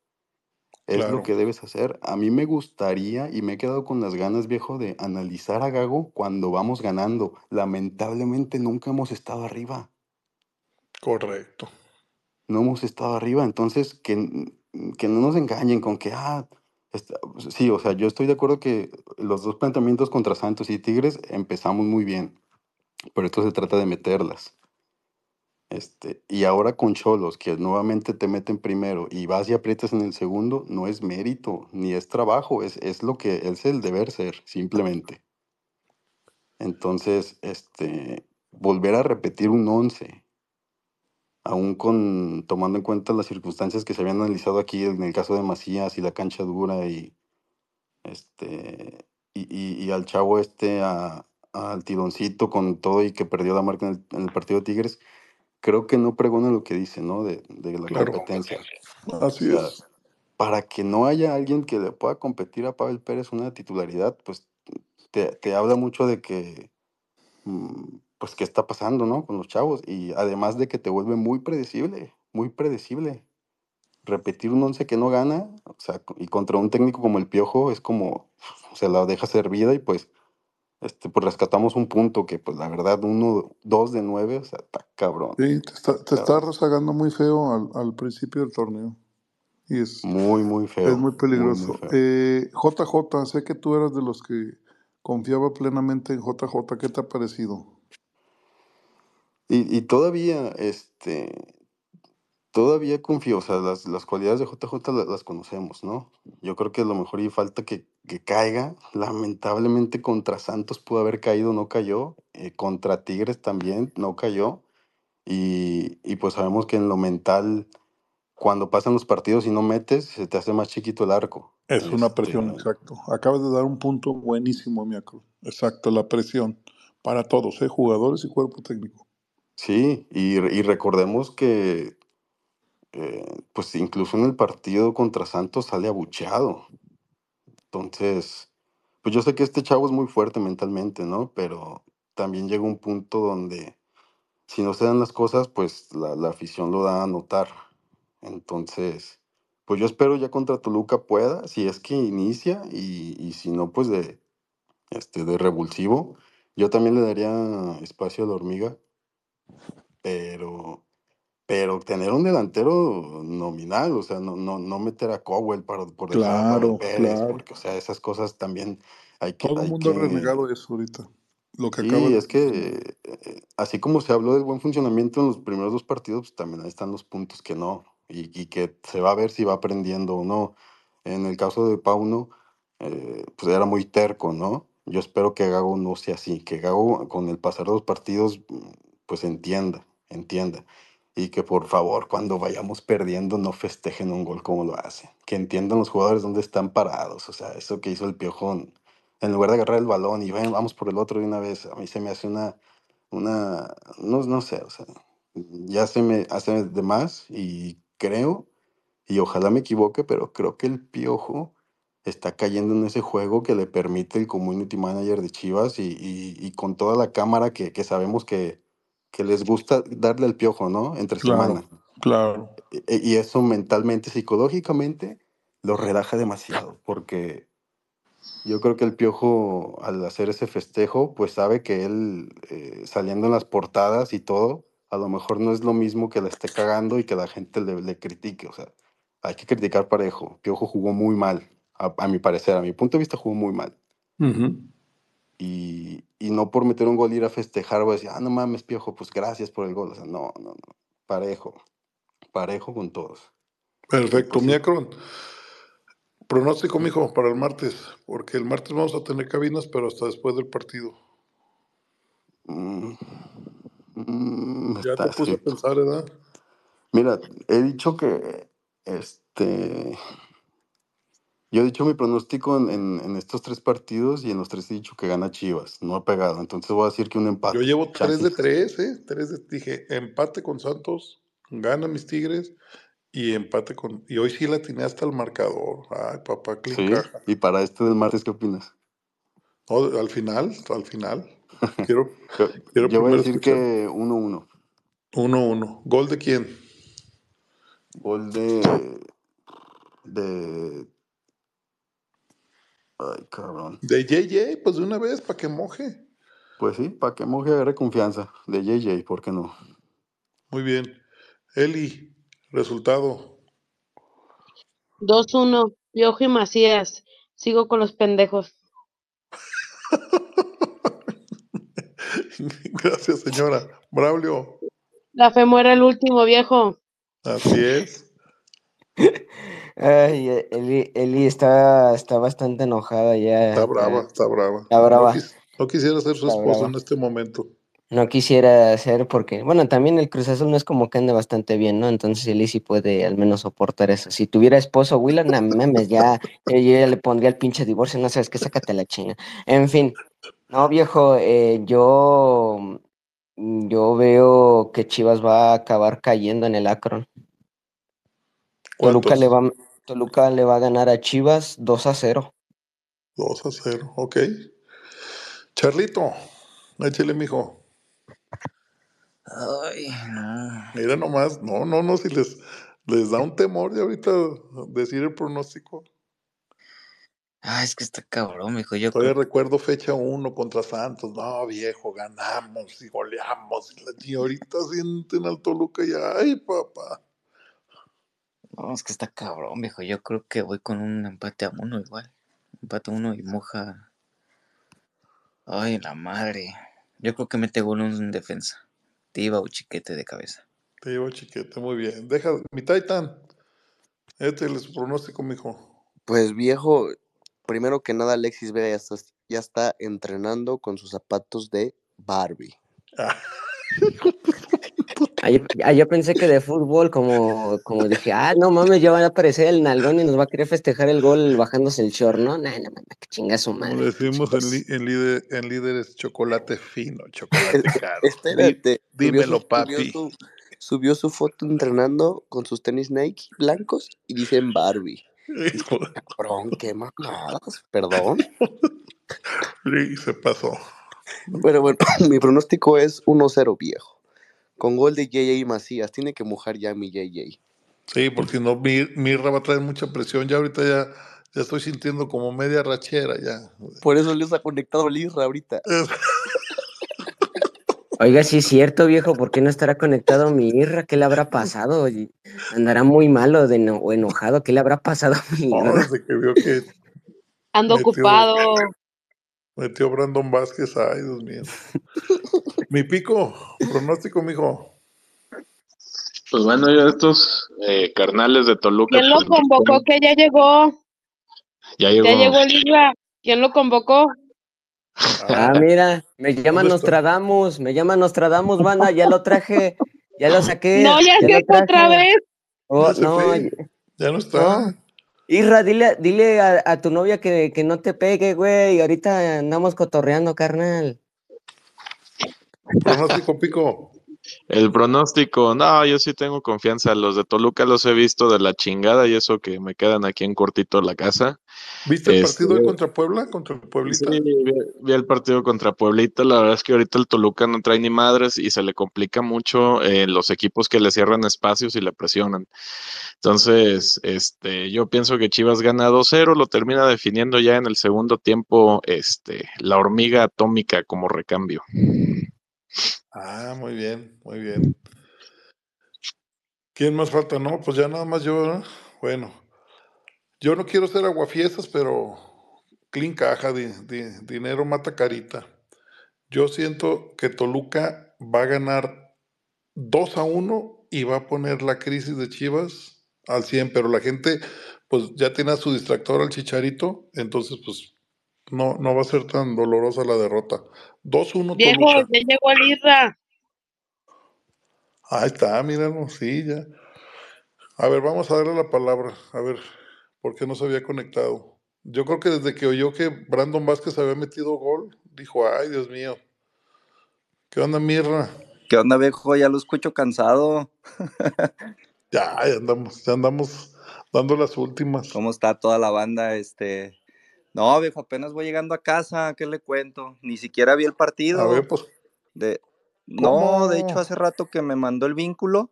Speaker 15: Es lo que debes hacer. A mí me gustaría y me he quedado con las ganas, viejo, de analizar a Gago cuando vamos ganando. Lamentablemente nunca hemos estado arriba.
Speaker 1: Correcto.
Speaker 15: No hemos estado arriba, entonces que, que no nos engañen con que, ah, está- sí, o sea, yo estoy de acuerdo que los dos planteamientos contra Santos y Tigres empezamos muy bien, pero esto se trata de meterlas. Este, y ahora con Cholos, que nuevamente te meten primero y vas y aprietas en el segundo, no es mérito, ni es trabajo, es, es lo que es el deber ser, simplemente. Entonces, este, volver a repetir un 11, aún con tomando en cuenta las circunstancias que se habían analizado aquí en el caso de Macías y la cancha dura y este y, al chavo este al tironcito con todo y que perdió la marca en el, en el partido de Tigres, creo que no pregona lo que dice, ¿no? De, de la
Speaker 1: Claro.
Speaker 15: competencia.
Speaker 1: Así
Speaker 15: O sea,
Speaker 1: es.
Speaker 15: para que no haya alguien que le pueda competir a Pavel Pérez una titularidad, pues te, te habla mucho de que, mm, pues, qué está pasando, ¿no? Con los chavos. Y además de que te vuelve muy predecible, muy predecible. Repetir un once que no gana, o sea, y contra un técnico como el Piojo es como, se la deja servida y pues, este, pues rescatamos un punto que, pues, la verdad, uno, dos de nueve, o sea, está cabrón.
Speaker 1: Sí, te está, te está
Speaker 15: cabrón.
Speaker 1: rezagando muy feo al, al principio del torneo. Y es,
Speaker 15: Muy, muy
Speaker 1: es
Speaker 15: feo.
Speaker 1: muy
Speaker 15: Muy, muy
Speaker 1: peligroso.
Speaker 15: feo.
Speaker 1: Eh, JJ, sé que tú eras de los que confiaba plenamente en JJ. ¿Qué te ha parecido?
Speaker 15: Y, y todavía, este, todavía confío, o sea, las, las cualidades de JJ la- las, conocemos, ¿no? Yo creo que a lo mejor y falta que, que caiga. Lamentablemente contra Santos pudo haber caído, no cayó. eh, contra Tigres también, no cayó. Y, y pues sabemos que en lo mental, cuando pasan los partidos y no metes, se te hace más chiquito el arco.
Speaker 1: Es una presión,
Speaker 15: Este,
Speaker 1: exacto. Acabas de dar un punto buenísimo, Miacro. Exacto, la presión. Para todos, ¿eh? jugadores y cuerpo técnico.
Speaker 15: sí, y, y recordemos que eh, pues incluso en el partido contra Santos sale abucheado. Entonces, pues yo sé que este chavo es muy fuerte mentalmente, ¿no? Pero también llega un punto donde si no se dan las cosas, pues la, la afición lo da a notar. Entonces, pues yo espero ya contra Toluca pueda, si es que inicia, y, y si no, pues de, este, de revulsivo. Yo también le daría espacio a la hormiga, pero pero tener un delantero nominal, o sea, no, no, no meter a Cowell para, por
Speaker 1: Claro,
Speaker 15: Pérez,
Speaker 1: claro.
Speaker 15: porque, o sea, esas cosas también hay que,
Speaker 1: Todo el mundo ha
Speaker 15: que,
Speaker 1: renegado eso ahorita. Lo que
Speaker 15: sí,
Speaker 1: de
Speaker 15: es que eh, así como se habló del buen funcionamiento en los primeros dos partidos, pues también ahí están los puntos que no, y, y que se va a ver si va aprendiendo o no. En el caso de Pauno, eh, pues era muy terco, ¿no? Yo espero que Gago no sea así, que Gago con el pasar de los partidos, mm, pues entienda, entienda. Y que por favor, cuando vayamos perdiendo, no festejen un gol como lo hacen. Que entiendan los jugadores dónde están parados. O sea, eso que hizo el Piojón, en lugar de agarrar el balón y ven, vamos por el otro de una vez, a mí se me hace una, una, no, no sé, o sea, ya se me hace de más y creo, y ojalá me equivoque, pero creo que el Piojo está cayendo en ese juego que le permite el community manager de Chivas y, y- y con toda la cámara que, que sabemos que, que les gusta darle al Piojo, ¿no? Entre
Speaker 1: Claro,
Speaker 15: semana.
Speaker 1: claro.
Speaker 15: E- Y eso mentalmente, psicológicamente, lo relaja demasiado, porque yo creo que el Piojo, al hacer ese festejo, pues sabe que él, eh, saliendo en las portadas y todo, a lo mejor no es lo mismo que la esté cagando y que la gente le, le critique. O sea, hay que criticar parejo. Piojo jugó muy mal, a, a mi parecer, a mi punto de vista jugó muy mal.
Speaker 1: Ujú.
Speaker 15: Y, y no por meter un gol ir a festejar o decir, ah, no mames, Piojo, pues gracias por el gol. O sea, no, no, no. Parejo, parejo con todos.
Speaker 1: Perfecto,
Speaker 15: pues
Speaker 1: Miacron. Pronóstico, mijo, para el martes, porque el martes vamos a tener cabinas, pero hasta después del partido.
Speaker 15: mm, mm,
Speaker 1: Ya te puse a pensar, ¿verdad?
Speaker 15: Mira, he dicho que, este, yo he dicho mi pronóstico en, en- en estos tres partidos y en los tres he dicho que gana Chivas. No he pegado, entonces voy a decir que un
Speaker 1: Yo
Speaker 15: empate.
Speaker 1: llevo tres de tres, ¿eh? De, dije, empate con Santos, gana mis Tigres y empate con... Y hoy sí la tiene hasta el marcador. Ay, papá,
Speaker 15: Sí,
Speaker 1: clic caja.
Speaker 15: y para este del martes, ¿qué opinas?
Speaker 1: No, al final, al final. *laughs* Quiero, quiero
Speaker 15: Yo voy a decir que 1-1.
Speaker 1: 1-1. ¿Gol de quién?
Speaker 15: Gol de. De. Ay, cabrón.
Speaker 1: De JJ, pues de una vez, para que moje.
Speaker 15: Pues sí, para que moje agarre confianza. De JJ, ¿por qué no?
Speaker 1: Muy bien. Eli, resultado.
Speaker 13: 2-1. Piojo y Macías. Sigo con los pendejos. *laughs*
Speaker 1: Gracias, señora. Braulio.
Speaker 13: La fe muere el último, viejo.
Speaker 1: Así es. *laughs*
Speaker 5: Ay, Eli, Eli está, está bastante enojada ya.
Speaker 1: Está brava, está brava.
Speaker 5: Está brava.
Speaker 1: No, quis- no quisiera ser su esposo en este momento.
Speaker 5: No quisiera hacer porque, bueno, también el Cruz Azul no es como que ande bastante bien, ¿no? Entonces Eli sí puede al menos soportar eso. Si tuviera esposo, Willan, no mames, ya, yo ya le pondría el pinche divorcio, no sabes qué, sácate la chinga. En fin, no, viejo, eh, yo, yo veo que Chivas va a acabar cayendo en el Akron. Toluca le va, Toluca le va a ganar a Chivas 2 a 0.
Speaker 1: 2 a 0, ok. Charlito, échale, mijo.
Speaker 12: Ay, no.
Speaker 1: Mira nomás, no, no, no, si les, les da un temor de ahorita decir el pronóstico.
Speaker 12: Ah, es que está cabrón, mijo. Yo
Speaker 1: Todavía
Speaker 12: creo
Speaker 1: recuerdo fecha 1 contra Santos. No, viejo, ganamos y goleamos. Y, ahorita sienten al Toluca y ay, papá.
Speaker 12: No, es que está cabrón, viejo. Yo creo que voy con un empate a uno igual. Empate a uno y moja. Ay, la madre. Yo creo que mete gol en defensa. Tiva o chiquete de cabeza.
Speaker 1: Te llevo chiquete, muy bien. Deja, mi Titan. Este es su pronóstico, mijo.
Speaker 7: Pues viejo, primero que nada Alexis Vega ya está, ya está entrenando con sus zapatos de Barbie.
Speaker 5: Ah, *laughs* yo, ah, yo pensé que de fútbol, como, como dije, ah, no mames, ya va a aparecer el nalgón y nos va a querer festejar el gol bajándose el short, ¿no? Nah, no mames, que chinga su
Speaker 1: Como
Speaker 5: madre.
Speaker 1: decimos en, li- en, líder, en líderes, chocolate fino, chocolate caro.
Speaker 7: Espérate,
Speaker 1: dímelo,
Speaker 7: subió,
Speaker 1: papi.
Speaker 7: su, subió su foto entrenando con sus tenis Nike blancos y dicen Barbie. Cabrón, qué mamadas, perdón.
Speaker 1: Sí, se pasó.
Speaker 7: Pero bueno, *laughs* mi pronóstico es 1-0 viejo. Con gol de JJ Macías. Tiene que mojar ya mi JJ.
Speaker 1: Sí, porque si no, Mir- Mirra va a traer mucha presión. Ya ahorita ya, ya estoy sintiendo como media rachera ya.
Speaker 7: Por eso les ha conectado el Isra ahorita. *laughs*
Speaker 5: Oiga, sí es cierto, viejo, ¿por qué no estará conectado mi Irra? ¿Qué le habrá pasado? Andará muy malo de eno- o enojado, ¿qué le habrá pasado a mi
Speaker 1: No,
Speaker 5: Irra?
Speaker 1: desde que vio que
Speaker 13: Ando
Speaker 1: Metió-
Speaker 13: ocupado.
Speaker 1: metió Brandon Vázquez, ay, Dios mío. *laughs* Mi pico, pronóstico, mijo.
Speaker 11: Pues bueno, ya estos eh, carnales de Toluca.
Speaker 13: ¿Quién lo
Speaker 11: pues,
Speaker 13: convocó? Que ya llegó.
Speaker 11: Ya llegó.
Speaker 13: Ya llegó el Isla. ¿Quién lo convocó?
Speaker 5: Ah, mira, me llama
Speaker 1: ¿Dónde está?
Speaker 5: Nostradamus, me llama Nostradamus, banda, ya lo traje, ya lo saqué. *laughs*
Speaker 13: No, ya
Speaker 5: lo
Speaker 13: se fue otra vez.
Speaker 5: Oh,
Speaker 1: Ya
Speaker 5: no,
Speaker 1: fue.
Speaker 5: ya-
Speaker 1: Ya no está.
Speaker 5: no. Irra, dile, dile a, a tu novia que, que no te pegue, güey. Ahorita andamos cotorreando, carnal.
Speaker 1: Pronóstico, pico.
Speaker 11: El pronóstico, no, yo sí tengo confianza. Los de Toluca los he visto de la chingada y eso que me quedan aquí en cortito la casa.
Speaker 1: ¿Viste el
Speaker 11: Este,
Speaker 1: partido contra Puebla? Contra el Pueblita.
Speaker 11: Sí, vi, vi el partido contra Pueblita. La verdad es que ahorita el Toluca no trae ni madres y se le complica mucho eh, los equipos que le cierran espacios y le presionan. Entonces, este, yo pienso que Chivas gana 2-0, lo termina definiendo ya en el segundo tiempo, este, la hormiga atómica como recambio.
Speaker 1: Ah, muy bien, muy bien. ¿Quién más falta? No, pues ya nada más yo. Bueno, yo no quiero ser aguafiestas, pero clean caja, di- di- dinero mata carita. Yo siento que Toluca va a ganar 2 a 1 y va a poner la crisis de Chivas al 100, pero la gente pues ya tiene a su distractor al Chicharito, entonces pues no, no va a ser tan dolorosa la derrota. 2-1
Speaker 13: Viejo,
Speaker 1: Toluca.
Speaker 13: ya llegó el Isra.
Speaker 1: Ahí está, míralo, sí, ya. A ver, vamos a darle la palabra, a ver, ¿por qué no se había conectado? Yo creo que desde que oyó que Brandon Vázquez había metido gol, dijo, ay, Dios mío. ¿Qué onda, Mirra?
Speaker 16: ¿Qué onda, viejo? Ya lo escucho cansado. *laughs*
Speaker 1: Ya, ya andamos, ya andamos dando las últimas.
Speaker 16: ¿Cómo está toda la banda? Este, No, viejo, apenas voy llegando a casa, ¿qué le cuento? Ni siquiera vi el partido.
Speaker 1: A ver, pues.
Speaker 16: De... No, de hecho, hace rato que me mandó el vínculo,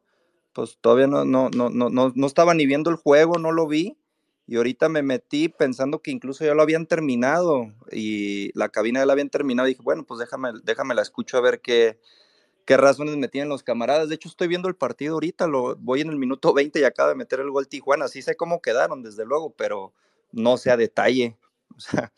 Speaker 16: pues todavía no, no, no, no, no estaba ni viendo el juego, no lo vi. Y ahorita me metí pensando que incluso ya lo habían terminado y la cabina ya la habían terminado. Y dije, bueno, pues déjame, déjame la escucho a ver qué, qué razones me tienen los camaradas. De hecho, estoy viendo el partido ahorita, lo, voy en el minuto 20 y acaba de meter el gol Tijuana. Sí sé cómo quedaron, desde luego, pero no sé a detalle. *laughs* O sea,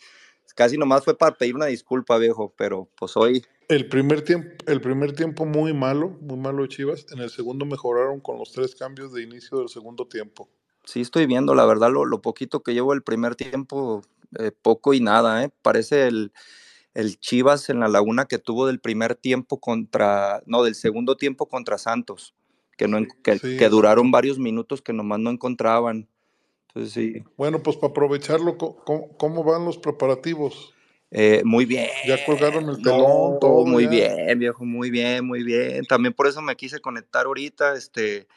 Speaker 16: casi nomás fue para pedir una disculpa, viejo, pero pues hoy.
Speaker 1: El primer tiempo, el primer tiempo muy malo, muy malo de Chivas. En el segundo mejoraron con los tres cambios de inicio del segundo tiempo.
Speaker 16: Sí, estoy viendo, la verdad, lo, poquito que llevo el primer tiempo, eh, poco y nada, ¿eh? Parece el, el Chivas en la laguna que tuvo del primer tiempo contra, no, del segundo tiempo contra Santos, que, no, que, que duraron varios minutos que nomás no encontraban. Entonces, sí.
Speaker 1: Bueno, pues para aprovecharlo, ¿cómo, van los preparativos?
Speaker 16: Eh, muy bien.
Speaker 1: Ya colgaron el telón, todo.
Speaker 16: Muy bien, viejo, muy bien, muy bien. También por eso me quise conectar ahorita. Este,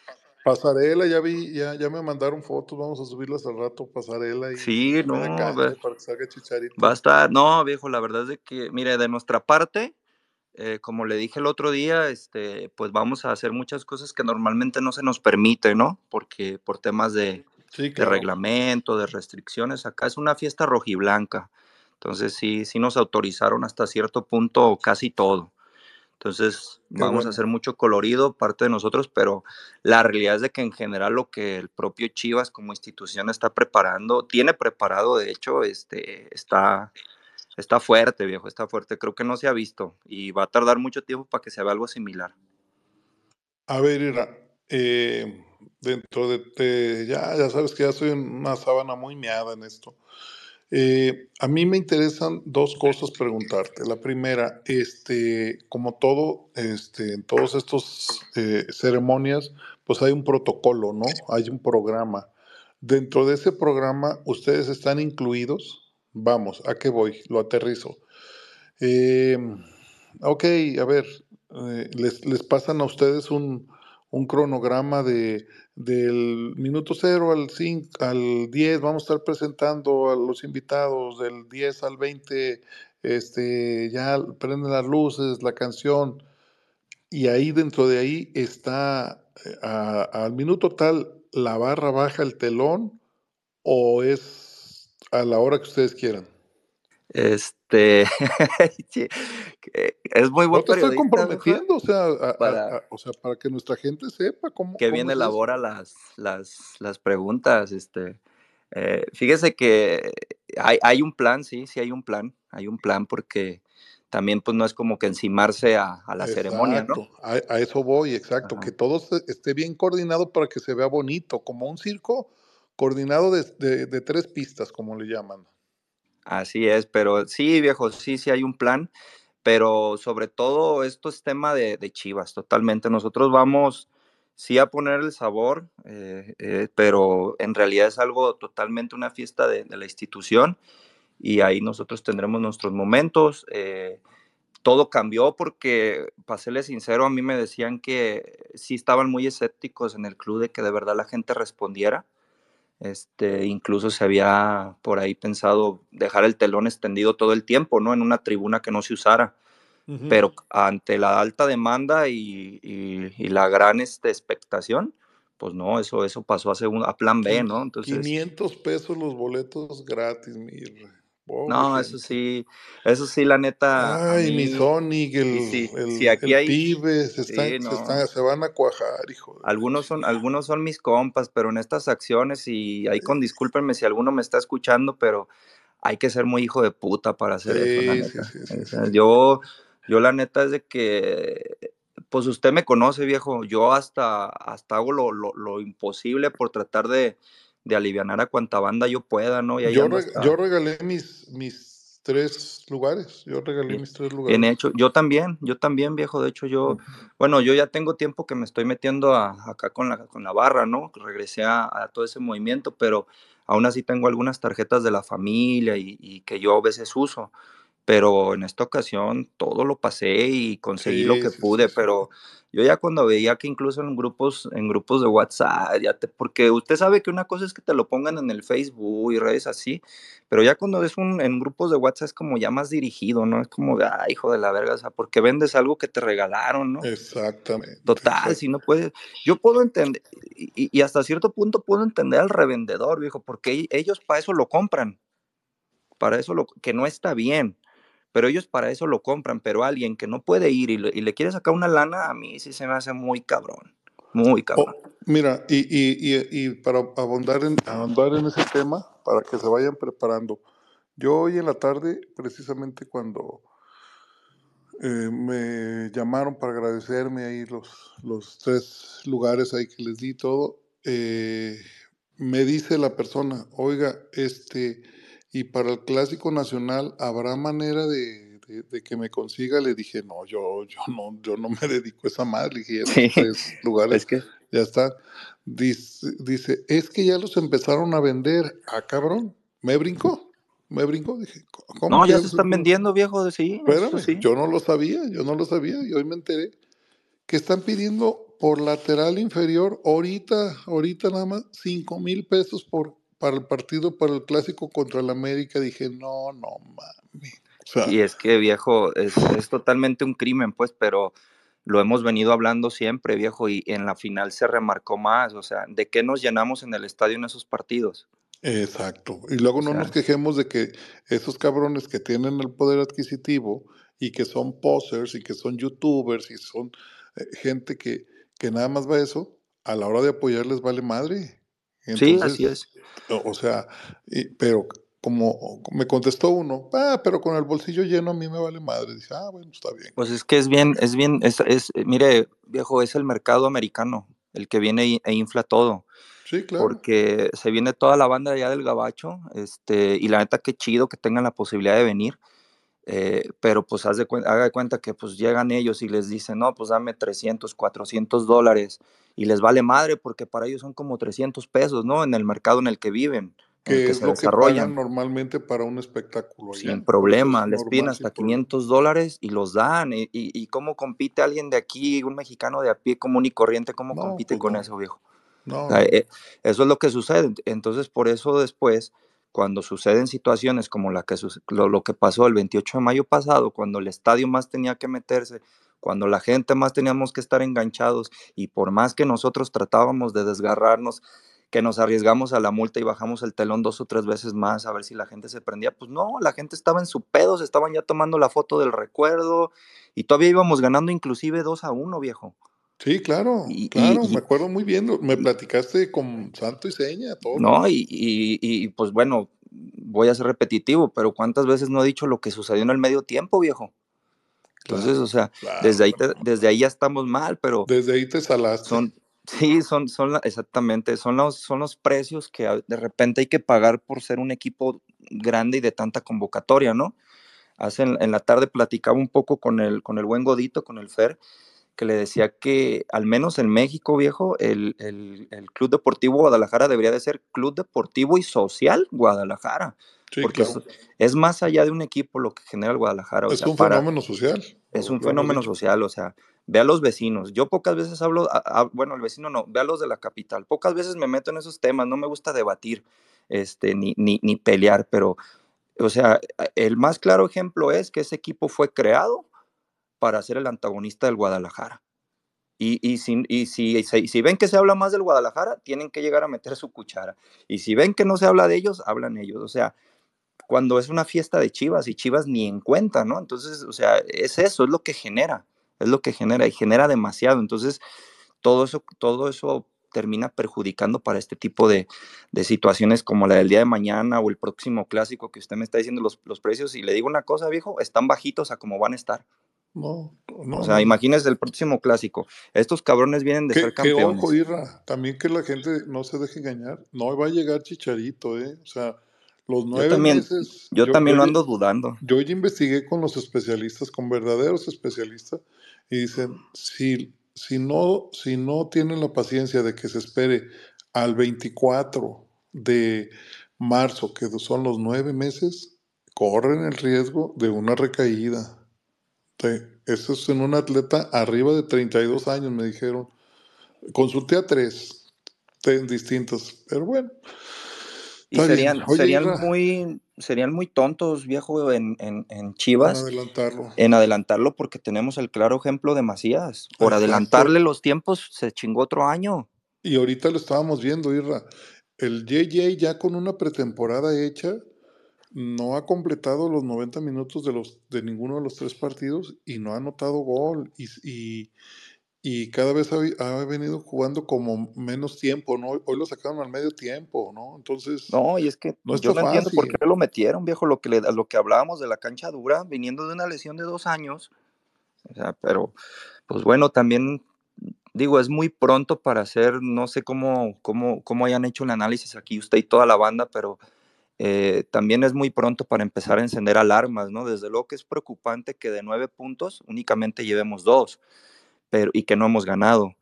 Speaker 1: Pasarela, ya vi, ya, ya me mandaron fotos, vamos a subirlas al rato, pasarela y
Speaker 16: sí, no,
Speaker 1: para que salga chicharito.
Speaker 16: Va a estar, no, viejo, la verdad es de que, mire, de nuestra parte, eh, como le dije el otro día, este, pues vamos a hacer muchas cosas que normalmente no se nos permite, ¿no? Porque por temas de, de reglamento, de restricciones, acá es una fiesta rojiblanca. Entonces sí, sí nos autorizaron hasta cierto punto casi todo. Entonces vamos a hacer mucho colorido, parte de nosotros, pero la realidad es de que en general lo que el propio Chivas como institución está preparando, tiene preparado, de hecho, este, está, está fuerte, viejo, está fuerte. Creo que no se ha visto y va a tardar mucho tiempo para que se vea algo similar.
Speaker 1: A ver, Ira, eh, dentro de, ya, ya sabes que ya soy una sábana muy meada en esto. Eh, a mí me interesan dos cosas preguntarte. La primera, este, como todo, este, en todos estos eh, ceremonias, pues hay un protocolo, ¿no? Hay un programa. Dentro de ese programa, ¿ustedes están incluidos? Vamos, ¿a qué voy? Lo aterrizo. Eh, ok, a ver, les, les pasan a ustedes un, un cronograma de, del minuto 0 al, 5, al 10, vamos a estar presentando a los invitados, del 10 al 20, este, ya prenden las luces, la canción, y ahí dentro de ahí está, eh, al minuto tal, la barra baja el telón o es a la hora que ustedes quieran.
Speaker 16: Este, *laughs* es muy bueno.
Speaker 1: No te estoy *laughs* comprometiendo, o sea, para, o sea, para que nuestra gente sepa cómo.
Speaker 16: Que bien elabora las, las, las, preguntas. Este, eh, fíjese que hay, hay, un plan, sí, sí hay un plan, hay un plan porque también pues no es como que encimarse a, a la ceremonia, ¿no?
Speaker 1: A, a, eso voy, exacto, que todo esté bien coordinado para que se vea bonito, como un circo coordinado de, de, de tres pistas, como le llaman.
Speaker 16: Así es, pero sí, viejo, sí, sí hay un plan, pero sobre todo esto es tema de, Chivas, totalmente. Nosotros vamos, sí a poner el sabor, eh, eh, pero en realidad es algo totalmente una fiesta de, la institución y ahí nosotros tendremos nuestros momentos. Eh, todo cambió porque, para serles sincero, a mí me decían que sí estaban muy escépticos en el club de que de verdad la gente respondiera este, incluso se había por ahí pensado dejar el telón extendido todo el tiempo, ¿no? En una tribuna que no se usara. Pero ante la alta demanda y, la gran este, expectación, pues no, eso, eso pasó a, a plan B, ¿no?
Speaker 1: Entonces, 500 pesos los boletos gratis, mi
Speaker 16: no, eso sí, eso sí, la neta.
Speaker 1: Ay, mi Sonic, el, aquí hay, se, van a cuajar, hijo.
Speaker 16: algunos son, algunos son mis compas, pero en estas acciones, y ahí con discúlpenme si alguno me está escuchando, pero hay que ser muy hijo de puta para hacer eso, la neta. yo, yo la neta es de que, pues usted me conoce, viejo, yo hasta, hasta hago lo, lo, lo imposible por tratar de de aliviar a cuanta banda yo pueda, ¿no?
Speaker 1: yo, yo, regalé mis, mis tres lugares, yo regalé mis tres lugares.
Speaker 16: Bien hecho, yo también, yo también, viejo, de hecho yo, bueno, yo ya tengo tiempo que me estoy metiendo acá con la, con la barra, ¿no? Regresé a, todo ese movimiento, pero aún así tengo algunas tarjetas de la familia y, que yo a veces uso pero en esta ocasión todo lo pasé y conseguí lo que pude, pero yo ya cuando veía que incluso en grupos, en grupos de WhatsApp, ya te, porque usted sabe que una cosa es que te lo pongan en el Facebook y redes así, pero ya cuando es un, en grupos de WhatsApp es como ya más dirigido, ¿no? Es como, ah, hijo de la verga, o sea, porque vendes algo que te regalaron, ¿no?
Speaker 1: Exactamente.
Speaker 16: Total, si no puedes, yo puedo entender, y, y hasta cierto punto puedo entender al revendedor, viejo, porque ellos para eso lo compran, para eso lo, que no está bien pero ellos para eso lo compran, pero alguien que no puede ir y le, quiere sacar una lana, a mí sí se me hace muy cabrón, muy cabrón.
Speaker 1: mira, y, y, y, para abundar en, en ese tema, para que se vayan preparando, yo hoy en la tarde, precisamente cuando eh, me llamaron para agradecerme ahí los, los tres lugares ahí que les di todo, eh, me dice la persona, oiga, este y para el Clásico Nacional, ¿habrá manera de, que me consiga? Le dije, no, yo, yo no, yo no me *laughs* dedico a esa madre. Le dije, tres lugares, que... ya está. Dice, dice, es que ya los empezaron a vender. Ah, cabrón, me brincó. Me brincó, dije,
Speaker 16: ¿cómo? No, ya se están vendiendo, viejo, sí.
Speaker 1: Espérame, sí. yo no lo sabía, yo no lo sabía, y hoy me enteré que están pidiendo por lateral inferior, ahorita, ahorita nada más, cinco mil pesos por para el partido, para el clásico contra el América, dije, no, no mami.
Speaker 16: y es que, viejo, es, es, totalmente un crimen, pues, pero lo hemos venido hablando siempre, viejo, y en la final se remarcó más, o sea, ¿de qué nos llenamos en el estadio en esos partidos?
Speaker 1: Exacto. Y luego no nos quejemos de que esos cabrones que tienen el poder adquisitivo y que son posers y que son youtubers y son eh, gente que, que nada más va eso, a la hora de apoyarles vale madre.
Speaker 16: Sí, así es.
Speaker 1: O sea, pero como me contestó uno, ah, pero con el bolsillo lleno a mí me vale madre. Dice, ah, bueno, está bien.
Speaker 16: Pues es que es bien, es bien, es, es mire, viejo, es el mercado americano el que viene e infla todo.
Speaker 1: Sí, claro.
Speaker 16: Porque se viene toda la banda allá del Gabacho, este, y la neta, qué chido que tengan la posibilidad de venir. Eh, pero pues haz de haga de cuenta que pues llegan ellos y les dicen, no, pues dame 300, 400 dólares y les vale madre porque para ellos son como 300 pesos, ¿no? En el mercado en el que viven.
Speaker 1: Que es lo que pagan normalmente para un espectáculo.
Speaker 16: Sin problema, les piden hasta 500 dólares y los dan. Y, y, cómo compite alguien de aquí, un mexicano de a pie común y corriente, cómo compite pues con eso, viejo?
Speaker 1: No.
Speaker 16: Eh, eso es lo que sucede. Entonces, por eso después cuando suceden situaciones como la que, lo, que pasó el 28 de mayo pasado, cuando el estadio más tenía que meterse, cuando la gente más teníamos que estar enganchados y por más que nosotros tratábamos de desgarrarnos, que nos arriesgamos a la multa y bajamos el telón dos o tres veces más a ver si la gente se prendía, pues no, la gente estaba en su pedo, se estaban ya tomando la foto del recuerdo y todavía íbamos ganando inclusive 2 a 1, viejo.
Speaker 1: Sí, claro, claro, me acuerdo muy bien, me platicaste con santo y seña, todo.
Speaker 16: No, y, y, pues bueno, voy a ser repetitivo, pero ¿cuántas veces no he dicho lo que sucedió en el medio tiempo, viejo? Entonces, o sea, desde, ahí desde ahí ya estamos mal, pero...
Speaker 1: Desde ahí te salaste.
Speaker 16: Son, sí, son, son exactamente, son los, son los precios que de repente hay que pagar por ser un equipo grande y de tanta convocatoria, ¿no? Hace en, en la tarde platicaba un poco con el, con el buen Godito, con el Fer, que le decía que al menos en México, viejo, el, Club Deportivo Guadalajara debería de ser Club Deportivo y Social Guadalajara. porque es, más allá de un equipo lo que genera el Guadalajara.
Speaker 1: es un fenómeno social.
Speaker 16: Es un fenómeno social, o sea, ve a los vecinos. Yo pocas veces hablo, bueno, el vecino no, ve a los de la capital. Pocas veces me meto en esos temas, no me gusta debatir este, ni, ni, ni pelear, pero, o sea, el más claro ejemplo es que ese equipo fue creado para ser el antagonista del Guadalajara. Y, y, si, y si, si, ven que se habla más del Guadalajara, tienen que llegar a meter su cuchara. Y si ven que no se habla de ellos, hablan ellos. O sea, cuando es una fiesta de Chivas y Chivas ni en cuenta, ¿no? Entonces, o sea, es eso, es lo que genera, es lo que genera y genera demasiado. Entonces, todo eso, todo eso termina perjudicando para este tipo de, de, situaciones como la del día de mañana o el próximo clásico que usted me está diciendo los, los precios. Y le digo una cosa, viejo, están bajitos a como van a estar.
Speaker 1: No, no.
Speaker 16: O sea, imagínese el próximo clásico. Estos cabrones vienen de ser campeones.
Speaker 1: ojo, Irra, también que la gente no se deje engañar. No va a llegar Chicharito, ¿eh? O sea, los nueve
Speaker 16: yo también,
Speaker 1: meses.
Speaker 16: Yo, también lo ando dudando.
Speaker 1: Yo ya investigué con los especialistas, con verdaderos especialistas, y dicen: si, si, no, si no tienen la paciencia de que se espere al 24 de marzo, que son los nueve meses, corren el riesgo de una recaída. Eso es en un atleta arriba de 32 años, me dijeron. Consulté a tres distintos, pero bueno.
Speaker 16: Y serían, serían muy serían muy tontos, viejo, en, en, Chivas.
Speaker 1: En adelantarlo.
Speaker 16: En adelantarlo porque tenemos el claro ejemplo de Macías. Por adelantarle los tiempos se chingó otro año.
Speaker 1: Y ahorita lo estábamos viendo, Irra. El JJ ya con una pretemporada hecha no ha completado los 90 minutos de, los, de ninguno de los tres partidos y no ha anotado gol. Y, y, cada vez ha, venido jugando como menos tiempo, ¿no? Hoy lo sacaron al medio tiempo, ¿no? Entonces.
Speaker 16: No, y es que no yo no entiendo por qué lo metieron, viejo, lo que, le, lo que hablábamos de la cancha dura, viniendo de una lesión de dos años. O sea, pero, pues bueno, también digo, es muy pronto para hacer, no sé cómo, cómo, cómo hayan hecho el análisis aquí usted y toda la banda, pero eh, también es muy pronto para empezar a encender alarmas, ¿no? Desde luego que es preocupante que de nueve puntos únicamente llevemos dos pero, y que no hemos ganado.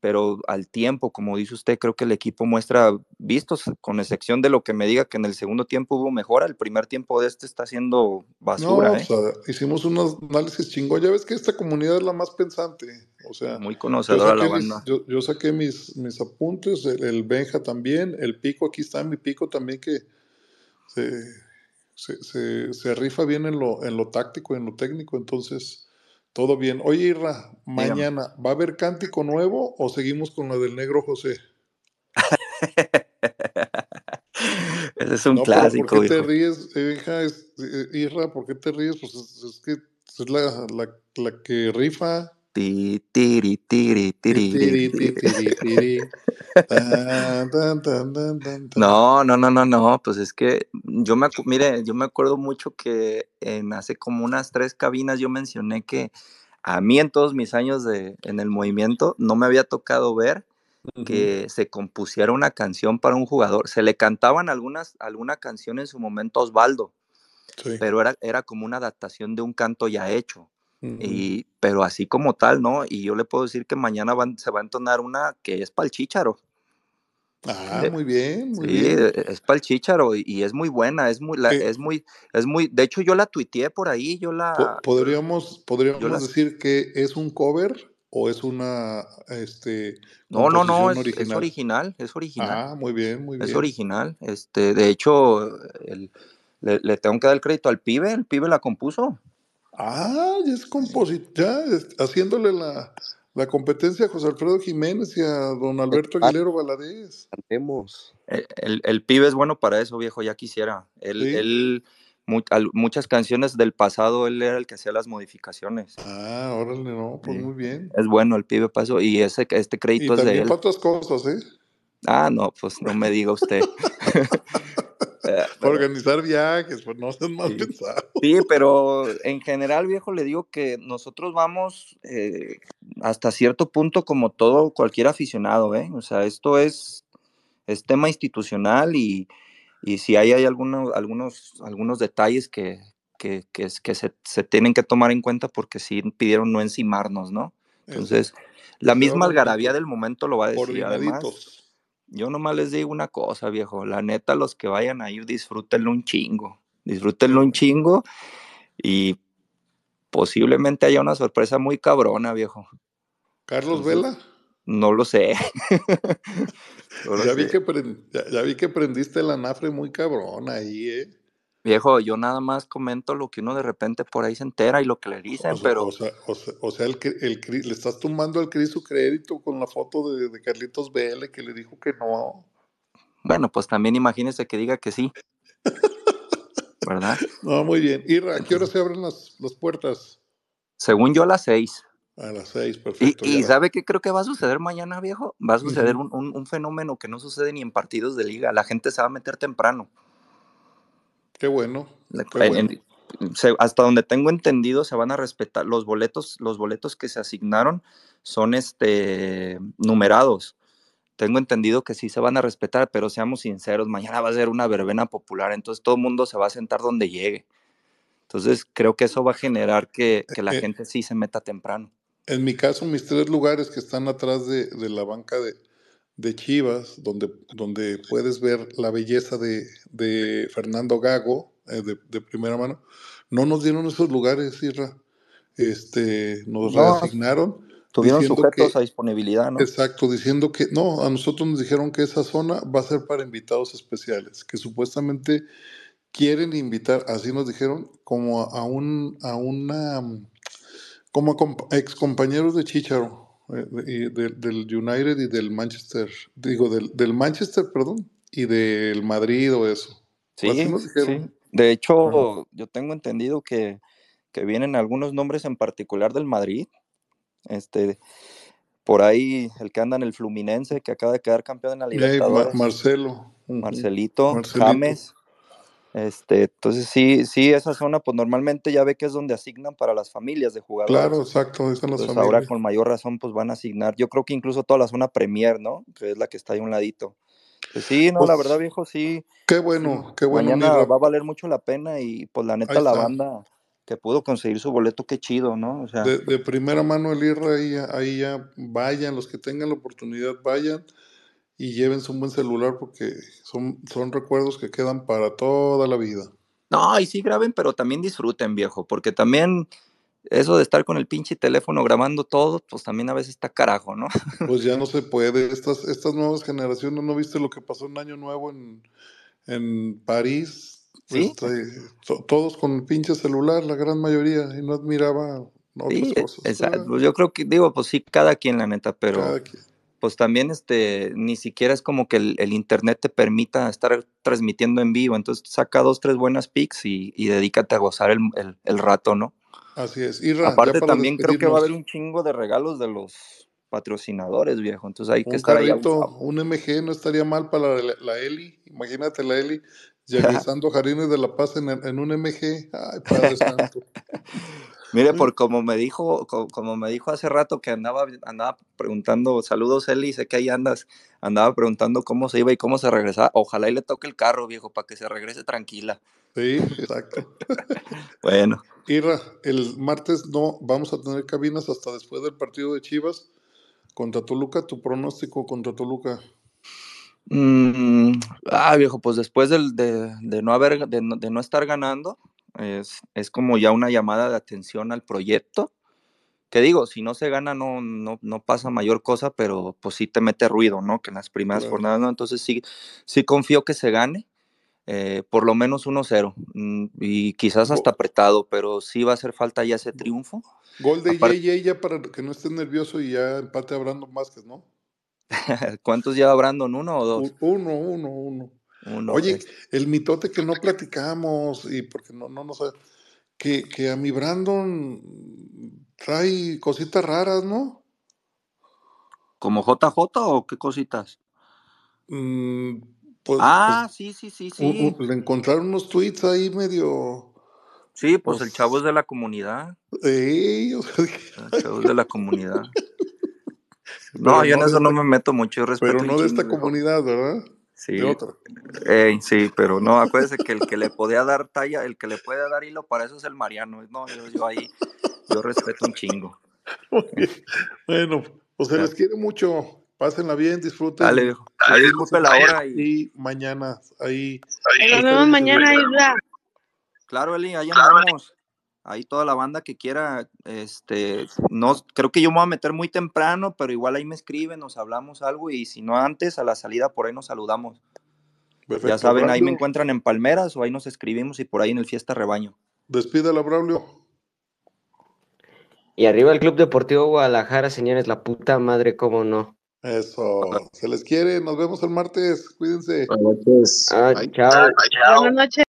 Speaker 16: Pero al tiempo, como dice usted, creo que el equipo muestra vistos, con excepción de lo que me diga que en el segundo tiempo hubo mejora, el primer tiempo de este está siendo basura. No,
Speaker 1: ¿eh? o sea, hicimos unos análisis chingón. Ya ves que esta comunidad es la más pensante. O sea,
Speaker 16: muy conocedora la banda.
Speaker 1: yo, saqué mis, mis apuntes, el, el Benja también, el pico, aquí está mi pico también que se, se, rifa bien en lo, en lo táctico, en lo técnico, entonces todo bien. Oye, Irra, mañana, ¿va a haber cántico nuevo o seguimos con lo del negro José? *laughs*
Speaker 16: Ese es un clásico.
Speaker 1: ¿Por qué te ríes, hija? Eh, Irra, ¿por qué te ríes? Pues es, que es la, la, la que rifa.
Speaker 16: Tiri, tiri, tiri, tiri, tiri, No, no, no, no, no, pues es que yo me, mire, yo me acuerdo mucho que en hace como unas tres cabinas yo mencioné que a mí en todos mis años de, en el movimiento no me había tocado ver que se compusiera una canción para un jugador. Se le cantaban algunas, alguna canción en su momento a Osvaldo, pero era, era como una adaptación de un canto ya hecho. Y, pero así como tal, ¿no? Y yo le puedo decir que mañana se va a entonar una que es para el chícharo.
Speaker 1: Ah, muy bien, muy
Speaker 16: sí,
Speaker 1: bien.
Speaker 16: E, es para el chícharo y, es muy buena, es muy, es muy, es muy, de hecho yo la tuiteé por ahí, yo la...
Speaker 1: Podríamos, podríamos decir que es un cover o es una, este...
Speaker 16: No, no, no, es original? es original, es original.
Speaker 1: Ah, muy bien, muy bien.
Speaker 16: Es original, este, de hecho, le, le, tengo que dar el crédito al pibe, el pibe la compuso.
Speaker 1: Ah, ya es compositor, ya haciéndole la, la, competencia a José Alfredo Jiménez y a don Alberto Aguilero Valadez.
Speaker 16: Cantemos. El, el, pibe es bueno para eso, viejo, ya quisiera. Él, muchas canciones del pasado, él era el que hacía las modificaciones.
Speaker 1: Ah, órale, no, pues muy bien.
Speaker 16: Es bueno el pibe pasó y ese, este crédito es de él.
Speaker 1: para otras cosas, ¿eh?
Speaker 16: Ah, no, pues no me diga usted. *laughs* *laughs*
Speaker 1: Organizar viajes, pues no sean mal sí.
Speaker 16: Sí, pero en general, viejo, le digo que nosotros vamos eh, hasta cierto punto como todo cualquier aficionado, ¿eh? O sea, esto es, es tema institucional y, y si hay, hay algunos, algunos, algunos detalles que, que, que, que se, se, tienen que tomar en cuenta porque sí pidieron no encimarnos, ¿no? Entonces, la misma algarabía del momento lo va a decir. Además, yo nomás les digo una cosa, viejo. La neta, los que vayan a ir, disfrútenlo un chingo. Disfrútenlo un chingo y posiblemente haya una sorpresa muy cabrona, viejo.
Speaker 1: ¿Carlos Vela?
Speaker 16: No lo sé. *laughs* *laughs*
Speaker 1: ya, Vi que ya, vi que prendiste la nafre muy cabrona ahí, ¿eh?
Speaker 16: Viejo, yo nada más comento lo que uno de repente por ahí se entera y lo que le dicen, pero...
Speaker 1: O sea, o sea, el, el, le estás tumbando al Cris su crédito con la foto de, de, Carlitos Vélez que le dijo que no.
Speaker 16: Bueno, pues también imagínese que diga que sí. ¿Verdad? *laughs*
Speaker 1: No, muy bien. Ira, ¿a qué hora se abren las, las puertas?
Speaker 16: Según yo, a las seis.
Speaker 1: A las seis, perfecto.
Speaker 16: ¿Y, y sabe qué creo que va a suceder mañana, viejo? Va a suceder uh -huh. un, un, un fenómeno que no sucede ni en partidos de liga. La gente se va a meter temprano.
Speaker 1: Qué bueno.
Speaker 16: Qué bueno. Se, hasta donde tengo entendido se van a respetar los boletos, los boletos que se asignaron son este numerados. Tengo entendido que sí se van a respetar, pero seamos sinceros, mañana va a ser una verbena popular, entonces todo el mundo se va a sentar donde llegue. Entonces creo que eso va a generar que, que la eh, gente sí se meta temprano.
Speaker 1: En mi caso, mis tres lugares que están atrás de, de la banca de, de Chivas, donde, donde puedes ver la belleza de, de Fernando Gago, eh, de, primera mano, no nos dieron esos lugares, Irra. Este, nos
Speaker 16: No,
Speaker 1: reasignaron.
Speaker 16: Tuvieron sujetos
Speaker 1: que-
Speaker 16: a disponibilidad, ¿no?
Speaker 1: Exacto, diciendo que no, a nosotros nos dijeron que esa zona va a ser para invitados especiales, que supuestamente quieren invitar, así nos dijeron, como a, un, a una, como a comp- ex compañeros de Chicharo, y de- del United y del Manchester, digo, del, del Manchester, perdón, y del Madrid o eso.
Speaker 16: Sí. De hecho, yo tengo entendido que, que vienen algunos nombres en particular del Madrid. Este, por ahí el que anda en el Fluminense, que acaba de quedar campeón en la Libertadores.
Speaker 1: Marcelo. ujú,
Speaker 16: Marcelito,
Speaker 1: Marcelito.
Speaker 16: James. Este, entonces sí, sí, esa zona, pues normalmente ya ve que es donde asignan para las familias de jugadores.
Speaker 1: Claro, exacto, están las
Speaker 16: Pues
Speaker 1: familias.
Speaker 16: ahora con mayor razón, pues van a asignar, yo creo que incluso toda la zona Premier, ¿no? Que es la que está ahí a un ladito. Pues sí, no, la
Speaker 1: Pues,
Speaker 16: verdad, viejo, sí.
Speaker 1: Qué
Speaker 16: sí,
Speaker 1: bueno, qué bueno,
Speaker 16: Mañana va a valer mucho la pena y pues la neta la banda que pudo conseguir su boleto, qué chido, ¿no? O sea,
Speaker 1: De, de primera mano el IRA, ahí, ahí ya vayan, los que tengan la oportunidad, vayan y llévense un buen celular porque son, son recuerdos que quedan para toda la vida.
Speaker 16: no, y sí graben, pero también disfruten, viejo, porque también eso de estar con el pinche teléfono grabando todo, pues también a veces está carajo, ¿no? *laughs*
Speaker 1: Pues ya no se puede. Estas, estas nuevas generaciones, ¿no viste lo que pasó en Año Nuevo en, en París?
Speaker 16: Sí,
Speaker 1: Este, to- todos con el pinche celular, la gran mayoría, y no admiraba otras
Speaker 16: sí,
Speaker 1: cosas.
Speaker 16: exacto. Pues Yo creo que, digo, pues sí, cada quien, la neta, pero
Speaker 1: cada quien.
Speaker 16: Pues también este, ni siquiera es como que el, el internet te permita estar transmitiendo en vivo, entonces saca dos, tres buenas pics y, y dedícate a gozar el, el- el rato, ¿no?
Speaker 1: Así es. Irra, ya
Speaker 16: Aparte también creo que va a haber un chingo de regalos de los patrocinadores, viejo, entonces hay que estar ahí
Speaker 1: carrito,
Speaker 16: abusado.
Speaker 1: un MG no estaría mal para la, la Eli. Imagínate la Eli *laughs* regresando Jarines de la Paz en, en un MG. Ay, Padre Santo. *laughs*
Speaker 16: Mire, por como me dijo, co- como me dijo hace rato que andaba, andaba preguntando, saludos Eli, sé que ahí andas, andaba preguntando cómo se iba y cómo se regresaba. Ojalá y le toque el carro, viejo, para que se regrese tranquila.
Speaker 1: Sí, exacto. *laughs*
Speaker 16: Bueno,
Speaker 1: Irra, el martes no vamos a tener cabinas hasta después del partido de Chivas contra Toluca. Tu pronóstico contra Toluca.
Speaker 16: mm, ah, viejo, pues después del- de, de no haber, de de no estar ganando, es, es como ya una llamada de atención al proyecto. Que digo, si no se gana no, no, no pasa mayor cosa, pero pues sí te mete ruido, ¿no? Que en las primeras
Speaker 1: Claro.
Speaker 16: jornadas, ¿no? Entonces sí, sí confío que se gane, eh, por lo menos 1-0, mm, y quizás hasta apretado, pero sí va a hacer falta ya ese triunfo.
Speaker 1: Gol de
Speaker 16: Aparte,
Speaker 1: JJ ya para que no esté nervioso y ya empate a Brandon Vázquez, ¿no? *laughs*
Speaker 16: ¿cuántos lleva Brandon? ¿Uno o dos?
Speaker 1: Uno, uno, uno.
Speaker 16: Uno.
Speaker 1: Oye, el mitote que no platicamos y porque no, no nos que, que a mi Brandon trae cositas raras, ¿no?
Speaker 16: ¿Como JJ o qué cositas?
Speaker 1: Mm, pues,
Speaker 16: Ah,
Speaker 1: pues
Speaker 16: sí, sí, sí, sí.
Speaker 1: u- le encontraron unos tweets ahí medio,
Speaker 16: Sí, pues el chavo
Speaker 1: pues,
Speaker 16: es de la comunidad.
Speaker 1: ey, o sea,
Speaker 16: El chavo es de la comunidad. *laughs*
Speaker 1: pero
Speaker 16: No, yo en
Speaker 1: de
Speaker 16: eso no me meto mucho, yo respeto
Speaker 1: pero no de esta comunidad, ¿verdad?
Speaker 16: Sí, ey, sí, pero no, acuérdese que el que le podía dar talla, el que le puede dar hilo para eso es el Mariano. No, yo, yo ahí, yo respeto un chingo.
Speaker 1: Bueno, pues se les quiere mucho. Pásenla bien,
Speaker 16: Dale,
Speaker 1: disfruten.
Speaker 16: viejo. Ahí
Speaker 1: el
Speaker 16: la hora y
Speaker 1: y mañana. Ahí,
Speaker 13: Nos
Speaker 1: ahí
Speaker 13: vemos mañana. Isra.
Speaker 16: claro, Eli, ahí andamos. Ahí toda la banda que quiera, este, no, creo que yo me voy a meter muy temprano, pero igual ahí me escriben, nos hablamos algo y si no antes, a la salida por ahí nos saludamos. Ya saben, ahí me encuentran en Palmeras o ahí nos escribimos y por ahí en el Fiesta Rebaño.
Speaker 1: despídala, Braulio.
Speaker 5: Y arriba el Club Deportivo Guadalajara, señores, la puta madre, cómo no.
Speaker 1: Eso. Se les quiere. Nos vemos el martes. Cuídense.
Speaker 5: Ah, chao.
Speaker 13: Buenas noches.